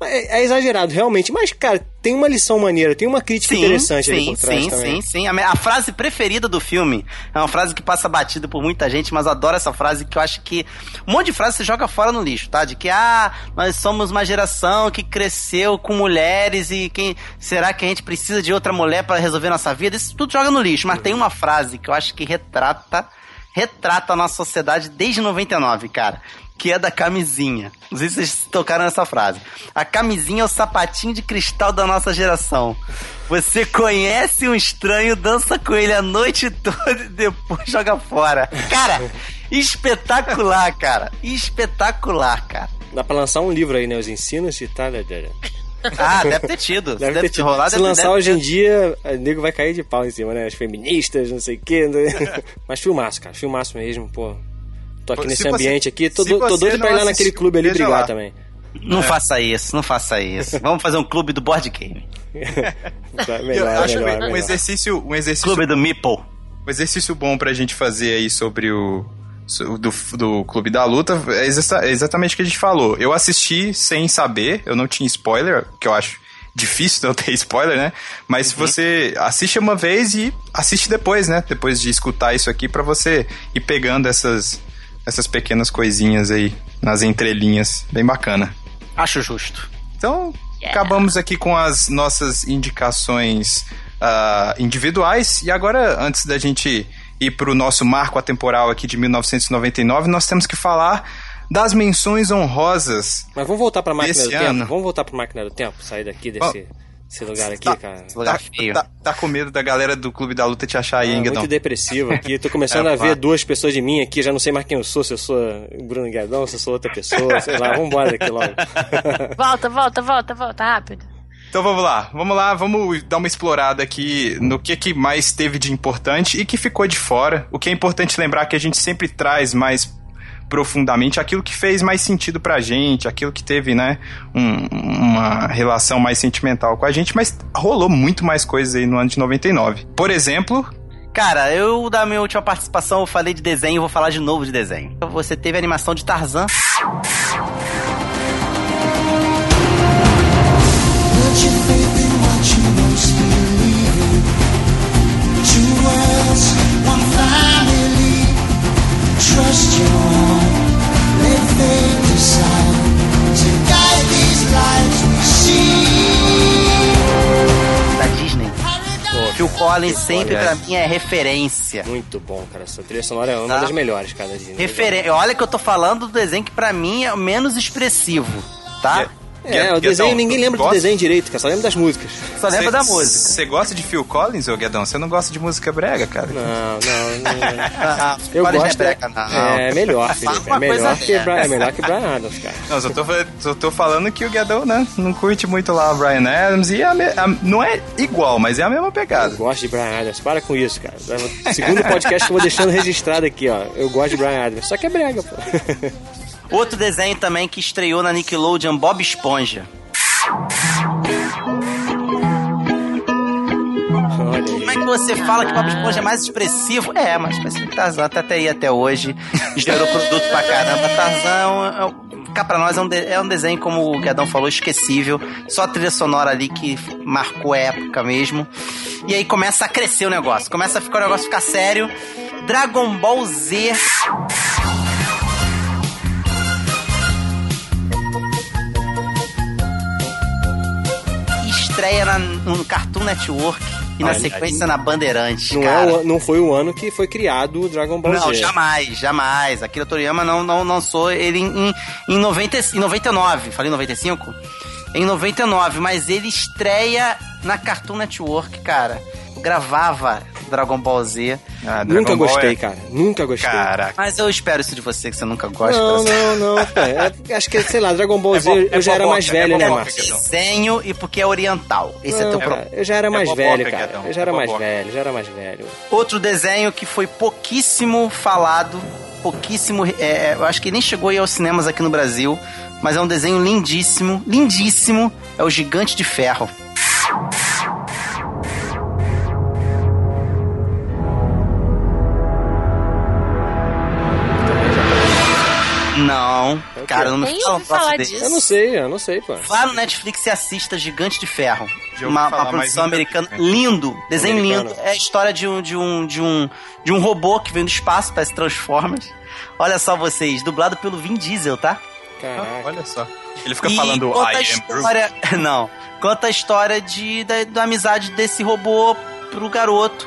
[SPEAKER 3] É, é exagerado, realmente. Mas, cara, tem uma lição maneira, tem uma crítica interessante ali
[SPEAKER 4] sim,
[SPEAKER 3] por trás
[SPEAKER 4] sim,
[SPEAKER 3] também.
[SPEAKER 4] sim, sim. A, me- a frase preferida do filme é uma frase que passa batida por muita gente, mas eu adoro essa frase que eu acho que. Um monte de frase você joga fora no lixo, tá? De que, ah, nós somos uma geração que cresceu com mulheres e quem. Será que a gente precisa de outra mulher para resolver nossa vida? Isso tudo joga no lixo, mas tem uma frase que eu acho que retrata. Retrata a nossa sociedade desde 99, cara. Que é da camisinha. Não sei se vocês tocaram nessa frase. A camisinha é o sapatinho de cristal da nossa geração. Você conhece um estranho, dança com ele a noite [LAUGHS] toda e depois joga fora. Cara, espetacular, cara. Espetacular, cara.
[SPEAKER 3] Dá pra lançar um livro aí, né? Os ensinos de Tyler Durden. [LAUGHS]
[SPEAKER 4] Ah, deve ter tido.
[SPEAKER 3] Deve, ter tido.
[SPEAKER 4] rolado.
[SPEAKER 3] Se
[SPEAKER 4] deve-
[SPEAKER 3] lançar
[SPEAKER 4] deve
[SPEAKER 3] hoje
[SPEAKER 4] ter-
[SPEAKER 3] em dia, o nego vai cair de pau em cima, né? As feministas, não sei o quê. né? [LAUGHS] Mas filmaço, cara. Filmaço mesmo, pô. Tô aqui
[SPEAKER 2] Pô,
[SPEAKER 3] nesse
[SPEAKER 2] se você-
[SPEAKER 3] ambiente aqui. Tô,
[SPEAKER 2] se
[SPEAKER 3] do- tô doido pra ir lá naquele clube ali brigar
[SPEAKER 2] lá.
[SPEAKER 3] também.
[SPEAKER 4] Não faça isso, não faça isso. [LAUGHS] Vamos fazer um clube do board game.
[SPEAKER 3] Tá,
[SPEAKER 2] Eu
[SPEAKER 3] melhor,
[SPEAKER 2] acho
[SPEAKER 3] melhor,
[SPEAKER 2] um
[SPEAKER 3] melhor.
[SPEAKER 2] exercício, um exercício
[SPEAKER 4] Clube do Meeple.
[SPEAKER 2] Um exercício bom pra gente fazer aí sobre o. Do, do Clube da Luta é é exatamente o que a gente falou. Eu assisti sem saber, eu não tinha spoiler, que eu acho difícil [LAUGHS] não ter spoiler, né? Mas se você assiste uma vez e assiste depois, né? Depois de escutar isso aqui, pra você ir pegando essas, essas pequenas coisinhas aí nas entrelinhas. Bem bacana.
[SPEAKER 4] Acho justo.
[SPEAKER 2] Então, acabamos aqui com as nossas indicações ah, individuais. E agora, antes da gente ir pro nosso marco atemporal aqui de 1999, nós temos que falar das menções honrosas.
[SPEAKER 3] Mas vamos voltar pra máquina do tempo?
[SPEAKER 2] ano.
[SPEAKER 3] Vamos voltar pra máquina do tempo? Sair daqui desse, desse lugar aqui,
[SPEAKER 2] Tá-
[SPEAKER 3] cara?
[SPEAKER 4] Lugar
[SPEAKER 2] Tá,
[SPEAKER 4] feio.
[SPEAKER 2] tá, tá com medo da galera do Clube da Luta te achar aí,
[SPEAKER 3] Ah,
[SPEAKER 2] hein, Guedão?
[SPEAKER 3] muito depressivo aqui. Tô começando [LAUGHS]
[SPEAKER 2] É,
[SPEAKER 3] a ver duas pessoas de mim aqui. Já não sei mais quem eu sou. Se eu sou Bruno Guedão, se eu sou outra pessoa. Sei lá. Vambora daqui logo. [LAUGHS]
[SPEAKER 1] Volta, volta, volta, volta, rápido.
[SPEAKER 2] Então vamos lá, vamos lá, vamos dar uma explorada aqui no que, que mais teve de importante e que ficou de fora. O que é importante lembrar que a gente sempre traz mais profundamente aquilo que fez mais sentido pra gente, aquilo que teve, né, um- uma relação mais sentimental com a gente, mas rolou muito mais coisas aí no ano de 99. Por exemplo,
[SPEAKER 4] Cara, eu, da minha última participação, eu falei de desenho, vou falar de novo de desenho. Você teve a animação de Tarzan. Da Disney.
[SPEAKER 3] Pô,
[SPEAKER 4] Phil Collins sempre
[SPEAKER 3] Collins.
[SPEAKER 4] pra mim é referência.
[SPEAKER 3] Muito bom, cara. Essa trilha sonora é uma
[SPEAKER 4] Tá.
[SPEAKER 3] das melhores, cara. da Disney.
[SPEAKER 4] Referência. Olha que eu tô falando do desenho que pra mim é o menos expressivo, tá?
[SPEAKER 3] É, o desenho, ninguém lembra do
[SPEAKER 2] gosta?
[SPEAKER 3] desenho direito, cara. Só lembra das músicas.
[SPEAKER 4] Só lembra
[SPEAKER 2] cê-
[SPEAKER 4] da música.
[SPEAKER 2] Você gosta de Phil Collins, ô Guedão? Você não gosta de música brega, cara?
[SPEAKER 3] Não, não, não.
[SPEAKER 4] Ah, [LAUGHS]
[SPEAKER 3] Eu
[SPEAKER 4] Collins
[SPEAKER 3] gosto.
[SPEAKER 4] é breca, não.
[SPEAKER 3] É melhor, Felipe.
[SPEAKER 4] uma
[SPEAKER 3] É melhor,
[SPEAKER 4] coisa
[SPEAKER 3] que
[SPEAKER 4] dessa.
[SPEAKER 3] Brian, é melhor que Brian Adams, cara.
[SPEAKER 2] Não, só tô, só tô falando que o Guedão, né, não curte muito lá o Brian Adams e é a me- a- não é igual, mas é a mesma pegada.
[SPEAKER 3] Eu gosto de Brian Adams. Para com isso, cara. Segundo podcast que eu vou deixando registrado aqui, ó. Eu gosto de Brian Adams. Só que é brega, pô. [LAUGHS]
[SPEAKER 4] Outro desenho também que estreou na Nickelodeon, Bob Esponja. Como é que você fala que Bob Esponja é mais expressivo? É, mas parece que Tarzan tá até aí até hoje. Gerou produto pra caramba. Tarzan, é um- cá pra nós, é um, de- é um desenho, como o Guedão falou, esquecível. Só a trilha sonora ali que marcou a época mesmo. E aí começa a crescer o negócio. Começa a ficar o negócio ficar sério. Dragon Ball Z. estreia na- no Cartoon Network e na
[SPEAKER 3] Olha
[SPEAKER 4] sequência na Bandeirantes,
[SPEAKER 3] Não,
[SPEAKER 4] cara.
[SPEAKER 3] é o- não foi o ano que foi criado o Dragon Ball
[SPEAKER 4] Não,
[SPEAKER 3] Z.
[SPEAKER 4] jamais, jamais. Akira Toriyama não, não lançou ele em, em, em, 90, em 99. Falei 95? Em 99, mas ele estreia na Cartoon Network, cara. Eu gravava Dragon Ball Z.
[SPEAKER 2] Ah, Dragon
[SPEAKER 3] Nunca
[SPEAKER 2] Ball
[SPEAKER 3] gostei,
[SPEAKER 2] é-
[SPEAKER 3] cara. Nunca gostei.
[SPEAKER 2] Caraca.
[SPEAKER 4] Mas eu espero isso de você, que você nunca gosta.
[SPEAKER 3] Não, não, não, pô. É- acho que, sei lá, Dragon Ball
[SPEAKER 2] É
[SPEAKER 3] Z eu
[SPEAKER 2] é
[SPEAKER 3] já era mais
[SPEAKER 2] é
[SPEAKER 3] velho, né, Márcio?
[SPEAKER 2] Guedão.
[SPEAKER 4] Desenho e porque é oriental. Esse é
[SPEAKER 3] Não,
[SPEAKER 4] teu
[SPEAKER 3] cara,
[SPEAKER 4] problema.
[SPEAKER 3] eu já era mais velho, cara.
[SPEAKER 2] Guedão,
[SPEAKER 3] Eu já
[SPEAKER 2] é
[SPEAKER 3] era mais velho, já era mais velho.
[SPEAKER 4] Outro desenho que foi pouquíssimo falado, pouquíssimo. é, eu acho que nem chegou aí aos cinemas aqui no Brasil, mas é um desenho lindíssimo, lindíssimo. É o Gigante de Ferro. Não,
[SPEAKER 3] É
[SPEAKER 4] cara, não me
[SPEAKER 1] Nem
[SPEAKER 4] fala um
[SPEAKER 1] falar disso.
[SPEAKER 3] Eu não sei, eu não sei, pô.
[SPEAKER 4] Vá no Netflix e assista Gigante de Ferro. Uma,
[SPEAKER 2] falar,
[SPEAKER 4] uma produção americana. Lindo. Desenho
[SPEAKER 3] Americano.
[SPEAKER 4] lindo. É a história de um, de um, de um, de um robô que vem do espaço, parece Transformers. Olha só vocês, dublado pelo Vin Diesel, tá?
[SPEAKER 3] Caraca.
[SPEAKER 2] Olha só. Ele fica
[SPEAKER 4] E
[SPEAKER 2] falando
[SPEAKER 4] conta
[SPEAKER 2] I
[SPEAKER 4] a
[SPEAKER 2] am
[SPEAKER 4] história. [LAUGHS] Não. Conta a história de, da, da amizade desse robô pro garoto.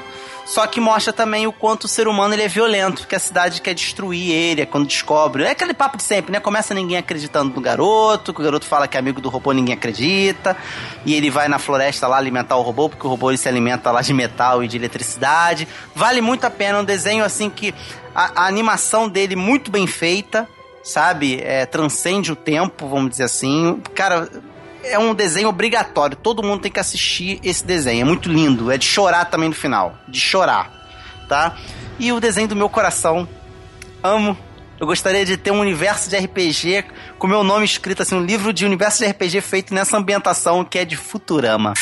[SPEAKER 4] Só que mostra também o quanto o ser humano ele é violento, que a cidade quer destruir ele, é quando descobre. É aquele papo de sempre, né? Começa ninguém acreditando no garoto, que o garoto fala que é amigo do robô, ninguém acredita. E ele vai na floresta lá alimentar o robô, porque o robô ele se alimenta lá de metal e de eletricidade. Vale muito a pena, é um desenho assim que a, a animação dele muito bem feita, sabe? É, transcende o tempo, vamos dizer assim. Cara, é um desenho obrigatório. Todo mundo tem que assistir esse desenho. É muito lindo. É de chorar também no final. De chorar, tá? E o desenho do meu coração. Amo. Eu gostaria de ter um universo de RPG com meu nome escrito assim, um livro de universo de RPG feito nessa ambientação que é de Futurama.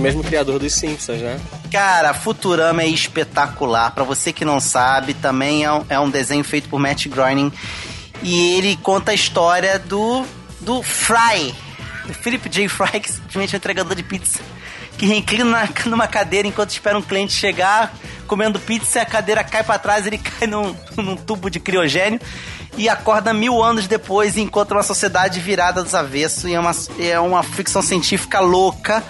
[SPEAKER 3] Mesmo criador dos Simpsons, né?
[SPEAKER 4] Cara, Futurama é espetacular. Pra você que não sabe, também é um, é um desenho feito por Matt Groening. E ele conta a história do, do Fry, do Philip J. Fry, que simplesmente é um entregador de pizza. Que reclina na- numa cadeira enquanto espera um cliente chegar, comendo pizza, a cadeira cai pra trás, ele [LAUGHS] cai num, num tubo de criogênio e acorda mil anos depois e encontra uma sociedade virada dos avessos. E é uma, é uma ficção científica louca.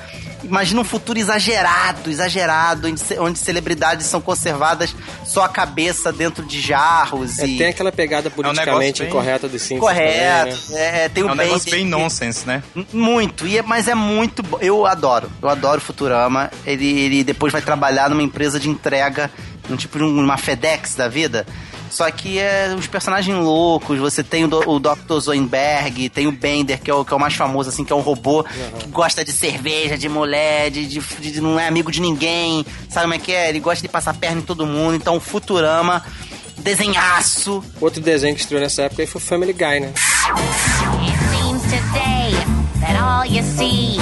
[SPEAKER 4] Imagina um futuro exagerado, exagerado, onde, ce- onde celebridades são conservadas só a cabeça dentro de jarros
[SPEAKER 3] É,
[SPEAKER 4] e.
[SPEAKER 3] tem aquela pegada politicamente
[SPEAKER 2] negócio bem-
[SPEAKER 3] incorreta dos Simpsons.
[SPEAKER 4] Correto,
[SPEAKER 3] também, né?
[SPEAKER 4] é, tem
[SPEAKER 2] É um negócio
[SPEAKER 4] Bender
[SPEAKER 2] bem nonsense, né?
[SPEAKER 4] muito, e é- mas é muito. Eu adoro, eu adoro Futurama. Ele, ele depois vai trabalhar numa empresa de entrega, um tipo de uma FedEx da vida. Só que é os personagens loucos. Você tem o, do, o Dr. Zoenberg, tem o Bender, que é o, que é o mais famoso, assim, que é um robô que gosta de cerveja, de mulher, de, de, de- não é amigo de ninguém. Sabe como é que é? Ele gosta de passar perna em todo mundo. Então, Futurama, desenhaço.
[SPEAKER 3] Outro desenho que estreou nessa época aí foi Family Guy, né?
[SPEAKER 7] It seems today that all you see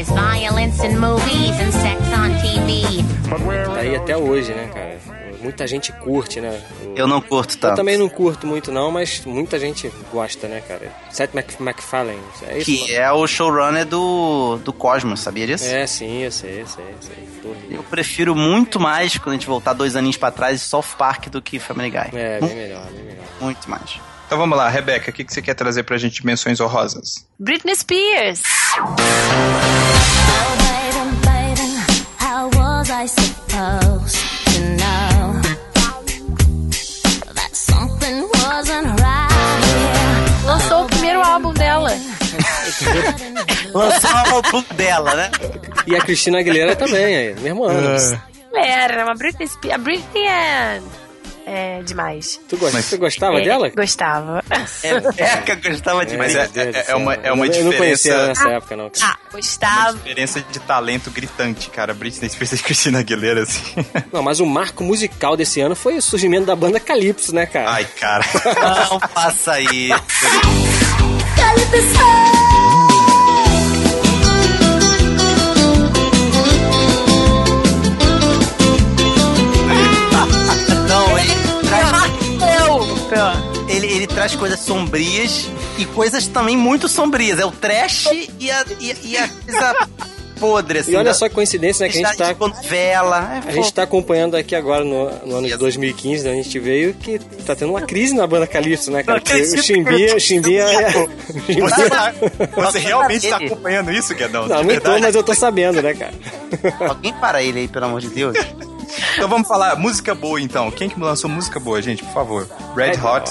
[SPEAKER 7] is violence in movies and sex on TV.
[SPEAKER 3] Tá aí até hoje, né, cara? Muita gente curte, né? O-
[SPEAKER 4] Eu não curto
[SPEAKER 3] Eu
[SPEAKER 4] tanto.
[SPEAKER 3] também não curto muito não, mas muita gente gosta, né, cara? Seth Mac- MacFarlane, é isso?
[SPEAKER 4] Que é o showrunner do, do Cosmos, sabia disso?
[SPEAKER 3] É, sim, eu sei, eu sei, eu sei.
[SPEAKER 4] Eu prefiro muito mais, quando a gente voltar dois aninhos pra trás, South Park do que Family Guy.
[SPEAKER 3] É, bem melhor, bem melhor.
[SPEAKER 4] Muito mais.
[SPEAKER 2] Então vamos lá, Rebeca, o que, que você quer trazer pra gente de menções honrosas?
[SPEAKER 1] Britney Spears. O álbum dela. [LAUGHS]
[SPEAKER 4] Lançou o álbum dela, né?
[SPEAKER 3] E a Cristina Aguilera também, aí, mesmo ano.
[SPEAKER 1] Era, uma Britney Spears. A Britney é. É demais.
[SPEAKER 3] Tu, gost...
[SPEAKER 2] Mas-
[SPEAKER 3] tu gostava
[SPEAKER 1] É,
[SPEAKER 3] dela?
[SPEAKER 1] Gostava.
[SPEAKER 4] É, é que eu gostava
[SPEAKER 2] é-
[SPEAKER 3] Deus do
[SPEAKER 2] é
[SPEAKER 3] céu.
[SPEAKER 2] uma- é uma
[SPEAKER 3] Eu não- Eu não conhecia
[SPEAKER 2] diferença-
[SPEAKER 3] ela nessa época, não.
[SPEAKER 1] Ah, gostava.
[SPEAKER 2] Diferença de talento gritante, cara. Britney Spears e Christina Aguilera, assim. [LAUGHS]
[SPEAKER 3] Não, mas o marco musical desse ano foi o surgimento da banda Calypso, né, cara?
[SPEAKER 2] Ai, cara.
[SPEAKER 4] Não faça isso. [LAUGHS] Não, ele traz,
[SPEAKER 1] Eu!
[SPEAKER 4] ele, ele traz coisas sombrias e coisas também muito sombrias. É o trash e a, e, e a coisa podre, assim.
[SPEAKER 3] E olha
[SPEAKER 4] da-
[SPEAKER 3] só a coincidência, né? Que a gente tá.
[SPEAKER 4] tipo, vela. É
[SPEAKER 3] A gente tá acompanhando aqui agora no, no ano de 2015, né? A gente veio que tá tendo uma crise na banda Calypso, né, cara? [LAUGHS] Porque o
[SPEAKER 4] acredito
[SPEAKER 3] Chimbinha,
[SPEAKER 4] que-
[SPEAKER 3] o Chimbinha é.
[SPEAKER 2] Você, tá- [LAUGHS] você realmente tá acompanhando isso, Guedão?
[SPEAKER 3] Não, não tô, mas eu tô sabendo, né, cara? [LAUGHS]
[SPEAKER 4] Alguém para ele aí, pelo amor de Deus.
[SPEAKER 2] Então vamos falar música boa, então. Quem que lançou música boa, gente, por favor? Red Hot.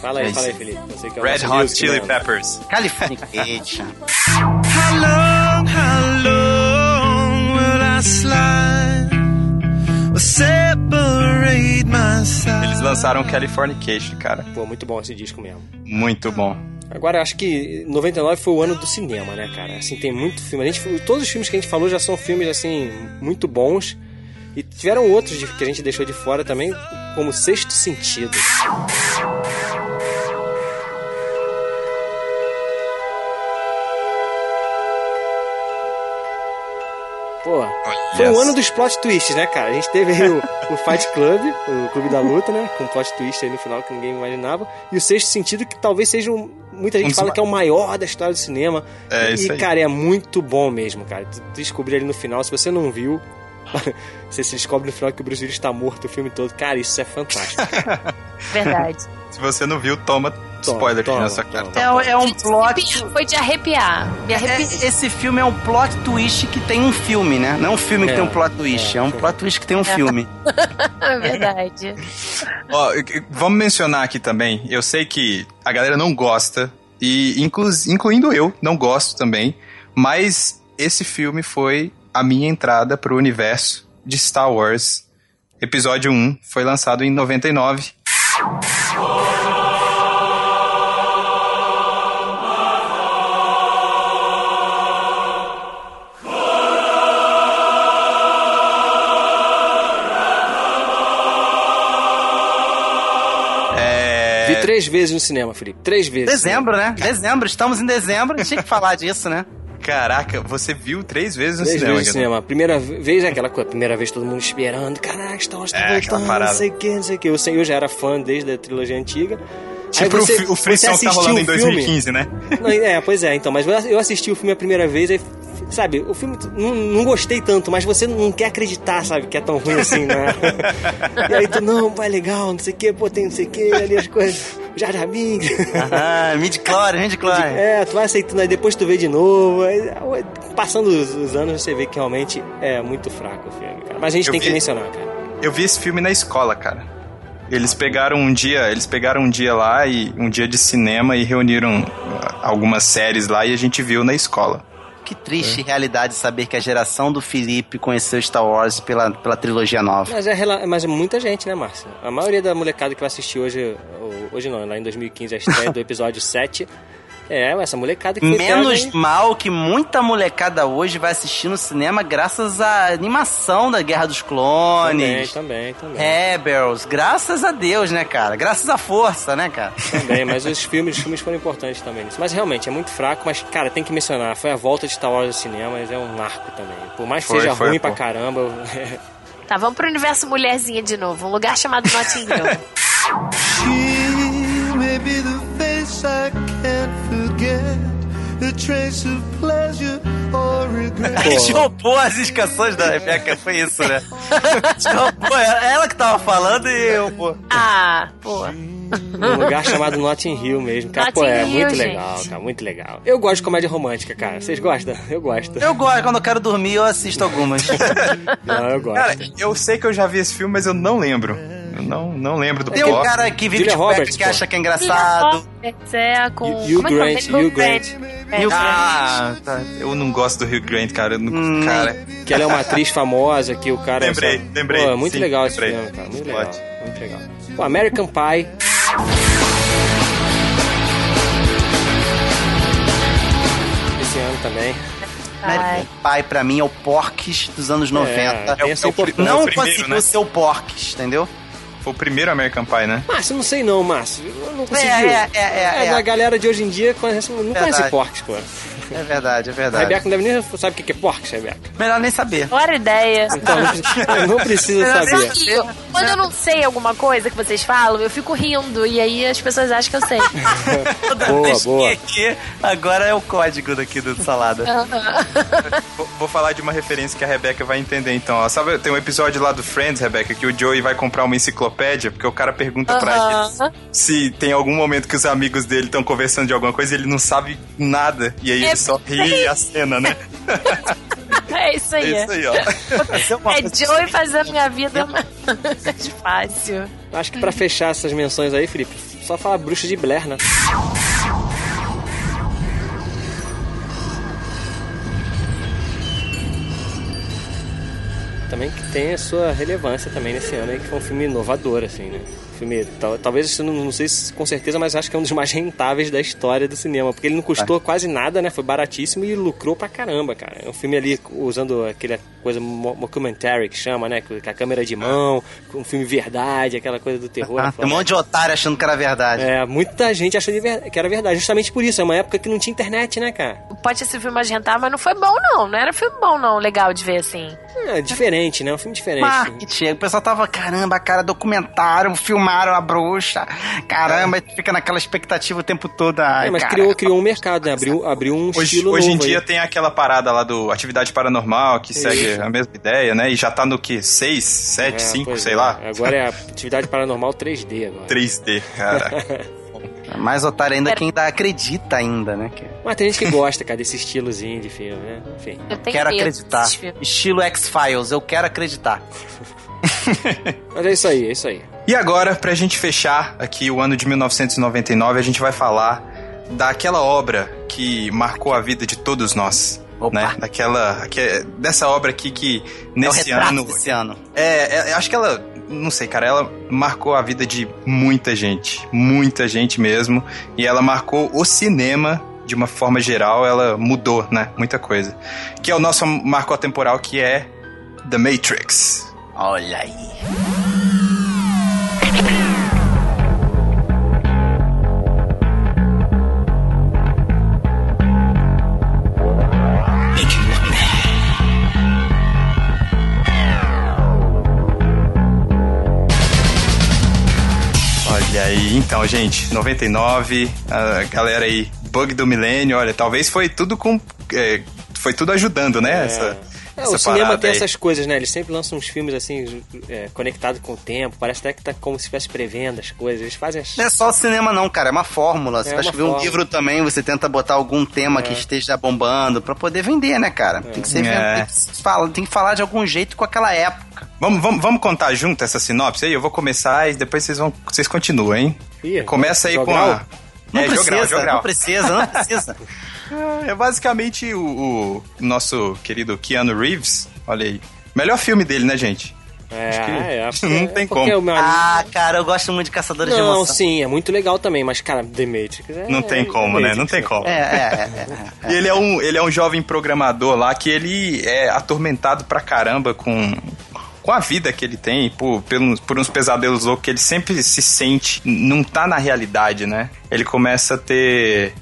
[SPEAKER 3] Fala aí,
[SPEAKER 2] É
[SPEAKER 3] fala aí. Felipe. Você que é
[SPEAKER 2] Red Hot Chili
[SPEAKER 3] man.
[SPEAKER 2] Peppers.
[SPEAKER 4] Californication.
[SPEAKER 5] How long, how long will I slide? Or separate myself?
[SPEAKER 2] Eles lançaram Californication, cara.
[SPEAKER 3] Pô, muito bom esse disco mesmo.
[SPEAKER 2] Muito bom.
[SPEAKER 3] Agora, acho que 99 foi o ano do cinema, né, cara? Assim, tem muito filme. A gente, todos os filmes que a gente falou já são filmes, assim, muito bons. E tiveram outros que a gente deixou de fora também, como Sexto Sentido. Pô, foi o
[SPEAKER 2] Olha
[SPEAKER 3] ano dos plot twists, né, cara? A gente teve aí o, [LAUGHS] o Fight Club, o Clube da Luta, né? Com plot twist aí no final que ninguém imaginava. E o Sexto Sentido, que talvez seja um. Muita gente
[SPEAKER 2] Um
[SPEAKER 3] fala que é o maior da história do cinema.
[SPEAKER 2] É,
[SPEAKER 3] e,
[SPEAKER 2] isso aí.
[SPEAKER 3] cara, é muito bom mesmo, cara. Tu tu descobrir ali no final, se você não viu, [LAUGHS] você se descobre no final que o Bruce Willis está morto o filme todo. Cara, isso é fantástico. [LAUGHS]
[SPEAKER 1] Verdade.
[SPEAKER 2] Se você não viu, toma, spoiler aqui
[SPEAKER 3] toma,
[SPEAKER 2] na sua cara.
[SPEAKER 3] toma.
[SPEAKER 4] É, é um plot.
[SPEAKER 1] Foi de arrepiar. Me
[SPEAKER 4] É,
[SPEAKER 1] arrepiei.
[SPEAKER 4] esse filme é um plot twist que tem um filme, né? Não é um filme que
[SPEAKER 3] É,
[SPEAKER 4] tem um plot twist, é,
[SPEAKER 3] é,
[SPEAKER 4] um plot twist que tem um filme. [LAUGHS]
[SPEAKER 1] É verdade.
[SPEAKER 2] Ó, vamos mencionar aqui também. Eu sei que a galera não gosta, e inclu- incluindo eu, não gosto também, mas esse filme foi a minha entrada pro universo de Star Wars. Episódio 1 foi lançado em 99. É...
[SPEAKER 3] Vi três vezes no cinema, Felipe. Três vezes.
[SPEAKER 4] Dezembro, né? Dezembro, estamos em dezembro, tinha que falar disso, né?
[SPEAKER 2] Caraca, você viu três vezes no
[SPEAKER 3] Três
[SPEAKER 2] cinema,
[SPEAKER 3] vezes no cinema. Primeira vez é aquela coisa, primeira vez todo mundo esperando. Caraca, Star Wars tá
[SPEAKER 2] É,
[SPEAKER 3] voltando, não sei o que, não sei o que. Eu, eu já era fã desde a trilogia antiga.
[SPEAKER 2] Tipo
[SPEAKER 3] você-
[SPEAKER 2] o, o Frição tá rolando em
[SPEAKER 3] assistiu o filme?
[SPEAKER 2] 2015, né?
[SPEAKER 3] Não, é, pois é, então, mas eu assisti o filme a primeira vez e, sabe, o filme não, não gostei tanto, mas você não quer acreditar, sabe, que é tão ruim assim, né? [LAUGHS] e aí tu, não, pai, legal, não sei o que, pô, tem não sei o que, ali as coisas, Jar Jar Binks.
[SPEAKER 4] Ah, midi-chlorian, midi-chlorian.
[SPEAKER 3] É, tu vai aceitando, aí depois tu vê de novo. aí, passando os, os anos, você vê que realmente é muito fraco o filme, cara. Mas a gente
[SPEAKER 2] Eu
[SPEAKER 3] tem que
[SPEAKER 2] vi-
[SPEAKER 3] mencionar, cara.
[SPEAKER 2] Eu vi esse filme na escola, cara. Eles pegaram um dia, eles pegaram um dia lá e um dia de cinema e reuniram algumas séries lá e a gente viu na escola.
[SPEAKER 4] Que triste realidade saber que a geração do Felipe conheceu Star Wars pela, pela trilogia nova.
[SPEAKER 3] Mas é, mas é muita gente, né, Márcio? A maioria da molecada que vai assistir hoje, hoje não, lá em 2015, a estreia do episódio [LAUGHS] 7, é essa molecada que
[SPEAKER 4] Menos
[SPEAKER 3] pega,
[SPEAKER 4] mal que muita molecada hoje vai assistir no cinema graças à animação da Guerra dos
[SPEAKER 3] Também,
[SPEAKER 4] Clones.
[SPEAKER 3] também, também.
[SPEAKER 4] Rebels, graças a Deus, né, cara? Graças à força, né, cara?
[SPEAKER 3] Também, [LAUGHS] mas os filmes, os filmes foram importantes também nisso. Mas realmente, é muito fraco, mas, cara, tem que mencionar. Foi a volta de Star Wars aos cinemas, é um marco também. Por mais que
[SPEAKER 2] Foi,
[SPEAKER 3] seja
[SPEAKER 2] foi,
[SPEAKER 3] ruim
[SPEAKER 2] pô.
[SPEAKER 3] pra caramba,
[SPEAKER 1] Tá, vamos pro universo mulherzinha de novo. Um lugar chamado Notting Hill. [LAUGHS]
[SPEAKER 5] I can't forget, a trace of pleasure or regret.
[SPEAKER 4] A gente roubou as inscrições da Rebeca, foi isso, né? A gente roubou, é ela que tava falando e eu, pô.
[SPEAKER 1] ah, pô.
[SPEAKER 3] um lugar chamado Notting Hill mesmo. Cara, pô, é
[SPEAKER 1] Notting Hill,
[SPEAKER 3] muito
[SPEAKER 1] gente.
[SPEAKER 3] legal, cara, muito legal. Eu gosto de comédia romântica, cara. Vocês gostam? Eu gosto.
[SPEAKER 4] Eu gosto, quando eu quero dormir, eu assisto algumas. [LAUGHS]
[SPEAKER 3] Não, eu gosto.
[SPEAKER 2] Cara, eu sei que eu já vi esse filme, mas eu não lembro. Eu não, não lembro do
[SPEAKER 4] Tem um cara que vive
[SPEAKER 3] Julia
[SPEAKER 4] de
[SPEAKER 3] Roberts,
[SPEAKER 4] que
[SPEAKER 3] pô.
[SPEAKER 4] acha que é engraçado.
[SPEAKER 1] É, com...
[SPEAKER 3] Hugh- Hugh
[SPEAKER 1] é é
[SPEAKER 3] Grant? Hugh Grant.
[SPEAKER 1] É, Hugh Grant.
[SPEAKER 2] Ah, tá. Eu não gosto do Hugh Grant, cara. Eu não-
[SPEAKER 4] Hum.
[SPEAKER 2] cara.
[SPEAKER 3] Que ela é uma atriz famosa, que o cara...
[SPEAKER 2] Lembrei,
[SPEAKER 3] sabe?
[SPEAKER 2] lembrei.
[SPEAKER 3] Pô, é muito
[SPEAKER 2] Sim,
[SPEAKER 3] legal esse
[SPEAKER 2] lembrei.
[SPEAKER 3] filme, cara. Muito legal. Muito legal. Pô, American Pie. Esse ano também.
[SPEAKER 4] American Pie, pra mim, é o Porques dos anos 90.
[SPEAKER 3] tem essa
[SPEAKER 2] é o-.
[SPEAKER 4] Não
[SPEAKER 2] o primeiro,
[SPEAKER 4] conseguiu
[SPEAKER 2] né?
[SPEAKER 4] ser o Porques, entendeu?
[SPEAKER 2] Foi o primeiro American Pie, né?
[SPEAKER 3] Márcio, não sei não, Márcio. Eu não consegui.
[SPEAKER 4] é, é, é, é.
[SPEAKER 3] A galera de hoje em dia conhece, não conhece porcs, pô.
[SPEAKER 4] É verdade, é
[SPEAKER 3] A
[SPEAKER 4] verdade.
[SPEAKER 3] Rebeca não deve nem sabe o que é porcs, Rebeca.
[SPEAKER 4] Melhor nem saber.
[SPEAKER 1] Bora ideia.
[SPEAKER 3] Então, não precisa, [LAUGHS] saber.
[SPEAKER 1] Quando eu não sei alguma coisa que vocês falam, eu fico rindo. E aí as pessoas acham que eu sei. [LAUGHS]
[SPEAKER 3] Boa, boa.
[SPEAKER 4] Aqui, agora é o código daqui do Salada.
[SPEAKER 2] Vou, vou falar de uma referência que a Rebeca vai entender então. Ó. Sabe, tem um episódio lá do Friends, Rebeca, que o Joey vai comprar uma enciclopédia, porque o cara pergunta pra
[SPEAKER 1] Aham.
[SPEAKER 2] ele se tem algum momento que os amigos dele estão conversando de alguma coisa e ele não sabe nada. E aí
[SPEAKER 1] É
[SPEAKER 2] ele só ri e acena, né? [LAUGHS]
[SPEAKER 1] É isso
[SPEAKER 2] É
[SPEAKER 1] aí.
[SPEAKER 2] isso aí, ó.
[SPEAKER 1] É Joey fazendo minha vida [LAUGHS] mais fácil.
[SPEAKER 3] Acho que pra fechar essas menções aí, Felipe, só falar bruxa de Blair, né? Também que tem a sua relevância também nesse ano aí, que foi um filme inovador, assim, né? Filme, tal- talvez, não, não sei se com certeza, mas acho que é um dos mais [LAUGHS] rentáveis da história do cinema, porque ele não custou quase nada, né? Foi baratíssimo e lucrou pra caramba, cara. É um filme ali usando aquela coisa mo- mockumentary que chama, né? Com a câmera de mão, com um filme verdade, aquela coisa do terror.
[SPEAKER 4] Ah, [LAUGHS] tem um monte de otário achando que era verdade.
[SPEAKER 3] É, muita gente ver- que era verdade, justamente por isso. É uma época que não tinha internet, né, cara?
[SPEAKER 1] Pode ser filme mais rentável, mas não foi bom, não. Não era filme bom, não. Legal de ver assim.
[SPEAKER 3] É diferente, né? Um filme diferente.
[SPEAKER 4] Marketing. O pessoal tava, caramba, cara, documentaram, filmaram a bruxa. Caramba, tu fica naquela expectativa o tempo todo. Ai,
[SPEAKER 3] É, mas
[SPEAKER 4] cara.
[SPEAKER 3] criou, criou um mercado, né? Abriu, abriu um
[SPEAKER 2] Hoje,
[SPEAKER 3] estilo
[SPEAKER 2] hoje em
[SPEAKER 3] novo
[SPEAKER 2] dia
[SPEAKER 3] aí.
[SPEAKER 2] tem aquela parada lá do Atividade Paranormal, que segue
[SPEAKER 3] Isso.
[SPEAKER 2] a mesma ideia, né? E já tá no que? 6, 7,
[SPEAKER 3] É,
[SPEAKER 2] 5,
[SPEAKER 3] pois
[SPEAKER 2] sei
[SPEAKER 3] é.
[SPEAKER 2] lá.
[SPEAKER 3] Agora é atividade paranormal 3D agora.
[SPEAKER 2] 3D, cara. [LAUGHS]
[SPEAKER 4] Mais otário ainda quem ainda acredita ainda, né?
[SPEAKER 3] Mas tem gente que gosta, cara, desse estilozinho de filme, né? Enfim.
[SPEAKER 1] Eu tenho
[SPEAKER 4] Quero acreditar. Estilo X-Files, eu quero acreditar. [LAUGHS]
[SPEAKER 3] Mas é isso aí, é isso aí.
[SPEAKER 2] E agora, pra gente fechar aqui o ano de 1999, a gente vai falar daquela obra que marcou a vida de todos nós.
[SPEAKER 4] Opa.
[SPEAKER 2] Né? Daquela. Que, dessa obra aqui que
[SPEAKER 4] é o
[SPEAKER 2] nesse
[SPEAKER 4] retrato
[SPEAKER 2] ano.
[SPEAKER 4] ano.
[SPEAKER 2] É, é, acho que ela. Não sei, cara, ela marcou a vida de muita gente. Muita gente mesmo. E ela marcou o cinema de uma forma geral, ela mudou, né? Muita coisa. Que é o nosso marco atemporal, que é The Matrix.
[SPEAKER 4] Olha aí.
[SPEAKER 2] Então, gente, 99, a galera aí, bug do milênio, olha, talvez foi tudo com. é, foi tudo ajudando, né? Essa,
[SPEAKER 3] É,
[SPEAKER 2] essa
[SPEAKER 3] o cinema tem
[SPEAKER 2] aí.
[SPEAKER 3] essas coisas, né? Eles sempre lançam uns filmes assim, é, conectados com o tempo. Parece até que tá como se estivesse prevendo as coisas. Eles fazem as...
[SPEAKER 4] Não é só o cinema não, cara, é uma fórmula. Você
[SPEAKER 3] É
[SPEAKER 4] vai
[SPEAKER 3] uma
[SPEAKER 4] escrever um livro também, você tenta botar algum tema que esteja bombando pra poder vender, né, cara? Tem que ser
[SPEAKER 2] É.
[SPEAKER 4] tem que falar, tem que falar de algum jeito com aquela época.
[SPEAKER 2] Vamos, vamos, vamos contar junto essa sinopse aí? Eu vou começar e depois vocês vão. Vocês continuam, hein?
[SPEAKER 3] Ih,
[SPEAKER 2] Começa aí com a.
[SPEAKER 4] Não
[SPEAKER 2] é,
[SPEAKER 4] precisa,
[SPEAKER 2] jogral, jogral.
[SPEAKER 4] não precisa, não precisa. [LAUGHS]
[SPEAKER 2] É basicamente o, o nosso querido Keanu Reeves. Olha aí. Melhor filme dele, né, gente?
[SPEAKER 3] É,
[SPEAKER 2] Acho que
[SPEAKER 3] é,
[SPEAKER 2] não
[SPEAKER 3] é
[SPEAKER 2] tem como.
[SPEAKER 3] é meu
[SPEAKER 4] ah, cara, eu gosto muito de Caçadores de
[SPEAKER 3] Não,
[SPEAKER 4] Emoção.
[SPEAKER 3] sim, é muito legal também, mas, cara, The Matrix é...
[SPEAKER 2] Não tem como, né? Não tem como.
[SPEAKER 4] É, é, é. é.
[SPEAKER 2] E ele é um, ele é um jovem programador lá que ele é atormentado pra caramba com, com a vida que ele tem, por, pelos- por uns pesadelos loucos que ele sempre se sente, não tá na realidade, né? Ele começa a ter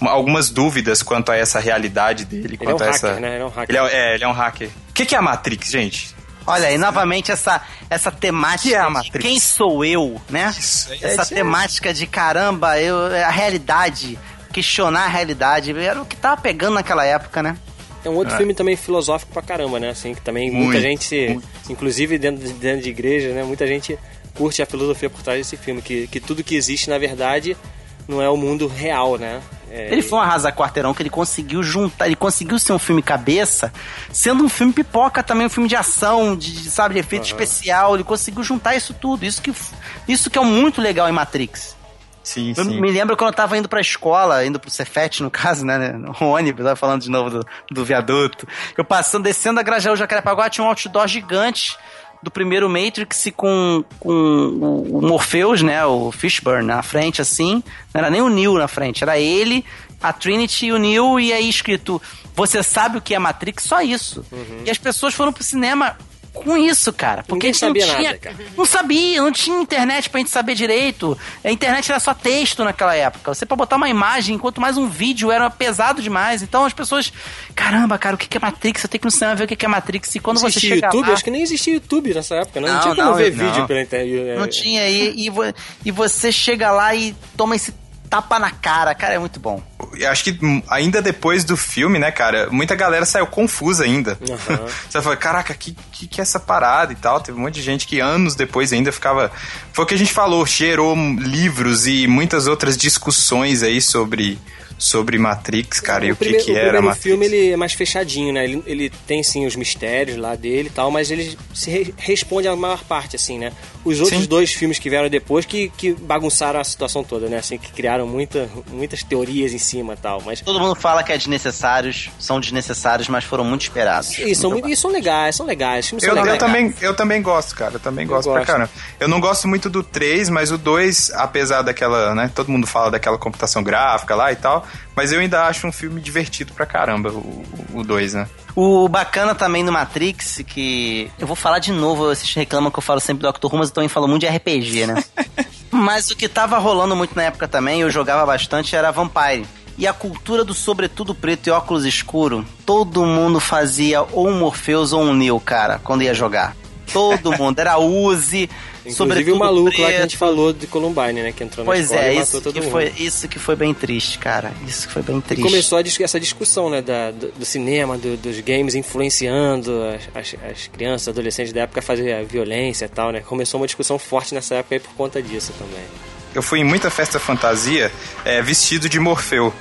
[SPEAKER 2] algumas dúvidas quanto a essa realidade dele,
[SPEAKER 3] Ele é um
[SPEAKER 2] quanto a essa...
[SPEAKER 3] hacker, né? Ele é um hacker.
[SPEAKER 2] Ele é, é, ele é um hacker. O que, que é a Matrix, gente?
[SPEAKER 4] Olha aí, novamente essa, essa temática
[SPEAKER 2] Que é a
[SPEAKER 4] de
[SPEAKER 2] Matrix?
[SPEAKER 4] quem sou eu, né?
[SPEAKER 2] Isso, é
[SPEAKER 4] essa
[SPEAKER 2] isso.
[SPEAKER 4] temática de caramba, eu, a realidade, questionar a realidade, era o que tava pegando naquela época, né?
[SPEAKER 3] É um outro filme também filosófico pra caramba, né? Assim, que também muita
[SPEAKER 2] Muito,
[SPEAKER 3] gente, se, inclusive dentro de, dentro de igreja, né? Muita gente curte a filosofia por trás desse filme, que, que tudo que existe, na verdade, não é o mundo real, né? É,
[SPEAKER 4] Ele foi um arrasa quarteirão que ele conseguiu juntar, ele conseguiu ser um filme cabeça, sendo um filme pipoca também, um filme de ação, de, sabe, de efeito especial, ele conseguiu juntar isso tudo, isso que, isso que é muito legal em Matrix.
[SPEAKER 2] Sim,
[SPEAKER 4] Eu
[SPEAKER 2] sim.
[SPEAKER 4] me lembro quando eu tava indo pra escola, indo pro Cefet, no caso, né, no ônibus, tava falando de novo do, do viaduto. Eu passando, descendo a Grajaú Jacarepaguá, tinha um outdoor gigante do primeiro Matrix com, com o, Morpheus, né, o Fishburne na frente, assim. Não era nem o Neo na frente, era ele, a Trinity e o Neo, e aí escrito, você sabe o que é Matrix? Só isso. E as pessoas foram pro cinema com isso, cara. Porque
[SPEAKER 3] Ninguém
[SPEAKER 4] a gente não
[SPEAKER 3] sabia
[SPEAKER 4] tinha,
[SPEAKER 3] nada, cara.
[SPEAKER 4] não sabia, não tinha internet pra gente saber direito. A internet era só texto naquela época. Você pra botar uma imagem, quanto mais um vídeo, era pesado demais. Então as pessoas, caramba, cara, o que que é Matrix? Eu tenho que ir no cinema ver o que que é Matrix. E quando você chega
[SPEAKER 3] YouTube?
[SPEAKER 4] lá...
[SPEAKER 3] Acho que nem existia YouTube nessa época, né? Não,
[SPEAKER 4] Não,
[SPEAKER 3] tinha como
[SPEAKER 4] não,
[SPEAKER 3] ver
[SPEAKER 2] não.
[SPEAKER 3] vídeo pela internet.
[SPEAKER 4] Não tinha, e, e, vo- e você chega lá e toma esse tapa na cara. Cara, é muito bom.
[SPEAKER 2] Eu acho que ainda depois do filme, né, cara, muita galera saiu confusa ainda.
[SPEAKER 3] Aham. [LAUGHS]
[SPEAKER 2] Você falou, caraca, que, que que é essa parada e tal? Teve um monte de gente que anos depois ainda ficava. Foi o que a gente falou, gerou livros e muitas outras discussões aí sobre, sobre Matrix, cara, e o, que,
[SPEAKER 3] primeiro,
[SPEAKER 2] que
[SPEAKER 3] o
[SPEAKER 2] era
[SPEAKER 3] primeiro
[SPEAKER 2] Matrix.
[SPEAKER 3] filme ele é mais fechadinho, né? Ele, ele tem sim os mistérios lá dele e tal, mas ele se re- responde a maior parte, assim, né? Os outros
[SPEAKER 2] Sim.
[SPEAKER 3] dois filmes que vieram depois que, que bagunçaram a situação toda, né? Assim, que criaram muita, muitas teorias em cima e tal. Mas
[SPEAKER 4] Todo mundo fala que é desnecessários, são desnecessários, mas foram muito esperados.
[SPEAKER 3] e são, muito- e são legais, são legais. Os filmes
[SPEAKER 2] Eu,
[SPEAKER 3] são
[SPEAKER 2] eu
[SPEAKER 3] legais.
[SPEAKER 2] também, eu também gosto, cara. Eu também gosto, pra
[SPEAKER 3] gosto.
[SPEAKER 2] caramba. Eu não gosto muito do 3, mas o 2, apesar daquela, né? Todo mundo fala daquela computação gráfica lá e tal. Mas eu ainda acho um filme divertido pra caramba, o o 2, né?
[SPEAKER 4] O bacana também no Matrix, que. Eu vou falar de novo, vocês reclamam que eu falo sempre do Doctor Who, mas eu também falo muito de RPG, né? [LAUGHS] mas o que tava rolando muito na época também, eu jogava bastante, era Vampire. E a cultura do sobretudo preto e óculos escuro, todo mundo fazia ou um Morpheus ou um Neo, cara, quando ia jogar. Todo mundo. Era Uzi,
[SPEAKER 3] Inclusive
[SPEAKER 4] sobretudo
[SPEAKER 3] o maluco
[SPEAKER 4] preto.
[SPEAKER 3] lá que a gente falou de Columbine, né? Que entrou na
[SPEAKER 4] Pois
[SPEAKER 3] escola
[SPEAKER 4] é,
[SPEAKER 3] e
[SPEAKER 4] isso
[SPEAKER 3] matou todo
[SPEAKER 4] que,
[SPEAKER 3] mundo.
[SPEAKER 4] foi, isso que foi bem triste, cara. Isso que foi bem
[SPEAKER 3] E
[SPEAKER 4] triste.
[SPEAKER 3] começou a dis- essa discussão, né, da- do, do cinema, do- dos games influenciando as, as- as crianças, adolescentes da época a fazer a violência e tal, né? Começou uma discussão forte nessa época aí por conta disso também.
[SPEAKER 2] Eu fui em muita festa fantasia é, vestido de Morfeu.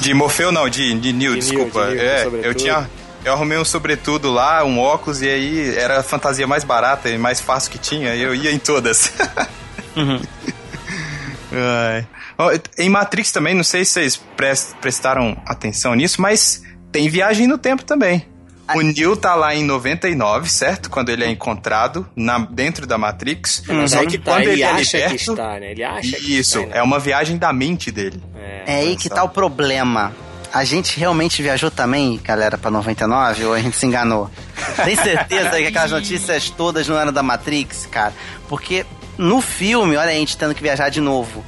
[SPEAKER 2] De Morfeu não, de, de Neo,
[SPEAKER 3] Hum. De Neo,
[SPEAKER 2] desculpa.
[SPEAKER 3] de Neo,
[SPEAKER 2] é, eu tinha. Eu arrumei um sobretudo lá, um óculos, e aí era a fantasia mais barata e mais fácil que tinha, e eu ia em todas. [LAUGHS] Ai. Ó, Em Matrix também, não sei se vocês pres- prestaram atenção nisso, mas tem viagem no tempo também. O Neo tá lá em 99, certo? Quando ele é encontrado na, dentro da Matrix.
[SPEAKER 3] Mas
[SPEAKER 2] Só
[SPEAKER 3] que tá,
[SPEAKER 2] quando
[SPEAKER 3] ele,
[SPEAKER 2] é
[SPEAKER 3] acha que
[SPEAKER 2] liberto-
[SPEAKER 3] está, né? Ele acha que
[SPEAKER 2] Isso,
[SPEAKER 3] está, né?
[SPEAKER 2] é uma viagem da mente dele.
[SPEAKER 4] É aí que tá o problema. A gente realmente viajou também, galera, pra 99 ou a gente se enganou? Tem certeza que aquelas notícias todas não eram da Matrix, cara? Porque no filme, olha a gente tendo que viajar de novo.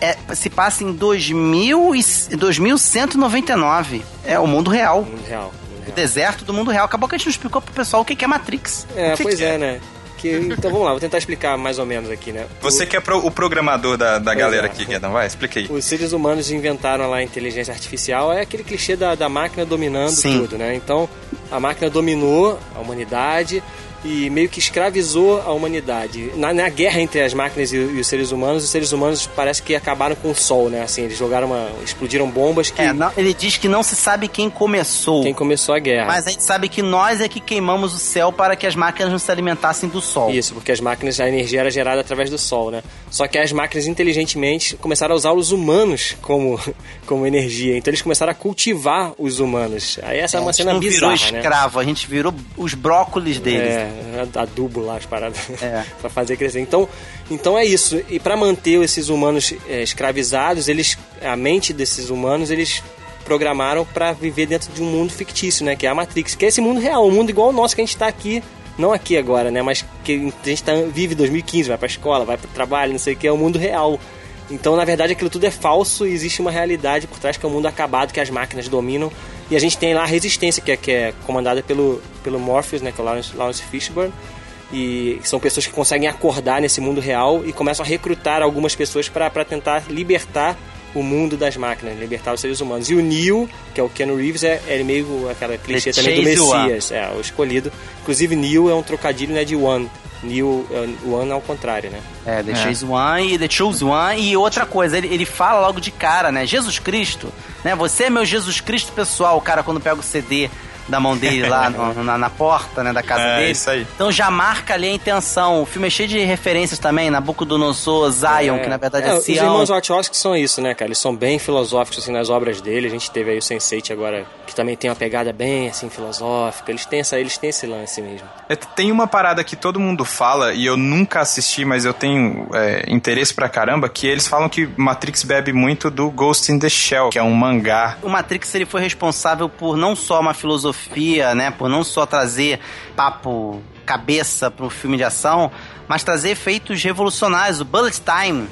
[SPEAKER 4] É, se passa em 2000 e, 2199. É o mundo real.
[SPEAKER 3] Mundo real. mundo
[SPEAKER 4] O
[SPEAKER 3] real.
[SPEAKER 4] deserto do mundo real. Acabou que a gente não explicou pro pessoal o que é Matrix.
[SPEAKER 3] É,
[SPEAKER 2] O que
[SPEAKER 3] pois
[SPEAKER 2] que
[SPEAKER 3] é,
[SPEAKER 2] é?
[SPEAKER 3] né? Que, então vamos lá, vou tentar explicar mais ou menos aqui, né?
[SPEAKER 2] Você que é pro- o programador da, da galera aqui, Guedão, vai, explica aí.
[SPEAKER 3] Os seres humanos inventaram lá a inteligência artificial, é aquele clichê da, da máquina dominando
[SPEAKER 4] Sim.
[SPEAKER 3] tudo, né? Então, a máquina dominou a humanidade e meio que escravizou a humanidade. Na, na guerra entre as máquinas e, e os seres humanos, os seres humanos parece que acabaram com o sol, né? Assim, eles jogaram uma... explodiram bombas que...
[SPEAKER 4] É, não- ele diz que não se sabe quem começou.
[SPEAKER 3] Quem começou a guerra.
[SPEAKER 4] Mas a gente sabe que nós é que queimamos o céu para que as máquinas não se alimentassem do sol.
[SPEAKER 3] Isso, porque as máquinas, a energia era gerada através do sol, né? Só que as máquinas inteligentemente começaram a usar os humanos como, [LAUGHS] como energia. Então eles começaram a cultivar os humanos. Aí essa é, uma
[SPEAKER 4] a gente
[SPEAKER 3] cena
[SPEAKER 4] não virou
[SPEAKER 3] bizarra, né?
[SPEAKER 4] escravo, a gente virou os brócolis deles.
[SPEAKER 3] É, adubo lá as paradas
[SPEAKER 4] É. [LAUGHS]
[SPEAKER 3] pra fazer crescer. Então, então é isso. E pra manter esses humanos é, escravizados, eles a mente desses humanos, eles programaram pra viver dentro de um mundo fictício, né, que é a Matrix, que é esse mundo real, um mundo igual ao nosso que a gente tá aqui, não aqui agora, né, mas que a gente tá, vive 2015, vai pra escola, vai pro trabalho, não sei o que, é o mundo real. Então, na verdade, aquilo tudo é falso e existe uma realidade por trás que é o mundo acabado que as máquinas dominam. E a gente tem lá a Resistência, que é, que é comandada pelo, pelo Morpheus, né, que é o Lawrence, Lawrence Fishburne. E são pessoas que conseguem acordar nesse mundo real e começam a recrutar algumas pessoas para tentar libertar o mundo das máquinas, libertar os seres humanos. E o Neo, que é o Keanu Reeves, é, é meio aquela clichê
[SPEAKER 4] The
[SPEAKER 3] também do. Messias, é, o escolhido. Inclusive, Neo é um trocadilho né, de One. Neo, é, One ao contrário, né?
[SPEAKER 4] É, The Choose One e The Choose One. E outra coisa, ele, ele fala logo de cara, né? Jesus Cristo, né? Você é meu Jesus Cristo pessoal, o cara quando pega o CD da mão dele lá no- na, na porta, né, da casa
[SPEAKER 2] É,
[SPEAKER 4] dele.
[SPEAKER 2] isso aí.
[SPEAKER 4] Então já marca ali a intenção. O filme é cheio de referências também, Nabucodonosor, Zion, que na verdade é,
[SPEAKER 3] os
[SPEAKER 4] Sião.
[SPEAKER 3] irmãos Wachowski são isso, né, cara? Eles são bem filosóficos, assim, nas obras dele. A gente teve aí o Sense8 agora, que também tem uma pegada bem, assim, filosófica. Eles têm, essa, eles têm esse lance mesmo.
[SPEAKER 2] É, Tem uma parada que todo mundo fala, e eu nunca assisti, mas eu tenho é, interesse pra caramba, que eles falam que Matrix bebe muito do Ghost in the Shell, que é um mangá.
[SPEAKER 4] O Matrix ele foi responsável por não só uma filosofia, né, por não só trazer papo cabeça pro filme de ação, mas trazer efeitos revolucionários, o Bullet Time.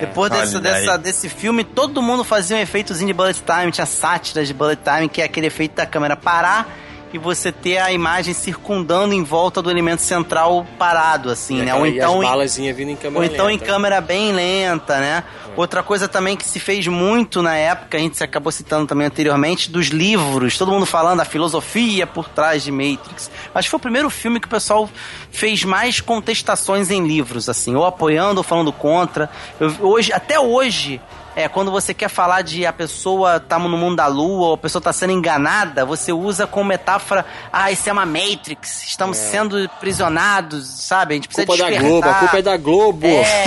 [SPEAKER 4] Depois desse, dessa- desse filme, todo mundo fazia um efeitozinho de bullet time, tinha sátiras de bullet time, que é aquele efeito da câmera parar e você ter a imagem circundando em volta do elemento central parado, assim,
[SPEAKER 3] E
[SPEAKER 4] né? Ou então,
[SPEAKER 3] as
[SPEAKER 4] em-
[SPEAKER 3] vindo em câmera
[SPEAKER 4] ou então em
[SPEAKER 3] lenta.
[SPEAKER 4] câmera bem lenta, né? Outra coisa também que se fez muito na época, a gente se acabou citando também anteriormente, dos livros, todo mundo falando da filosofia por trás de Matrix. Acho que foi o primeiro filme que o pessoal fez mais contestações em livros, assim, ou apoiando ou falando contra. Eu- hoje, até hoje, é, quando você quer falar de a pessoa tá no mundo da lua, ou a pessoa tá sendo enganada, você usa como metáfora, ah, isso é uma Matrix, estamos sendo prisionados, sabe? A gente precisa
[SPEAKER 3] Culpa da
[SPEAKER 4] despertar.
[SPEAKER 3] Globo, a culpa é da Globo.
[SPEAKER 4] É,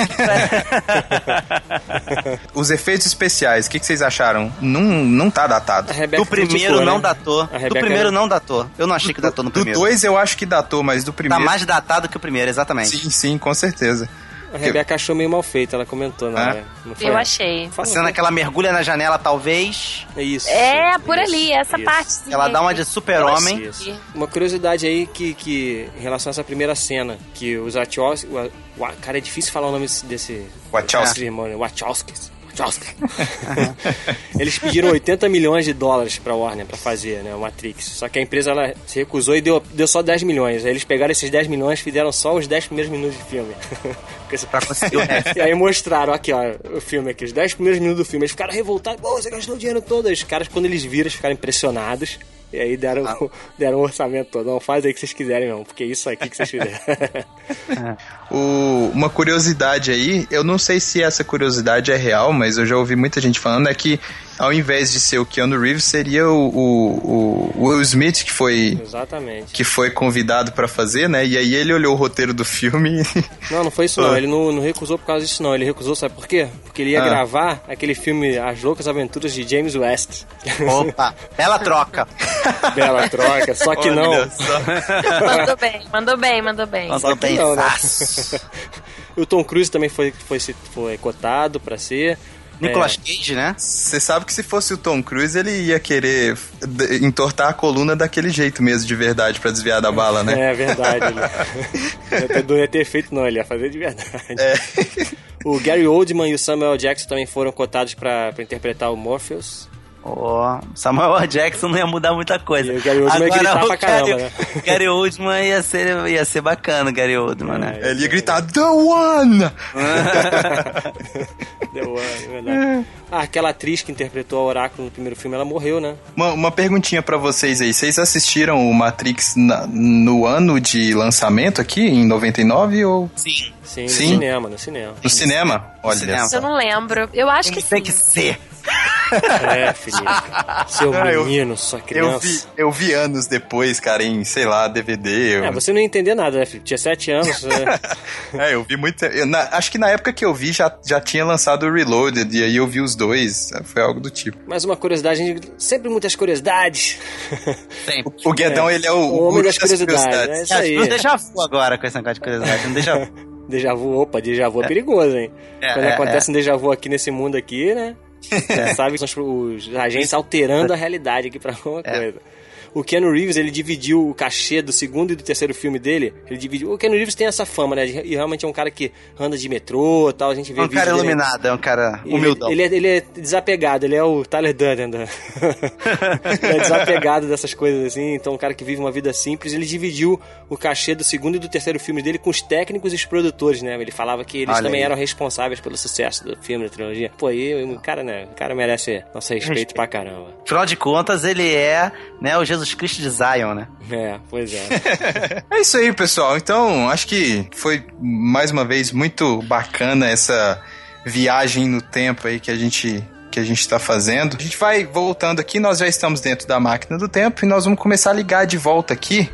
[SPEAKER 4] [LAUGHS] [LAUGHS]
[SPEAKER 2] Os efeitos especiais, o que, que vocês acharam? Não, não tá datado.
[SPEAKER 3] A Rebeca
[SPEAKER 4] do primeiro
[SPEAKER 3] criticou,
[SPEAKER 4] não
[SPEAKER 3] né?
[SPEAKER 4] datou. Do primeiro não datou. Eu não achei que datou no
[SPEAKER 2] Do
[SPEAKER 4] primeiro.
[SPEAKER 2] 2 eu acho que datou, mas do
[SPEAKER 4] Tá
[SPEAKER 2] primeiro.
[SPEAKER 4] mais datado que o primeiro, exatamente.
[SPEAKER 2] Sim, sim, com certeza.
[SPEAKER 3] A Rebeca achou meio mal feito, ela comentou
[SPEAKER 2] É?
[SPEAKER 3] hora. Não foi?
[SPEAKER 1] Eu achei.
[SPEAKER 4] A cena que ela mergulha na janela, talvez.
[SPEAKER 3] É isso.
[SPEAKER 1] É, por
[SPEAKER 3] isso,
[SPEAKER 1] ali, essa
[SPEAKER 3] isso.
[SPEAKER 1] parte.
[SPEAKER 4] Ela dá uma de super-homem.
[SPEAKER 3] Uma curiosidade aí que, que em relação a essa primeira cena, que os Wachowski, o- o- cara, é difícil falar o nome desse,
[SPEAKER 2] Wachowski.
[SPEAKER 3] desse irmão, né? Wachowskis. Wachowski. [LAUGHS] Eles pediram 80 milhões de dólares pra Warner pra fazer, né, o Matrix. Só que a empresa ela se recusou e deu, deu só 10 milhões. Aí eles pegaram esses 10 milhões e fizeram só os 10 primeiros minutos de filme. [LAUGHS]
[SPEAKER 4] Resto.
[SPEAKER 3] E aí mostraram aqui, ó, o filme aqui, os 10 primeiros minutos do filme. Eles ficaram revoltados. Pô, você gastou o dinheiro todo. Os caras, quando eles viram, eles ficaram impressionados. E aí deram,
[SPEAKER 4] Ah. [LAUGHS]
[SPEAKER 3] deram o orçamento todo. Não, faz aí o que vocês quiserem, não. Porque é isso aqui que vocês fizeram. [LAUGHS]
[SPEAKER 2] O- uma curiosidade aí, eu não sei se essa curiosidade é real, mas eu já ouvi muita gente falando, é que ao invés de ser o Keanu Reeves, seria o, o, o Will Smith que foi,
[SPEAKER 3] Exatamente.
[SPEAKER 2] que foi convidado pra fazer, né? E aí ele olhou o roteiro do filme e... [LAUGHS]
[SPEAKER 3] Não, não foi isso não.
[SPEAKER 2] Ah.
[SPEAKER 3] Ele não, não recusou por causa disso não. Ele recusou, sabe por quê? Porque ele ia
[SPEAKER 2] Ah.
[SPEAKER 3] gravar aquele filme As Loucas Aventuras de James West.
[SPEAKER 4] Opa, bela troca. [LAUGHS]
[SPEAKER 3] Bela troca, só que não.
[SPEAKER 2] Olha só.
[SPEAKER 1] Mandou bem, mandou bem, mandou bem.
[SPEAKER 3] Só
[SPEAKER 4] Mandou
[SPEAKER 3] que
[SPEAKER 4] bem
[SPEAKER 3] não, né?
[SPEAKER 4] fácil. [LAUGHS]
[SPEAKER 3] O Tom Cruise também foi, foi, foi cotado pra ser.
[SPEAKER 4] Nicolas Cage, né?
[SPEAKER 2] Você sabe que se fosse o Tom Cruise, ele ia querer entortar a coluna daquele jeito mesmo, de verdade, pra desviar da bala, né?
[SPEAKER 3] É verdade. Ele [LAUGHS] não ia ter feito, não, ele ia fazer de verdade.
[SPEAKER 2] É.
[SPEAKER 3] O Gary Oldman e o Samuel Jackson também foram cotados pra interpretar o Morpheus.
[SPEAKER 4] Ó, Samuel L. [LAUGHS] Jackson não ia mudar muita coisa.
[SPEAKER 3] E o Gary Oldman ia gritar
[SPEAKER 4] o
[SPEAKER 3] pra caramba,
[SPEAKER 4] Gary,
[SPEAKER 3] né? [LAUGHS]
[SPEAKER 4] Gary Oldman ia ser, ia ser bacana, o Gary Oldman, né?
[SPEAKER 2] Ele ia gritar, The One! [LAUGHS]
[SPEAKER 3] Deu uma, é verdade. Ah, aquela atriz que interpretou a Oráculo no primeiro filme, ela morreu, né?
[SPEAKER 2] Uma, uma perguntinha pra vocês aí. Vocês assistiram o Matrix na- no ano de lançamento aqui, em 99, ou
[SPEAKER 4] Sim.
[SPEAKER 3] Sim,
[SPEAKER 2] Sim.
[SPEAKER 3] no cinema, no cinema.
[SPEAKER 2] no cinema? Olha
[SPEAKER 4] cinema.
[SPEAKER 2] só.
[SPEAKER 1] Eu não lembro. Eu acho que
[SPEAKER 4] Tem
[SPEAKER 1] sim.
[SPEAKER 4] que ser.
[SPEAKER 3] É, Felipe. Seu
[SPEAKER 2] eu-
[SPEAKER 3] menino, sua
[SPEAKER 2] Eu
[SPEAKER 3] criança.
[SPEAKER 2] vi, eu vi anos depois, cara, em, sei lá, DVD. eu-
[SPEAKER 3] É, você não ia entender nada, né, Felipe? Tinha sete anos. né? [LAUGHS]
[SPEAKER 2] É, eu vi muito. eu- na- acho que na época que eu vi já, já tinha lançado o Reloaded, e aí eu vi os dois. Foi algo do tipo.
[SPEAKER 3] Mais uma curiosidade, sempre muitas curiosidades.
[SPEAKER 4] Sempre.
[SPEAKER 2] O Guedão, ele é o,
[SPEAKER 3] O homem das curiosidades, é isso
[SPEAKER 4] É,
[SPEAKER 3] aí.
[SPEAKER 4] um déjà vu agora com esse negócio de curiosidade. Um déjà vu.
[SPEAKER 3] Déjà vu, opa, déjà vu é perigoso, hein?
[SPEAKER 4] É,
[SPEAKER 3] Quando
[SPEAKER 4] é,
[SPEAKER 3] acontece um déjà vu aqui nesse mundo aqui, né? Já sabe que são os, os agentes alterando a realidade aqui pra alguma
[SPEAKER 4] É.
[SPEAKER 3] coisa. O Keanu Reeves, ele dividiu o cachê do segundo e do terceiro filme dele. Ele dividiu. O Keanu Reeves tem essa fama, né? E realmente é um cara que anda de metrô e tal. A gente vê
[SPEAKER 4] É um cara
[SPEAKER 3] dele-
[SPEAKER 4] iluminado, é um cara
[SPEAKER 3] Ele,
[SPEAKER 4] humildão.
[SPEAKER 3] ele, é, ele é desapegado, ele é o Tyler Durden. da- [LAUGHS] ele é desapegado dessas coisas assim, então um cara que vive uma vida simples. Ele dividiu o cachê do segundo e do terceiro filme dele com os técnicos e os produtores, né? Ele falava que eles
[SPEAKER 2] Olha
[SPEAKER 3] também
[SPEAKER 2] aí.
[SPEAKER 3] eram responsáveis pelo sucesso do filme, da trilogia. Pô, aí o cara, né? O cara merece nosso respeito pra caramba.
[SPEAKER 4] Afinal de contas, ele é né, o Jesus Cristo de Zion, né?
[SPEAKER 3] É, pois é. [LAUGHS]
[SPEAKER 2] É isso aí, pessoal. Então, acho que foi mais uma vez muito bacana essa viagem no tempo aí que a gente que a gente está fazendo. A gente vai voltando aqui, nós já estamos dentro da máquina do tempo e nós vamos começar a ligar de volta aqui.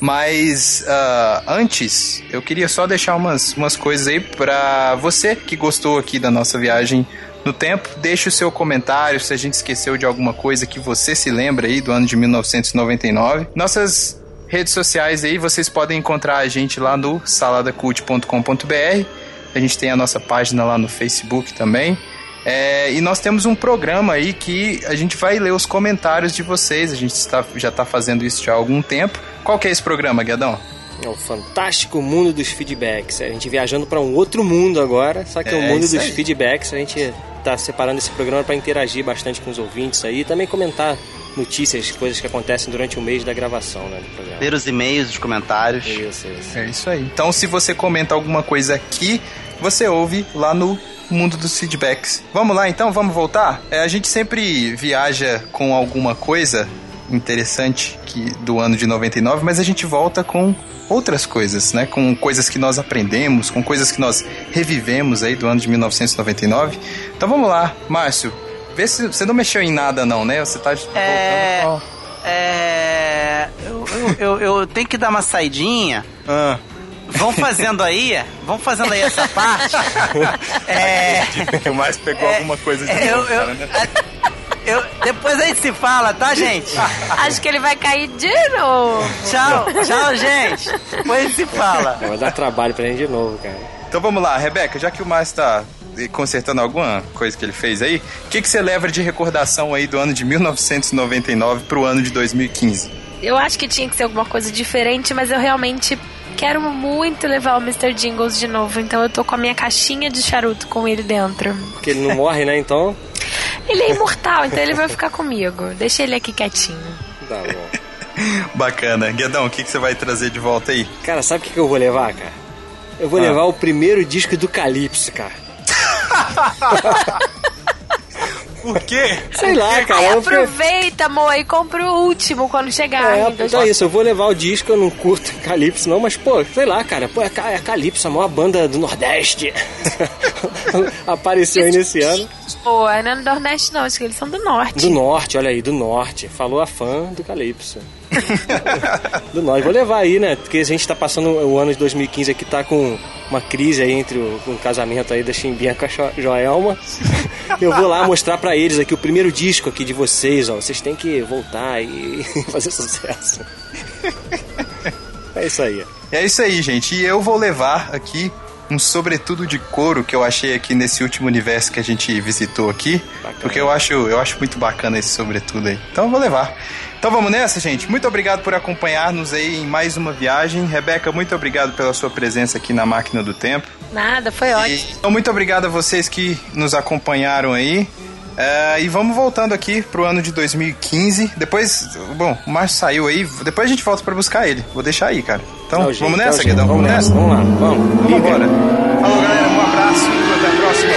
[SPEAKER 2] Mas ah, antes, eu queria só deixar umas, umas coisas aí pra você que gostou aqui da nossa viagem no tempo. Deixe o seu comentário se a gente esqueceu de alguma coisa que você se lembra aí do ano de 1999. Nossas redes sociais aí, vocês podem encontrar a gente lá no saladacult.com.br. A gente tem a nossa página lá no Facebook também. É, e nós temos um programa aí que a gente vai ler os comentários de vocês. A gente está, já está fazendo isso já há algum tempo. Qual que é esse programa, Guedão?
[SPEAKER 3] É o fantástico mundo dos feedbacks. A gente viajando para um outro mundo agora, só que é, o
[SPEAKER 2] É,
[SPEAKER 3] mundo
[SPEAKER 2] isso
[SPEAKER 3] dos
[SPEAKER 2] aí.
[SPEAKER 3] feedbacks. A gente tá separando esse programa para interagir bastante com os ouvintes aí e também comentar notícias, coisas que acontecem durante o mês da gravação, né, do programa.
[SPEAKER 4] Ver os e-mails, os comentários.
[SPEAKER 3] Isso, isso.
[SPEAKER 2] É isso aí. Então, se você comenta alguma coisa aqui, você ouve lá no mundo dos feedbacks. Vamos lá, então? Vamos voltar? É, a gente sempre viaja com alguma coisa interessante que do ano de 99, mas a gente volta com outras coisas, né? Com coisas que nós aprendemos, com coisas que nós revivemos aí do ano de 1999. Então vamos lá, Márcio. Vê se você não mexeu em nada não, né? Você tá voltando
[SPEAKER 4] É. É. Eu, eu, eu, eu tenho que dar uma saidinha.
[SPEAKER 2] Ah.
[SPEAKER 4] Vão fazendo aí, vão fazendo aí essa parte. [LAUGHS] É.
[SPEAKER 2] O Márcio pegou alguma coisa de
[SPEAKER 4] Eu,
[SPEAKER 2] novo,
[SPEAKER 4] eu,
[SPEAKER 2] cara, né?
[SPEAKER 4] Eu- depois a gente se fala, tá, gente?
[SPEAKER 1] Acho que ele vai cair de novo.
[SPEAKER 4] Tchau, tchau, gente. Depois a gente se fala.
[SPEAKER 3] Vai dar trabalho pra gente de novo, cara.
[SPEAKER 2] Então vamos lá, Rebeca, já que o Márcio tá consertando alguma coisa que ele fez aí, o que, que você leva de recordação aí do ano de 1999 pro ano de 2015?
[SPEAKER 1] Eu acho que tinha que ser alguma coisa diferente, mas eu realmente quero muito levar o Mr. Jingles de novo. Então eu tô com a minha caixinha de charuto com ele dentro.
[SPEAKER 3] Porque ele não morre, né, então?
[SPEAKER 1] Ele é imortal, então ele vai ficar comigo. Deixa ele aqui quietinho.
[SPEAKER 3] Tá bom. [LAUGHS]
[SPEAKER 2] Bacana. Guedão, o que, que você vai trazer de volta aí?
[SPEAKER 3] Cara, sabe o que que eu vou levar, cara? Eu vou
[SPEAKER 2] Ah.
[SPEAKER 3] levar o primeiro disco do Calypso, cara. [LAUGHS]
[SPEAKER 2] Por quê?
[SPEAKER 3] Sei lá, cara.
[SPEAKER 1] Aí
[SPEAKER 3] eu-
[SPEAKER 1] aproveita, amor, e compra o último quando chegar.
[SPEAKER 3] É,
[SPEAKER 1] dois-
[SPEAKER 3] então é isso, eu vou levar o disco, eu não curto Calypso não, mas pô, sei lá, cara, pô, é, é Calypso, a maior banda do Nordeste. [LAUGHS] Apareceu aí nesse ano.
[SPEAKER 1] Pô, não é do Nordeste não, acho que eles são do Norte.
[SPEAKER 3] Do Norte, olha aí, do Norte. Falou a fã do Calypso. [LAUGHS] do Norte. Vou levar aí, né? Porque a gente tá passando o ano de 2015 aqui, tá com uma crise aí entre o, casamento aí da Chimbinha com a Jo- Joelma. [LAUGHS] Eu vou lá mostrar pra eles aqui o primeiro disco aqui de vocês, ó. Vocês têm que voltar e [LAUGHS] fazer sucesso. É isso aí.
[SPEAKER 2] É isso aí, gente. E eu vou levar aqui um sobretudo de couro que eu achei aqui nesse último universo que a gente visitou aqui.
[SPEAKER 3] Bacana.
[SPEAKER 2] Porque eu acho, eu acho muito bacana esse sobretudo aí. Então eu vou levar. Então vamos nessa, gente. Muito obrigado por acompanhar-nos aí em mais uma viagem. Rebeca, muito obrigado pela sua presença aqui na Máquina do Tempo.
[SPEAKER 1] Nada, foi ótimo.
[SPEAKER 2] E, então, muito obrigado a vocês que nos acompanharam aí. É, e vamos voltando aqui pro ano de 2015. Depois, bom, o Márcio saiu aí. Depois a gente volta pra buscar ele. Vou deixar aí, cara. Então,
[SPEAKER 3] gente.
[SPEAKER 2] vamos nessa,
[SPEAKER 3] gente.
[SPEAKER 2] Guedão?
[SPEAKER 3] Vamos nessa. Vamos lá. Vamos.
[SPEAKER 2] Vamos embora. Falou, galera. Um abraço. Até a próxima.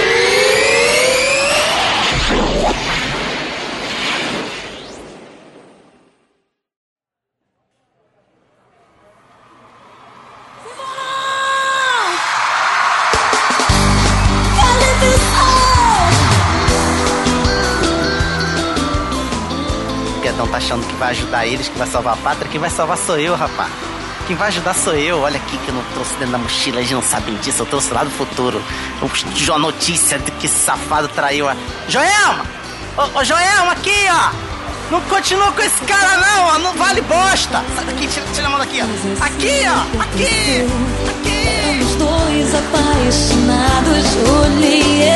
[SPEAKER 4] O Guedão tá achando que vai ajudar eles, que vai salvar a pátria. Quem vai salvar sou eu, rapaz. Quem vai ajudar sou eu. Olha aqui que eu não trouxe dentro da mochila, eles não sabem disso. Eu trouxe lá do futuro. Eu- A notícia de que esse safado traiu a. Joelma! Ô, ô Joelma, aqui, ó! Não continua com esse cara, não, ó! Não vale bosta! Sai daqui, tira, tira a mão daqui, ó! Aqui, ó! Aqui! Aqui!
[SPEAKER 8] Os dois apaixonados, olhei